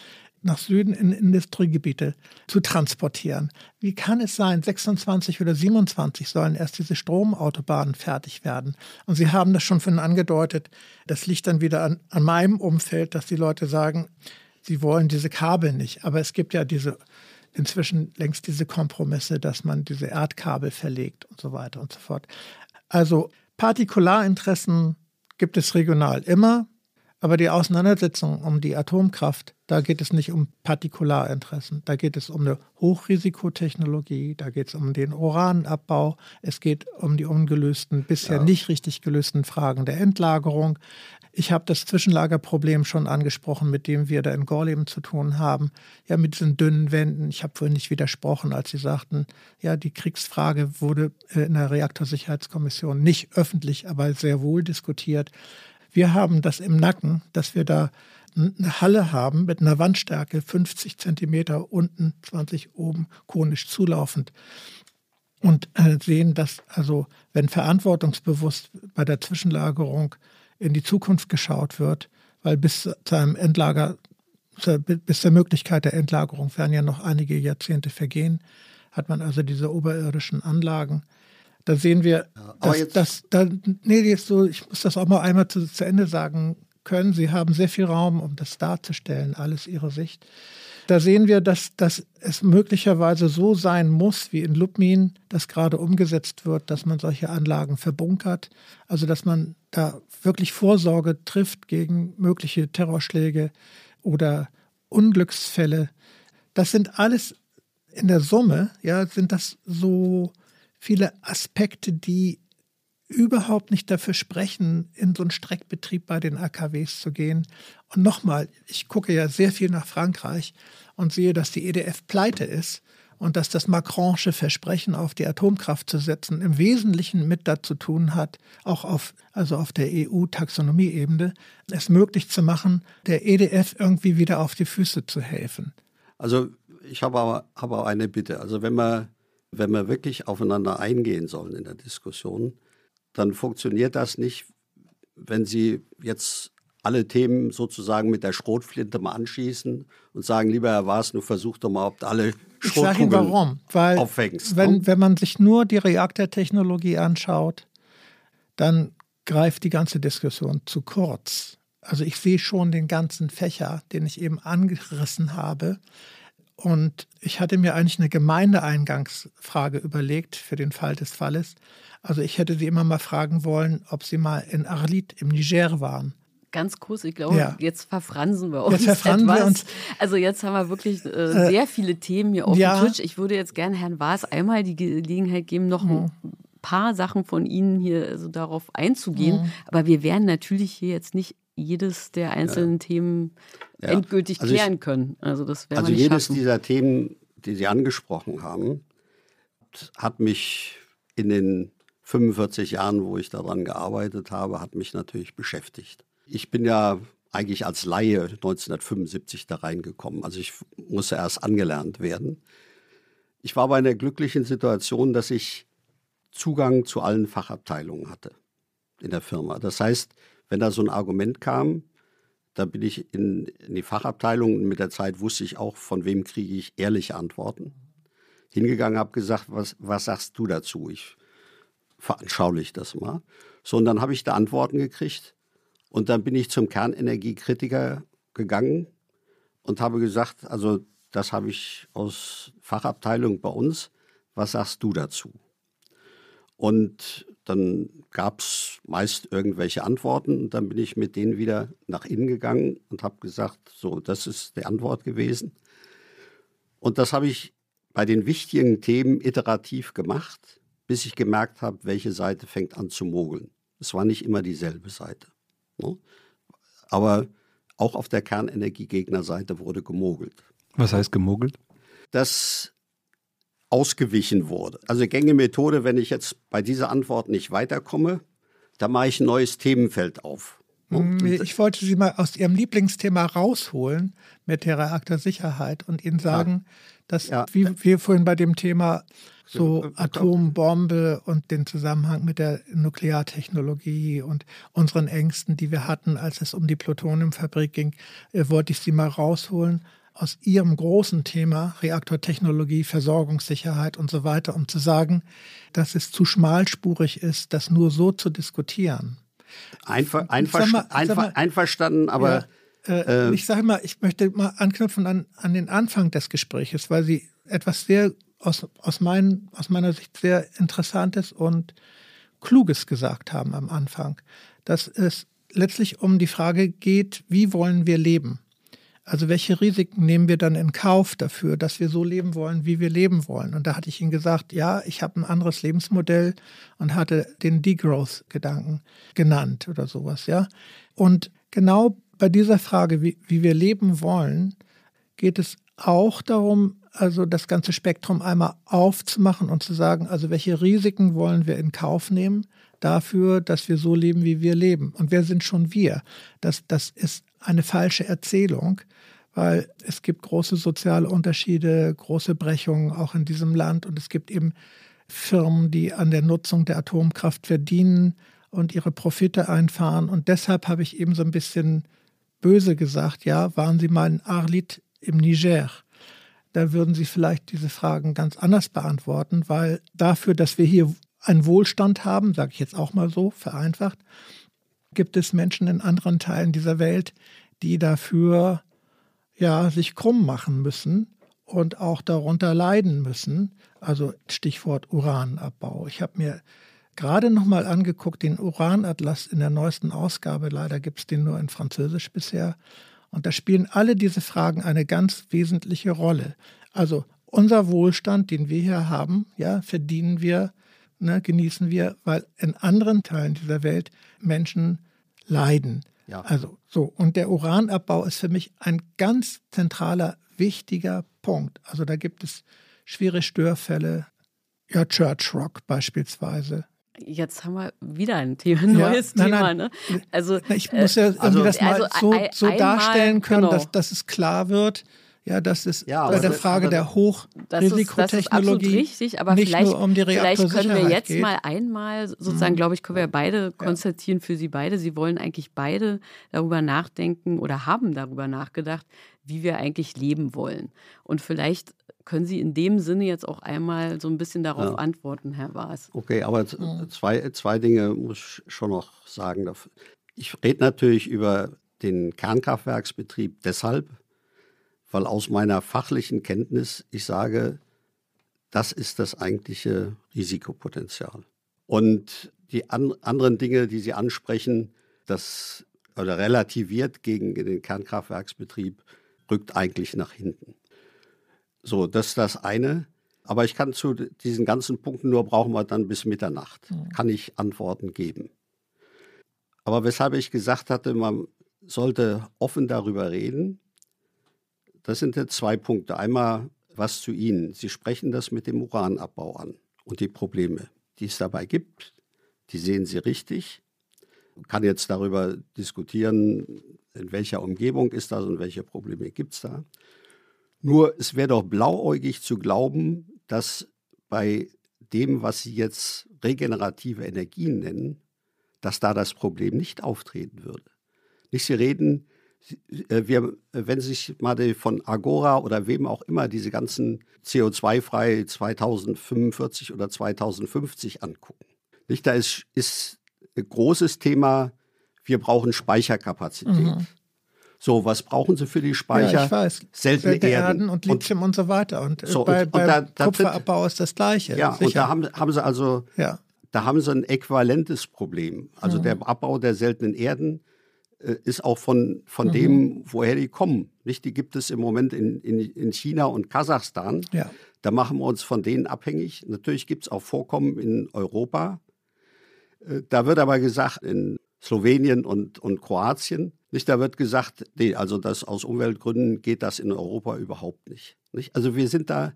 nach Süden in Industriegebiete zu transportieren. Wie kann es sein, 26 oder 27 sollen erst diese Stromautobahnen fertig werden? Und Sie haben das schon vorhin angedeutet, das liegt dann wieder an, an meinem Umfeld, dass die Leute sagen, sie wollen diese Kabel nicht. Aber es gibt ja diese inzwischen längst diese Kompromisse, dass man diese Erdkabel verlegt und so weiter und so fort. Also Partikularinteressen gibt es regional immer. Aber die Auseinandersetzung um die Atomkraft, da geht es nicht um Partikularinteressen. Da geht es um eine Hochrisikotechnologie, da geht es um den Uranabbau, es geht um die ungelösten, bisher ja. nicht richtig gelösten Fragen der Endlagerung. Ich habe das Zwischenlagerproblem schon angesprochen, mit dem wir da in Gorleben zu tun haben. Ja, mit diesen dünnen Wänden. Ich habe vorhin nicht widersprochen, als Sie sagten, ja, die Kriegsfrage wurde äh, in der Reaktorsicherheitskommission nicht öffentlich, aber sehr wohl diskutiert. Wir haben das im Nacken, dass wir da eine Halle haben mit einer Wandstärke 50 Zentimeter unten, 20 oben, konisch zulaufend. Und äh, sehen, dass also, wenn verantwortungsbewusst bei der Zwischenlagerung in die Zukunft geschaut wird, weil bis zu einem Endlager, bis zur Möglichkeit der Endlagerung werden ja noch einige Jahrzehnte vergehen, hat man also diese oberirdischen Anlagen. Da sehen wir, ja, dass, dass da, nee, jetzt so, ich muss das auch mal einmal zu, zu Ende sagen können. Sie haben sehr viel Raum, um das darzustellen, alles Ihre Sicht. Da sehen wir, dass, dass es möglicherweise so sein muss, wie in Lubmin, das gerade umgesetzt wird, dass man solche Anlagen verbunkert. Also, dass man da wirklich Vorsorge trifft gegen mögliche Terrorschläge oder Unglücksfälle. Das sind alles in der Summe, ja, sind das so viele Aspekte, die überhaupt nicht dafür sprechen, in so einen Streckbetrieb bei den AKWs zu gehen. Und nochmal, ich gucke ja sehr viel nach Frankreich und sehe, dass die EDF pleite ist und dass das Macronische Versprechen auf die Atomkraft zu setzen im Wesentlichen mit dazu tun hat, auch auf, also auf der EU-Taxonomie-Ebene, es möglich zu machen, der EDF irgendwie wieder auf die Füße zu helfen. Also ich habe aber, aber eine Bitte. Also wenn man wenn wir wirklich aufeinander eingehen sollen in der Diskussion, dann funktioniert das nicht, wenn Sie jetzt alle Themen sozusagen mit der Schrotflinte mal anschießen und sagen, lieber Herr Waas, nur versuch doch mal, ob du alle Schrotkugeln warum. Weil auffängst. Wenn, ne? wenn man sich nur die Reaktortechnologie anschaut, dann greift die ganze Diskussion zu kurz. Also ich sehe schon den ganzen Fächer, den ich eben angerissen habe, und ich hatte mir eigentlich eine Gemeindeeingangsfrage überlegt für den Fall des Falles. Also ich hätte sie immer mal fragen wollen, ob sie mal in Arlit im Niger waren. Ganz kurz, ich glaube, ja. jetzt verfransen wir uns. Jetzt verfransen etwas. wir uns. Also jetzt haben wir wirklich äh, äh, sehr viele Themen hier auf ja. dem Tisch. Ich würde jetzt gerne Herrn Waas einmal die Gelegenheit geben, noch mhm. paar Sachen von Ihnen hier also darauf einzugehen. Mhm. Aber wir werden natürlich hier jetzt nicht jedes der einzelnen ja. Themen ja. endgültig also klären ich, können. Also das Also jedes schaffen. dieser Themen, die Sie angesprochen haben, hat mich in den 45 Jahren, wo ich daran gearbeitet habe, hat mich natürlich beschäftigt. Ich bin ja eigentlich als Laie 1975 da reingekommen. Also ich musste erst angelernt werden. Ich war bei einer glücklichen Situation, dass ich Zugang zu allen Fachabteilungen hatte in der Firma. Das heißt, wenn da so ein Argument kam, da bin ich in, in die Fachabteilung und mit der Zeit wusste ich auch, von wem kriege ich ehrliche Antworten. Hingegangen, habe gesagt, was, was sagst du dazu? Ich veranschauliche das mal. So, und dann habe ich da Antworten gekriegt. Und dann bin ich zum Kernenergiekritiker gegangen und habe gesagt, also das habe ich aus Fachabteilung bei uns. Was sagst du dazu? Und dann gab es meist irgendwelche Antworten und dann bin ich mit denen wieder nach innen gegangen und habe gesagt, so, das ist die Antwort gewesen. Und das habe ich bei den wichtigen Themen iterativ gemacht, bis ich gemerkt habe, welche Seite fängt an zu mogeln. Es war nicht immer dieselbe Seite. Ne? Aber auch auf der Kernenergiegegnerseite wurde gemogelt. Was heißt gemogelt? Dass ausgewichen wurde. Also gängige Methode, wenn ich jetzt bei dieser Antwort nicht weiterkomme, dann mache ich ein neues Themenfeld auf. Mm, ich wollte Sie mal aus Ihrem Lieblingsthema rausholen mit der Reaktorsicherheit und Ihnen sagen, ja. dass, ja. wie wir vorhin bei dem Thema so Atombombe und den Zusammenhang mit der Nukleartechnologie und unseren Ängsten, die wir hatten, als es um die Plutoniumfabrik ging, äh, wollte ich Sie mal rausholen aus Ihrem großen Thema Reaktortechnologie, Versorgungssicherheit und so weiter, um zu sagen, dass es zu schmalspurig ist, das nur so zu diskutieren. Einver, einver, mal, einver, mal, einverstanden, aber. Ja, äh, äh, ich sage mal, ich möchte mal anknüpfen an, an den Anfang des Gespräches, weil Sie etwas sehr aus, aus, mein, aus meiner Sicht sehr Interessantes und Kluges gesagt haben am Anfang, dass es letztlich um die Frage geht, wie wollen wir leben? Also welche Risiken nehmen wir dann in Kauf dafür, dass wir so leben wollen, wie wir leben wollen? Und da hatte ich Ihnen gesagt, ja, ich habe ein anderes Lebensmodell und hatte den Degrowth-Gedanken genannt oder sowas, ja. Und genau bei dieser Frage, wie, wie wir leben wollen, geht es auch darum, also das ganze Spektrum einmal aufzumachen und zu sagen, also welche Risiken wollen wir in Kauf nehmen dafür, dass wir so leben, wie wir leben. Und wer sind schon wir? Das, das ist eine falsche Erzählung, weil es gibt große soziale Unterschiede, große Brechungen auch in diesem Land und es gibt eben Firmen, die an der Nutzung der Atomkraft verdienen und ihre Profite einfahren. Und deshalb habe ich eben so ein bisschen böse gesagt, ja, waren Sie mal in Arlit im Niger? Da würden Sie vielleicht diese Fragen ganz anders beantworten, weil dafür, dass wir hier einen Wohlstand haben, sage ich jetzt auch mal so vereinfacht, gibt es Menschen in anderen Teilen dieser Welt, die dafür ja sich krumm machen müssen und auch darunter leiden müssen. Also Stichwort Uranabbau. Ich habe mir gerade noch mal angeguckt den Uranatlas in der neuesten Ausgabe. Leider gibt es den nur in Französisch bisher. Und da spielen alle diese Fragen eine ganz wesentliche Rolle. Also unser Wohlstand, den wir hier haben, ja, verdienen wir ne, genießen wir, weil in anderen Teilen dieser Welt Menschen leiden. Ja. Also so. Und der Uranabbau ist für mich ein ganz zentraler, wichtiger Punkt. Also da gibt es schwere Störfälle. Ja, Church Rock beispielsweise. Jetzt haben wir wieder ein Thema, ein neues ja, nein, Thema. Nein. Ne? Also, ich muss ja irgendwie also, das mal also so, so darstellen können, genau. dass, dass es klar wird, ja, das ist ja, bei der Frage der Hochrisikotechnologie. Das richtig, aber nicht vielleicht, nur um die vielleicht können wir jetzt geht. mal einmal, sozusagen, mhm. glaube ich, können wir beide konstatieren für Sie beide. Sie wollen eigentlich beide darüber nachdenken oder haben darüber nachgedacht, wie wir eigentlich leben wollen. Und vielleicht können Sie in dem Sinne jetzt auch einmal so ein bisschen darauf ja. antworten, Herr Waas. Okay, aber mhm. zwei, zwei Dinge muss ich schon noch sagen. Ich rede natürlich über den Kernkraftwerksbetrieb deshalb, weil aus meiner fachlichen Kenntnis ich sage, das ist das eigentliche Risikopotenzial. Und die an, anderen Dinge, die Sie ansprechen, das oder relativiert gegen den Kernkraftwerksbetrieb, rückt eigentlich nach hinten. So, das ist das eine. Aber ich kann zu diesen ganzen Punkten nur brauchen wir dann bis Mitternacht. Mhm. Kann ich Antworten geben. Aber weshalb ich gesagt hatte, man sollte offen darüber reden, das sind jetzt zwei Punkte. Einmal was zu Ihnen. Sie sprechen das mit dem Uranabbau an und die Probleme, die es dabei gibt, die sehen Sie richtig. Man kann jetzt darüber diskutieren, in welcher Umgebung ist das und welche Probleme gibt es da. Nur es wäre doch blauäugig zu glauben, dass bei dem, was Sie jetzt regenerative Energien nennen, dass da das Problem nicht auftreten würde. Nicht, Sie reden, wir, wenn Sie sich mal von Agora oder wem auch immer diese ganzen CO2-frei 2045 oder 2050 angucken. Nicht, da ist, ist ein großes Thema, wir brauchen Speicherkapazität. Mhm. So, was brauchen Sie für die Speicher? Ja, ich weiß. Seltene, Seltene Erden. Erden. und Lithium und, und, so weiter. Und so, bei, und, bei da, da Kupferabbau ist das Gleiche. Ja, sicher. und da haben, haben Sie also, ja. da haben Sie ein äquivalentes Problem. Also mhm. der Abbau der seltenen Erden äh, ist auch von, von mhm. dem, woher die kommen. Nicht? Die gibt es im Moment in, in, in China und Kasachstan. Ja. Da machen wir uns von denen abhängig. Natürlich gibt es auch Vorkommen in Europa. Äh, da wird aber gesagt, in Slowenien und, und Kroatien, nicht, da wird gesagt, nee, also das aus Umweltgründen geht das in Europa überhaupt nicht. nicht? Also wir sind da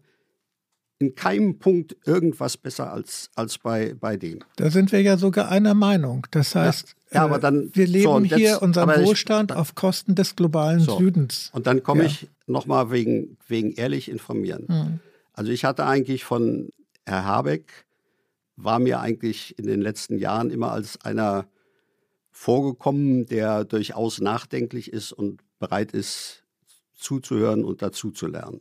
in keinem Punkt irgendwas besser als, als bei, bei dem. Da sind wir ja sogar einer Meinung. Das heißt, ja, aber dann, wir leben so, hier jetzt, unseren Wohlstand ich, auf Kosten des globalen so, Südens. Und dann komme ja. ich nochmal wegen, wegen ehrlich informieren. Hm. Also ich hatte eigentlich von Herr Habeck, war mir eigentlich in den letzten Jahren immer als einer vorgekommen, der durchaus nachdenklich ist und bereit ist, zuzuhören und dazu zu lernen.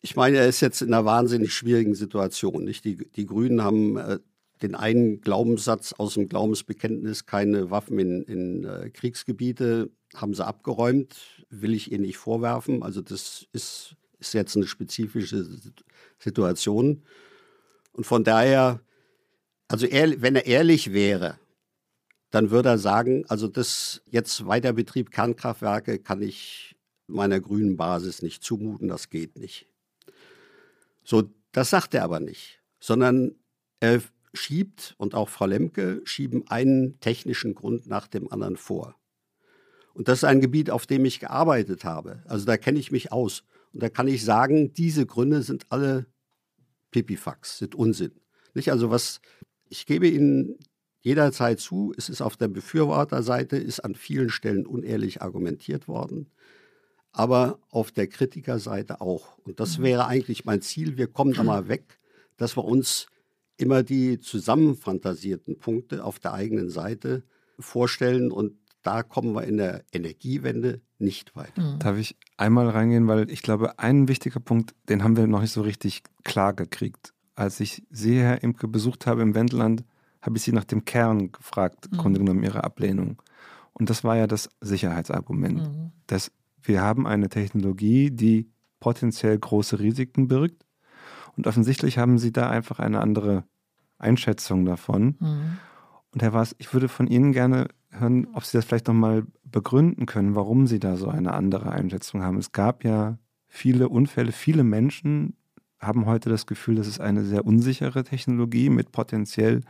Ich meine, er ist jetzt in einer wahnsinnig schwierigen Situation. Nicht? Die, die Grünen haben äh, den einen Glaubenssatz aus dem Glaubensbekenntnis, keine Waffen in, in äh, Kriegsgebiete, haben sie abgeräumt, will ich ihnen nicht vorwerfen. Also das ist, ist jetzt eine spezifische Situation. Und von daher, also er, wenn er ehrlich wäre, dann würde er sagen, also das jetzt Weiterbetrieb Kernkraftwerke kann ich meiner grünen Basis nicht zumuten, das geht nicht. So, das sagt er aber nicht, sondern er schiebt und auch Frau Lemke schieben einen technischen Grund nach dem anderen vor. Und das ist ein Gebiet, auf dem ich gearbeitet habe. Also da kenne ich mich aus. Und da kann ich sagen, diese Gründe sind alle Pipifax, sind Unsinn. Nicht? Also was, ich gebe Ihnen jederzeit zu, es ist auf der Befürworterseite, ist an vielen Stellen unehrlich argumentiert worden, aber auf der Kritikerseite auch. Und das mhm. wäre eigentlich mein Ziel. Wir kommen da mal weg, dass wir uns immer die zusammenfantasierten Punkte auf der eigenen Seite vorstellen und da kommen wir in der Energiewende nicht weiter. Mhm. Darf ich einmal reingehen, weil ich glaube, ein wichtiger Punkt, den haben wir noch nicht so richtig klar gekriegt. Als ich Sie, Herr Imke, besucht habe im Wendland, habe ich sie nach dem Kern gefragt, im mhm. Grunde genommen ihre Ablehnung. Und das war ja das Sicherheitsargument. Mhm. Dass wir haben eine Technologie, die potenziell große Risiken birgt. Und offensichtlich haben sie da einfach eine andere Einschätzung davon. Mhm. Und Herr Waas, ich würde von Ihnen gerne hören, ob Sie das vielleicht nochmal begründen können, warum Sie da so eine andere Einschätzung haben. Es gab ja viele Unfälle, viele Menschen haben heute das Gefühl, das ist eine sehr unsichere Technologie mit potenziell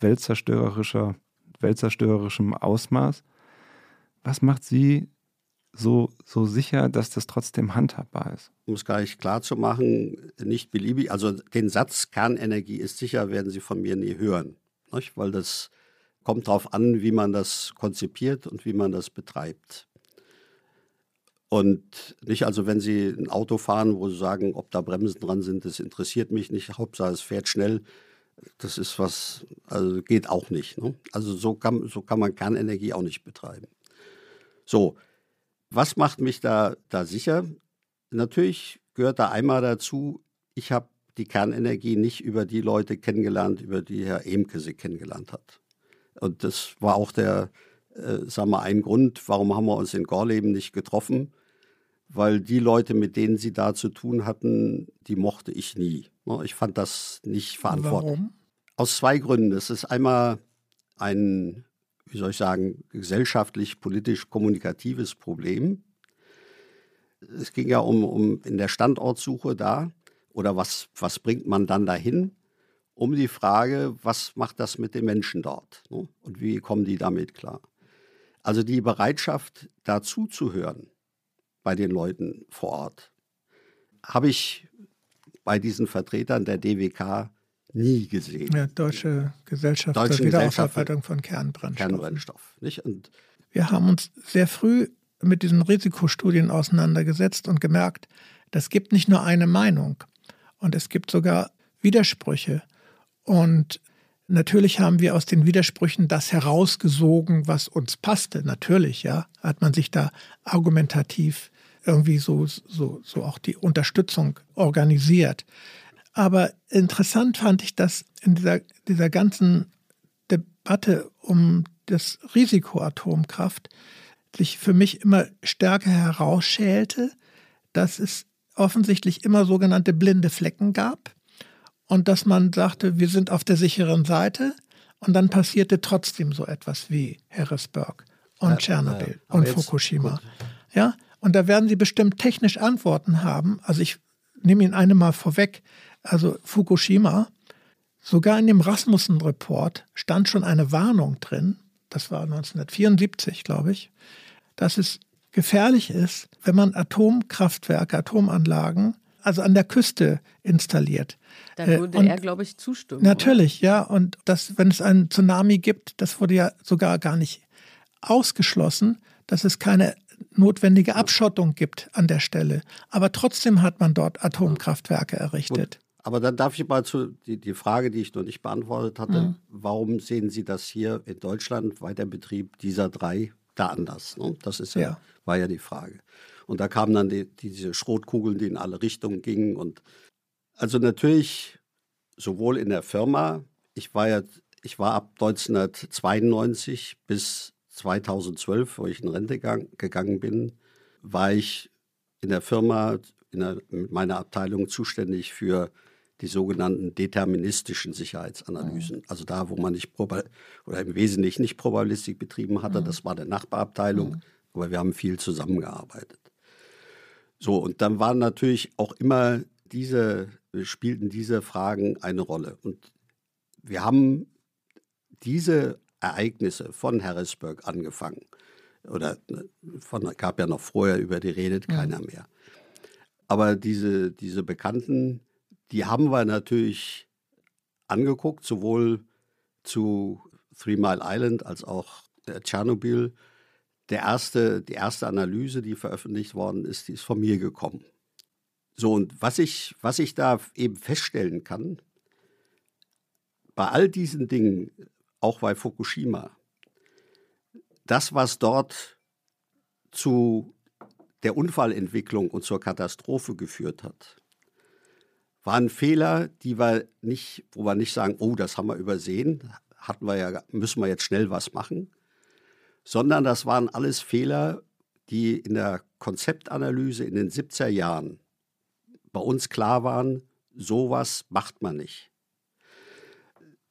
weltzerstörerischer, weltzerstörerischem Ausmaß. Was macht Sie so, so sicher, dass das trotzdem handhabbar ist? Um es gleich klar zu machen, nicht beliebig. Also den Satz Kernenergie ist sicher, werden Sie von mir nie hören. Nicht? Weil das kommt darauf an, wie man das konzipiert und wie man das betreibt. Und nicht, also wenn Sie ein Auto fahren, wo Sie sagen, ob da Bremsen dran sind, das interessiert mich nicht. Hauptsache, es fährt schnell. Das ist was, also geht auch nicht. Ne? Also so kann, so kann man Kernenergie auch nicht betreiben. So, was macht mich da, da sicher? Natürlich gehört da einmal dazu, ich habe die Kernenergie nicht über die Leute kennengelernt, über die Herr Emke sie kennengelernt hat. Und das war auch der, äh, sagen wir, ein Grund, warum haben wir uns in Gorleben nicht getroffen, weil die Leute, mit denen sie da zu tun hatten, die mochte ich nie. Ne, ich fand das nicht verantwortlich. Warum? Aus zwei Gründen. Es ist einmal ein, wie soll ich sagen, gesellschaftlich, politisch kommunikatives Problem. Es ging ja um, um in der Standortsuche da. oder was, was bringt man dann dahin? Um die Frage, was macht das mit den Menschen dort? Ne? Und wie kommen die damit klar? Also die Bereitschaft, dazu zu hören bei den Leuten vor Ort, habe ich bei diesen Vertretern der DWK nie gesehen. Ja, Deutsche Gesellschaft Deutsche zur Wiederaufarbeitung von Kernbrennstoff. Kernbrennstoff nicht? Und Wir haben uns sehr früh mit diesen Risikostudien auseinandergesetzt und gemerkt, das gibt nicht nur eine Meinung und es gibt sogar Widersprüche. Und natürlich haben wir aus den Widersprüchen das herausgesogen, was uns passte. Natürlich, ja, hat man sich da argumentativ irgendwie so, so, so auch die Unterstützung organisiert. Aber interessant fand ich, dass in dieser, dieser ganzen Debatte um das Risiko Atomkraft sich für mich immer stärker herausschälte, dass es offensichtlich immer sogenannte blinde Flecken gab und dass man sagte, wir sind auf der sicheren Seite und dann passierte trotzdem so etwas wie Harrisburg und ja, Tschernobyl ja, und Fukushima. Ja, und da werden Sie bestimmt technisch Antworten haben. Also ich nehme Ihnen eine mal vorweg. Also Fukushima, sogar in dem Rasmussen-Report stand schon eine Warnung drin, das war 1974, glaube ich, dass es gefährlich ist, wenn man Atomkraftwerke, Atomanlagen, also an der Küste installiert. Da würde und er, glaube ich, zustimmen. Natürlich, oder? ja. Und das, wenn es einen Tsunami gibt, das wurde ja sogar gar nicht ausgeschlossen, dass es keine notwendige Abschottung gibt an der Stelle. Aber trotzdem hat man dort Atomkraftwerke errichtet. Aber dann darf ich mal zu die, die Frage, die ich noch nicht beantwortet hatte. Mhm. Warum sehen Sie das hier in Deutschland, Weiterbetrieb dieser drei, da anders? Ne? Das ist ja, ja, war ja die Frage. Und da kamen dann die, diese Schrotkugeln, die in alle Richtungen gingen. Und also natürlich sowohl in der Firma, ich war ja, ich war ab 1992 bis 2012, wo ich in Rente gang, gegangen bin, war ich in der Firma, in der, mit meiner Abteilung zuständig für die sogenannten deterministischen Sicherheitsanalysen. Mhm. Also da, wo man nicht oder im Wesentlichen nicht Probabilistik betrieben hatte, mhm. das war der Nachbarabteilung, mhm. aber wir haben viel zusammengearbeitet. So, und dann waren natürlich auch immer diese, spielten diese Fragen eine Rolle. Und wir haben diese Ereignisse von Harrisburg angefangen. Oder ne, von, gab ja noch vorher über die redet keiner mehr. Aber diese, diese bekannten, die haben wir natürlich angeguckt, sowohl zu Three Mile Island als auch äh, Tschernobyl. Der erste, die erste Analyse, die veröffentlicht worden ist, die ist von mir gekommen. So, und was ich, was ich da eben feststellen kann, bei all diesen Dingen auch bei Fukushima. Das, was dort zu der Unfallentwicklung und zur Katastrophe geführt hat, waren Fehler, die wir nicht, wo wir nicht sagen, oh, das haben wir übersehen, hatten wir ja, müssen wir jetzt schnell was machen, sondern das waren alles Fehler, die in der Konzeptanalyse in den 70er Jahren bei uns klar waren, sowas macht man nicht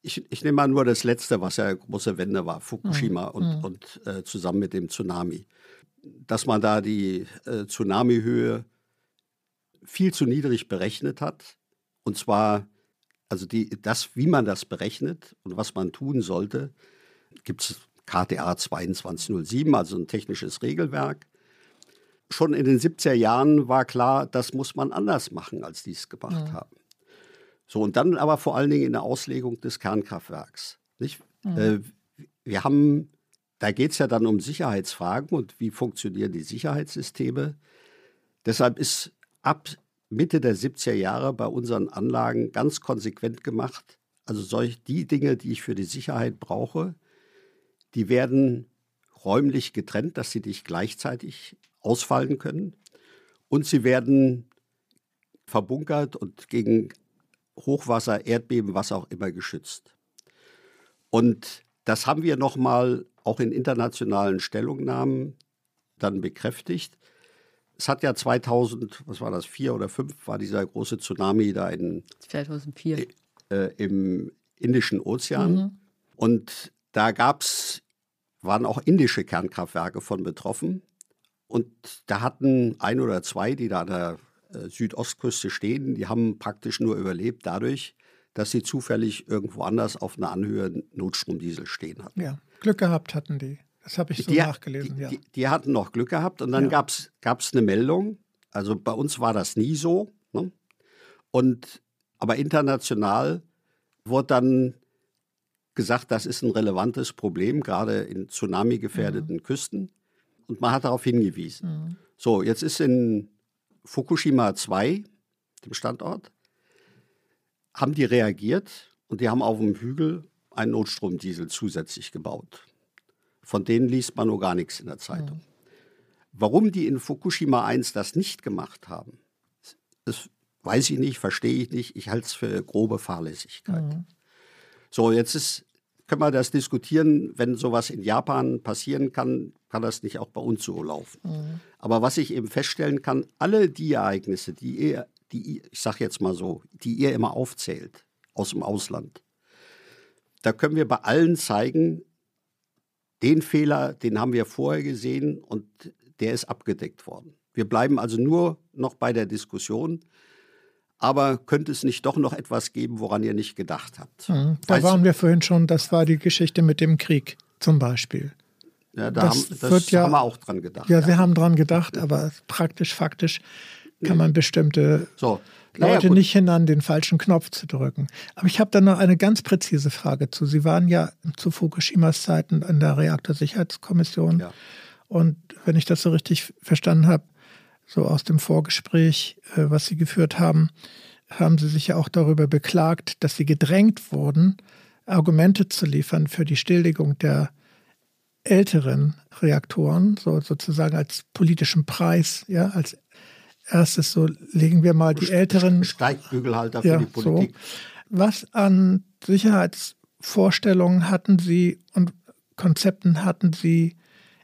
ich, ich nehme mal nur das letzte, was ja eine große Wende war, Fukushima mhm. und, mhm. und äh, zusammen mit dem Tsunami. Dass man da die äh, Tsunami-Höhe viel zu niedrig berechnet hat. Und zwar, also die, das, wie man das berechnet und was man tun sollte, gibt es KTA 2207, also ein technisches Regelwerk. Schon in den 70er Jahren war klar, das muss man anders machen, als die es gemacht mhm. haben. So, und dann aber vor allen Dingen in der Auslegung des Kernkraftwerks. Nicht? Mhm. Äh, wir haben, da geht es ja dann um Sicherheitsfragen und wie funktionieren die Sicherheitssysteme. Deshalb ist ab Mitte der 70er Jahre bei unseren Anlagen ganz konsequent gemacht. Also solch die Dinge, die ich für die Sicherheit brauche, die werden räumlich getrennt, dass sie nicht gleichzeitig ausfallen können. Und sie werden verbunkert und gegen Hochwasser, Erdbeben, was auch immer geschützt. Und das haben wir nochmal auch in internationalen Stellungnahmen dann bekräftigt. Es hat ja 2000, was war das, vier oder fünf, war dieser große Tsunami da in 2004 äh, im Indischen Ozean. Mhm. Und da gab's, waren auch indische Kernkraftwerke von betroffen. Und da hatten ein oder zwei, die da an der äh, Südostküste stehen, die haben praktisch nur überlebt dadurch, dass sie zufällig irgendwo anders auf einer Anhöhe Notstromdiesel stehen hatten. Ja, Glück gehabt hatten die. Das habe ich so die, nachgelesen, die, ja. Die, die, hatten noch Glück gehabt und dann ja. gab es eine Meldung. Also bei uns war das nie so. Ne? Und, aber international wurde dann gesagt, das ist ein relevantes Problem, gerade in tsunami-gefährdeten mhm. Küsten. Und man hat darauf hingewiesen. Mhm. So, jetzt ist in Fukushima 2, dem Standort, haben die reagiert und die haben auf dem Hügel einen Notstromdiesel zusätzlich gebaut. Von denen liest man nur gar nichts in der Zeitung. Mhm. Warum die in Fukushima 1 das nicht gemacht haben, das weiß ich nicht, verstehe ich nicht. Ich halte es für grobe Fahrlässigkeit. Mhm. So, jetzt ist, können wir das diskutieren, wenn sowas in Japan passieren kann, kann das nicht auch bei uns so laufen. Mhm. Aber was ich eben feststellen kann, alle die Ereignisse, die ihr, die, ich sage jetzt mal so, die ihr immer aufzählt aus dem Ausland, da können wir bei allen zeigen, den Fehler, den haben wir vorher gesehen und der ist abgedeckt worden. Wir bleiben also nur noch bei der Diskussion. Aber könnte es nicht doch noch etwas geben, woran ihr nicht gedacht habt? Mhm, da weißt waren wir vorhin schon, das war die Geschichte mit dem Krieg zum Beispiel. Ja, da, das haben, das ja, haben wir auch dran gedacht. Ja, ja, wir haben dran gedacht, aber praktisch, faktisch kann man bestimmte so. Leute naja, nicht hindern, den falschen Knopf zu drücken. Aber ich habe da noch eine ganz präzise Frage zu. Sie waren ja zu Fukushimas Zeiten in der Reaktorsicherheitskommission. Ja. Und wenn ich das so richtig verstanden habe, so aus dem Vorgespräch, äh, was Sie geführt haben, haben Sie sich ja auch darüber beklagt, dass Sie gedrängt wurden, Argumente zu liefern für die Stilllegung der älteren Reaktoren, so sozusagen als politischen Preis, ja, als erstes so legen wir mal die älteren Steigbügelhalter für ja, die Politik. So. Was an Sicherheitsvorstellungen hatten Sie und Konzepten hatten Sie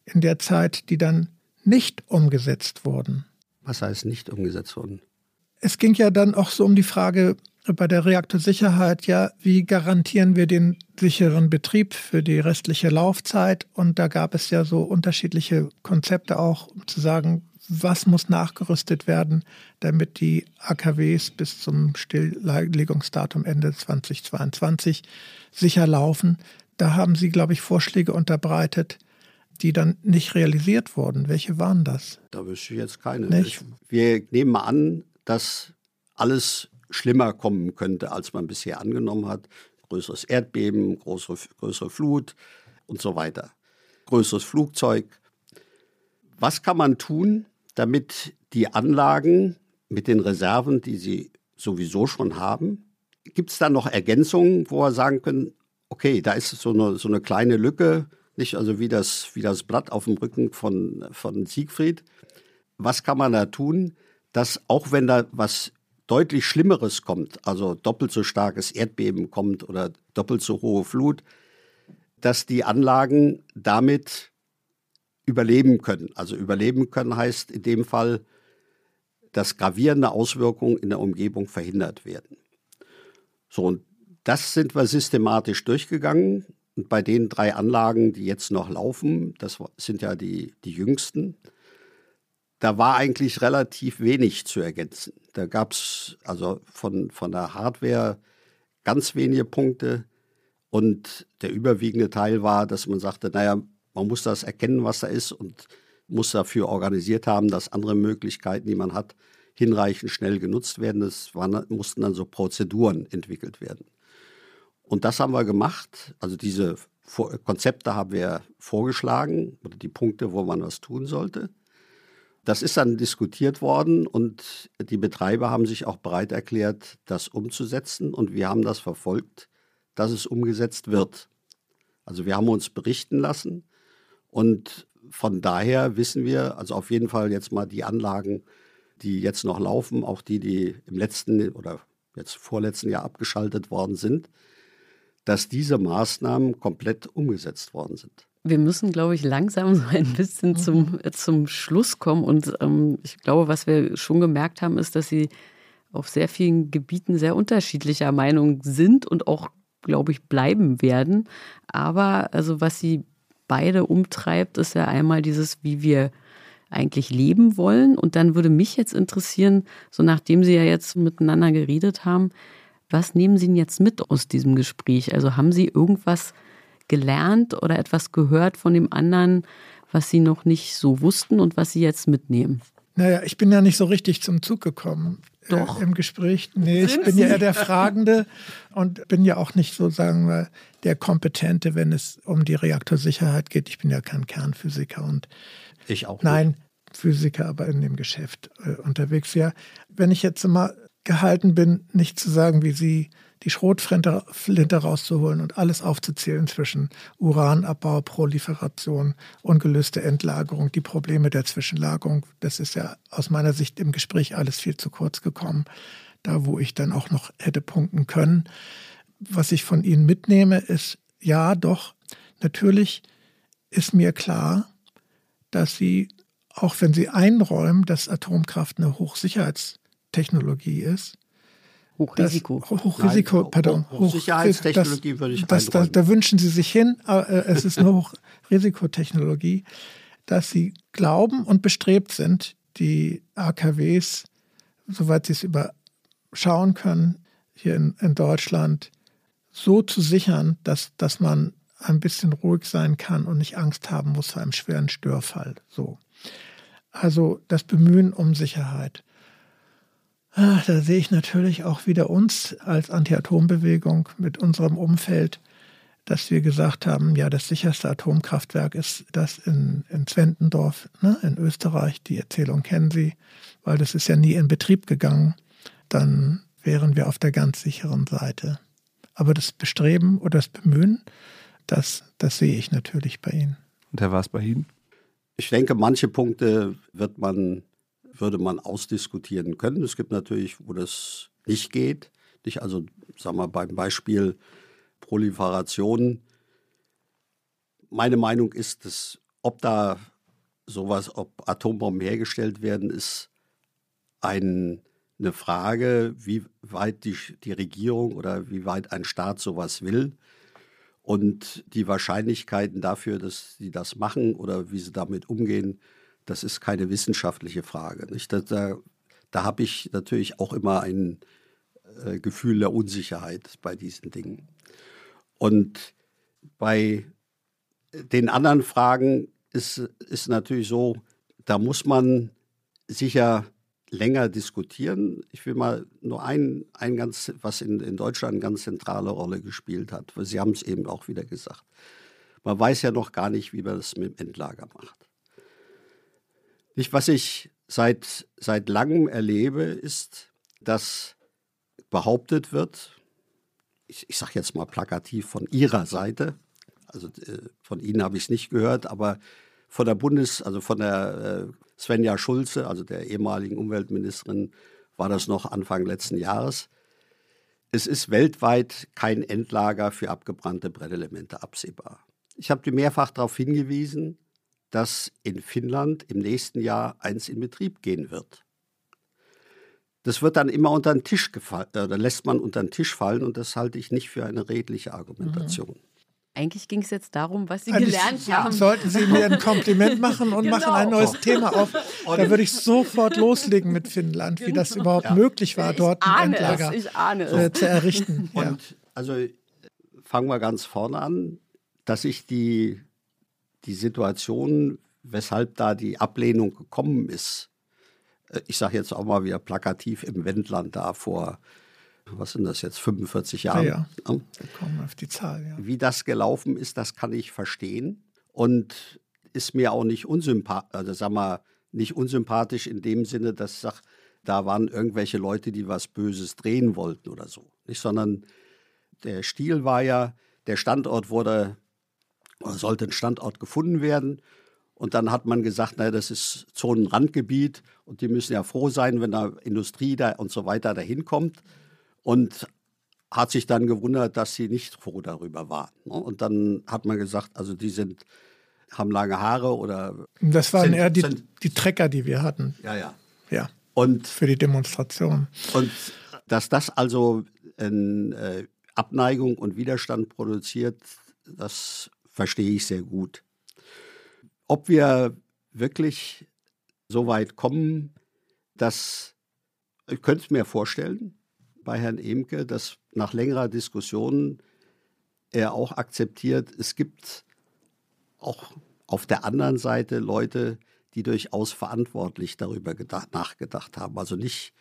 in der Zeit, die dann nicht umgesetzt wurden? Was heißt nicht umgesetzt wurden? Es ging ja dann auch so um die Frage bei der Reaktorsicherheit, ja, wie garantieren wir den sicheren Betrieb für die restliche Laufzeit? Und da gab es ja so unterschiedliche Konzepte auch, um zu sagen, was muss nachgerüstet werden, damit die AKWs bis zum Stilllegungsdatum Ende 2022 sicher laufen. Da haben Sie, glaube ich, Vorschläge unterbreitet, die dann nicht realisiert wurden. Welche waren das? Da wüsste ich jetzt keine. Nicht? wir nehmen mal an, dass alles schlimmer kommen könnte, als man bisher angenommen hat. Größeres Erdbeben, größere, größere Flut und so weiter. Größeres Flugzeug. Was kann man tun, damit die Anlagen mit den Reserven, die sie sowieso schon haben, gibt es da noch Ergänzungen, wo wir sagen können, okay, da ist so eine, so eine kleine Lücke, nicht also wie das, wie das Blatt auf dem Rücken von, von Siegfried. Was kann man da tun, dass auch wenn da was deutlich Schlimmeres kommt, also doppelt so starkes Erdbeben kommt oder doppelt so hohe Flut, dass die Anlagen damit überleben können. Also überleben können heißt in dem Fall, dass gravierende Auswirkungen in der Umgebung verhindert werden. So, und das sind wir systematisch durchgegangen. Und bei den drei Anlagen, die jetzt noch laufen, das sind ja die, die jüngsten, da war eigentlich relativ wenig zu ergänzen. Da gab es also von, von der Hardware ganz wenige Punkte. Und der überwiegende Teil war, dass man sagte, naja, man muss das erkennen, was da ist und muss dafür organisiert haben, dass andere Möglichkeiten, die man hat, hinreichend schnell genutzt werden. Waren, mussten dann so Prozeduren entwickelt werden. Und das haben wir gemacht. Also diese Konzepte haben wir vorgeschlagen oder die Punkte, wo man was tun sollte. Das ist dann diskutiert worden und die Betreiber haben sich auch bereit erklärt, das umzusetzen und wir haben das verfolgt, dass es umgesetzt wird. Also wir haben uns berichten lassen und von daher wissen wir, also auf jeden Fall jetzt mal die Anlagen, die jetzt noch laufen, auch die, die im letzten oder jetzt vorletzten Jahr abgeschaltet worden sind, dass diese Maßnahmen komplett umgesetzt worden sind. Wir müssen, glaube ich, langsam (laughs) so ein bisschen zum, zum Schluss kommen. Und ähm, ich glaube, was wir schon gemerkt haben, ist, dass Sie auf sehr vielen Gebieten sehr unterschiedlicher Meinung sind und auch, glaube ich, bleiben werden. Aber also was Sie beide umtreibt, ist ja einmal dieses, wie wir eigentlich leben wollen. Und dann würde mich jetzt interessieren, so nachdem Sie ja jetzt miteinander geredet haben, was nehmen Sie denn jetzt mit aus diesem Gespräch? Also haben Sie irgendwas gelernt oder etwas gehört von dem anderen, was Sie noch nicht so wussten und was Sie jetzt mitnehmen? Naja, ich bin ja nicht so richtig zum Zug gekommen Doch. Im Gespräch. Nee, Sind ich bin Sie? ja eher der Fragende und bin ja auch nicht so, sagen wir, der Kompetente, wenn es um die Reaktorsicherheit geht. Ich bin ja kein Kernphysiker und Ich auch. nein, Physiker, aber in dem Geschäft äh, unterwegs. Ja, wenn ich jetzt mal gehalten bin, nicht zu sagen, wie Sie die Schrotflinte Flinte rauszuholen und alles aufzuzählen zwischen Uranabbau, Proliferation, ungelöste Endlagerung, die Probleme der Zwischenlagerung. Das ist ja aus meiner Sicht im Gespräch alles viel zu kurz gekommen, da wo ich dann auch noch hätte punkten können. Was ich von Ihnen mitnehme, ist, ja, doch, natürlich ist mir klar, dass Sie, auch wenn Sie einräumen, dass Atomkraft eine Hochsicherheitstechnologie ist, Hochrisiko. das, Hochrisiko, Nein, pardon. Hoch- Hochsicherheitstechnologie das, würde ich das, da, einräumen. da wünschen Sie sich hin, aber äh, es ist eine Hochrisikotechnologie, dass Sie glauben und bestrebt sind, die AKWs, soweit Sie es überschauen können, hier in, in Deutschland so zu sichern, dass, dass man ein bisschen ruhig sein kann und nicht Angst haben muss vor einem schweren Störfall. So. Also das Bemühen um Sicherheit. Ah, Da sehe ich natürlich auch wieder uns als Anti-Atom-Bewegung mit unserem Umfeld, dass wir gesagt haben, ja, das sicherste Atomkraftwerk ist das in, in Zwentendorf ne, in Österreich. Die Erzählung kennen Sie, weil das ist ja nie in Betrieb gegangen. Dann wären wir auf der ganz sicheren Seite. Aber das Bestreben oder das Bemühen, das, das sehe ich natürlich bei Ihnen. Und Herr war es bei Ihnen? Ich denke, manche Punkte wird man, würde man ausdiskutieren können. Es gibt natürlich, wo das nicht geht. Nicht, also, sagen wir beim Beispiel Proliferation. Meine Meinung ist, dass ob da sowas, ob Atombomben hergestellt werden, ist ein, eine Frage, wie weit die, die Regierung oder wie weit ein Staat sowas will. Und die Wahrscheinlichkeiten dafür, dass sie das machen oder wie sie damit umgehen, das ist keine wissenschaftliche Frage. Nicht? Da, da, da habe ich natürlich auch immer ein äh, Gefühl der Unsicherheit bei diesen Dingen. Und bei den anderen Fragen ist, ist natürlich so, da muss man sicher länger diskutieren. Ich will mal nur ein, ein ganz, was in, in Deutschland eine ganz zentrale Rolle gespielt hat. Sie haben es eben auch wieder gesagt. Man weiß ja noch gar nicht, wie man das mit dem Endlager macht. Nicht, was ich seit, seit langem erlebe, ist, dass behauptet wird, ich, ich sage jetzt mal plakativ von Ihrer Seite, also äh, von Ihnen habe ich es nicht gehört, aber von der Bundes-, also von der äh, Svenja Schulze, also der ehemaligen Umweltministerin, war das noch Anfang letzten Jahres. Es ist weltweit kein Endlager für abgebrannte Brennelemente absehbar. Ich habe mehrfach darauf hingewiesen, dass in Finnland im nächsten Jahr eins in Betrieb gehen wird. Das wird dann immer unter den Tisch gefallen, oder lässt man unter den Tisch fallen und das halte ich nicht für eine redliche Argumentation. Eigentlich ging es jetzt darum, was Sie Eigentlich gelernt haben. Sollten Sie mir ein Kompliment (laughs) machen und Genau. machen ein neues Thema auf, da würde ich sofort loslegen mit Finnland, wie das überhaupt möglich war, dort ein Endlager es, ich ahne es. äh, zu errichten. Ja. Und also äh, fangen wir ganz vorne an, dass ich die, die Situation, weshalb da die Ablehnung gekommen ist, äh, ich sage jetzt auch mal wieder plakativ im Wendland da vor, was sind das jetzt, 45 Jahren. Ja, Ja. Wir kommen auf die Zahl, ja. Wie das gelaufen ist, das kann ich verstehen und ist mir auch nicht unsympathisch, also sag mal, nicht unsympathisch in dem Sinne, dass ich sage, da waren irgendwelche Leute, die was Böses drehen wollten oder so. Nicht, sondern der Stil war ja, der Standort wurde, sollte ein Standort gefunden werden. Und dann hat man gesagt, naja, das ist Zonenrandgebiet und die müssen ja froh sein, wenn da Industrie da und so weiter dahin kommt. Und hat sich dann gewundert, dass sie nicht froh darüber waren. ne? Und dann hat man gesagt, also die sind, haben lange Haare oder Das waren Sind- eher die, sind- die Trecker, die wir hatten, ja, ja. ja, Und für die Demonstration. Und dass das also in, äh, Abneigung und Widerstand produziert, das verstehe ich sehr gut. Ob wir wirklich so weit kommen, dass ich könnte mir vorstellen bei Herrn Emke, dass nach längerer Diskussion er auch akzeptiert, es gibt auch auf der anderen Seite Leute, die durchaus verantwortlich darüber gedacht, nachgedacht haben. Also nicht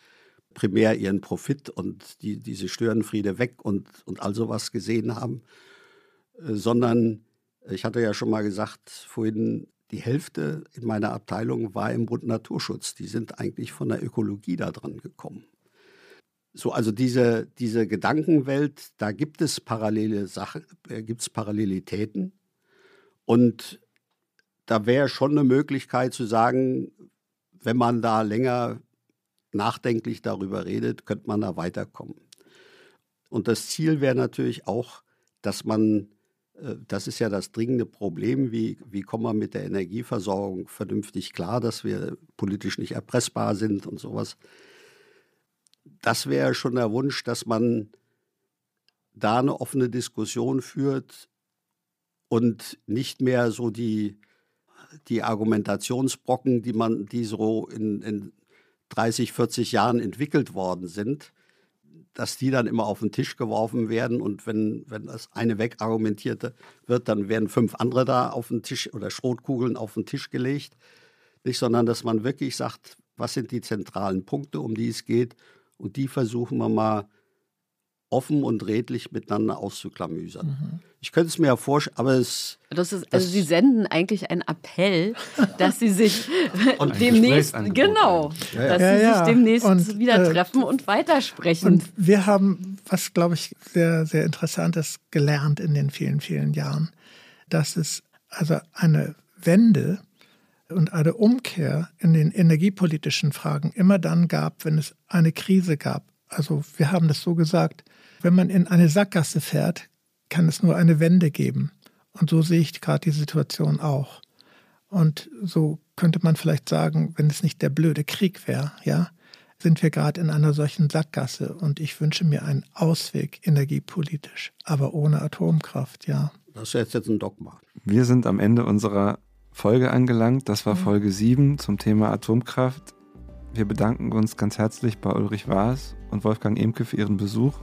primär ihren Profit und die, diese Störenfriede weg und, und all sowas gesehen haben, äh, sondern ich hatte ja schon mal gesagt vorhin, die Hälfte in meiner Abteilung war im Bund Naturschutz. Die sind eigentlich von der Ökologie da dran gekommen. So, also diese, diese Gedankenwelt, da gibt es parallele Sachen, äh, gibt es Parallelitäten. Und da wäre schon eine Möglichkeit zu sagen, wenn man da länger nachdenklich darüber redet, könnte man da weiterkommen. Und das Ziel wäre natürlich auch, dass man, das ist ja das dringende Problem, wie, wie kommen wir mit der Energieversorgung vernünftig klar, dass wir politisch nicht erpressbar sind und sowas. Das wäre schon der Wunsch, dass man da eine offene Diskussion führt und nicht mehr so die, die Argumentationsbrocken, die man, die so in, in 30, 40 Jahren entwickelt worden sind, dass die dann immer auf den Tisch geworfen werden und wenn, wenn das eine wegargumentierte wird, dann werden fünf andere da auf den Tisch oder Schrotkugeln auf den Tisch gelegt. Nicht, sondern dass man wirklich sagt, was sind die zentralen Punkte, um die es geht und die versuchen wir mal offen und redlich miteinander auszuklamüsern. Mhm. Ich könnte es mir ja vorstellen, aber es. Das ist, also Sie senden eigentlich einen Appell, (laughs) dass Sie sich demnächst, genau, ja, ja. dass ja, Sie sich demnächst und, wieder äh, treffen und weitersprechen. Und wir haben, was glaube ich sehr, sehr Interessantes gelernt in den vielen, vielen Jahren, dass es also eine Wende und eine Umkehr in den energiepolitischen Fragen immer dann gab, wenn es eine Krise gab. Also wir haben das so gesagt, wenn man in eine Sackgasse fährt, kann es nur eine Wende geben. Und so sehe ich gerade die Situation auch. Und so könnte man vielleicht sagen, wenn es nicht der blöde Krieg wäre, ja, sind wir gerade in einer solchen Sackgasse. Und ich wünsche mir einen Ausweg energiepolitisch, aber ohne Atomkraft, ja. Das ist jetzt ein Dogma. Wir sind am Ende unserer Folge angelangt. Das war mhm. Folge 7 zum Thema Atomkraft. Wir bedanken uns ganz herzlich bei Ulrich Waas und Wolfgang Emke für ihren Besuch.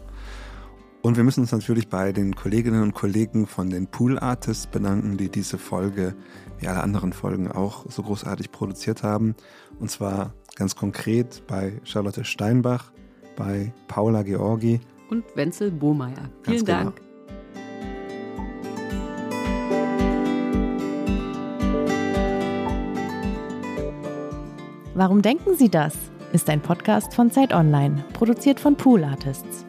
Und wir müssen uns natürlich bei den Kolleginnen und Kollegen von den Pool Artists bedanken, die diese Folge, wie alle anderen Folgen auch, so großartig produziert haben. Und zwar ganz konkret bei Charlotte Steinbach, bei Paula Georgi und Wenzel Bohmeier. Vielen genau. Dank. Warum denken Sie das? ist ein Podcast von Zeit Online, produziert von Pool Artists.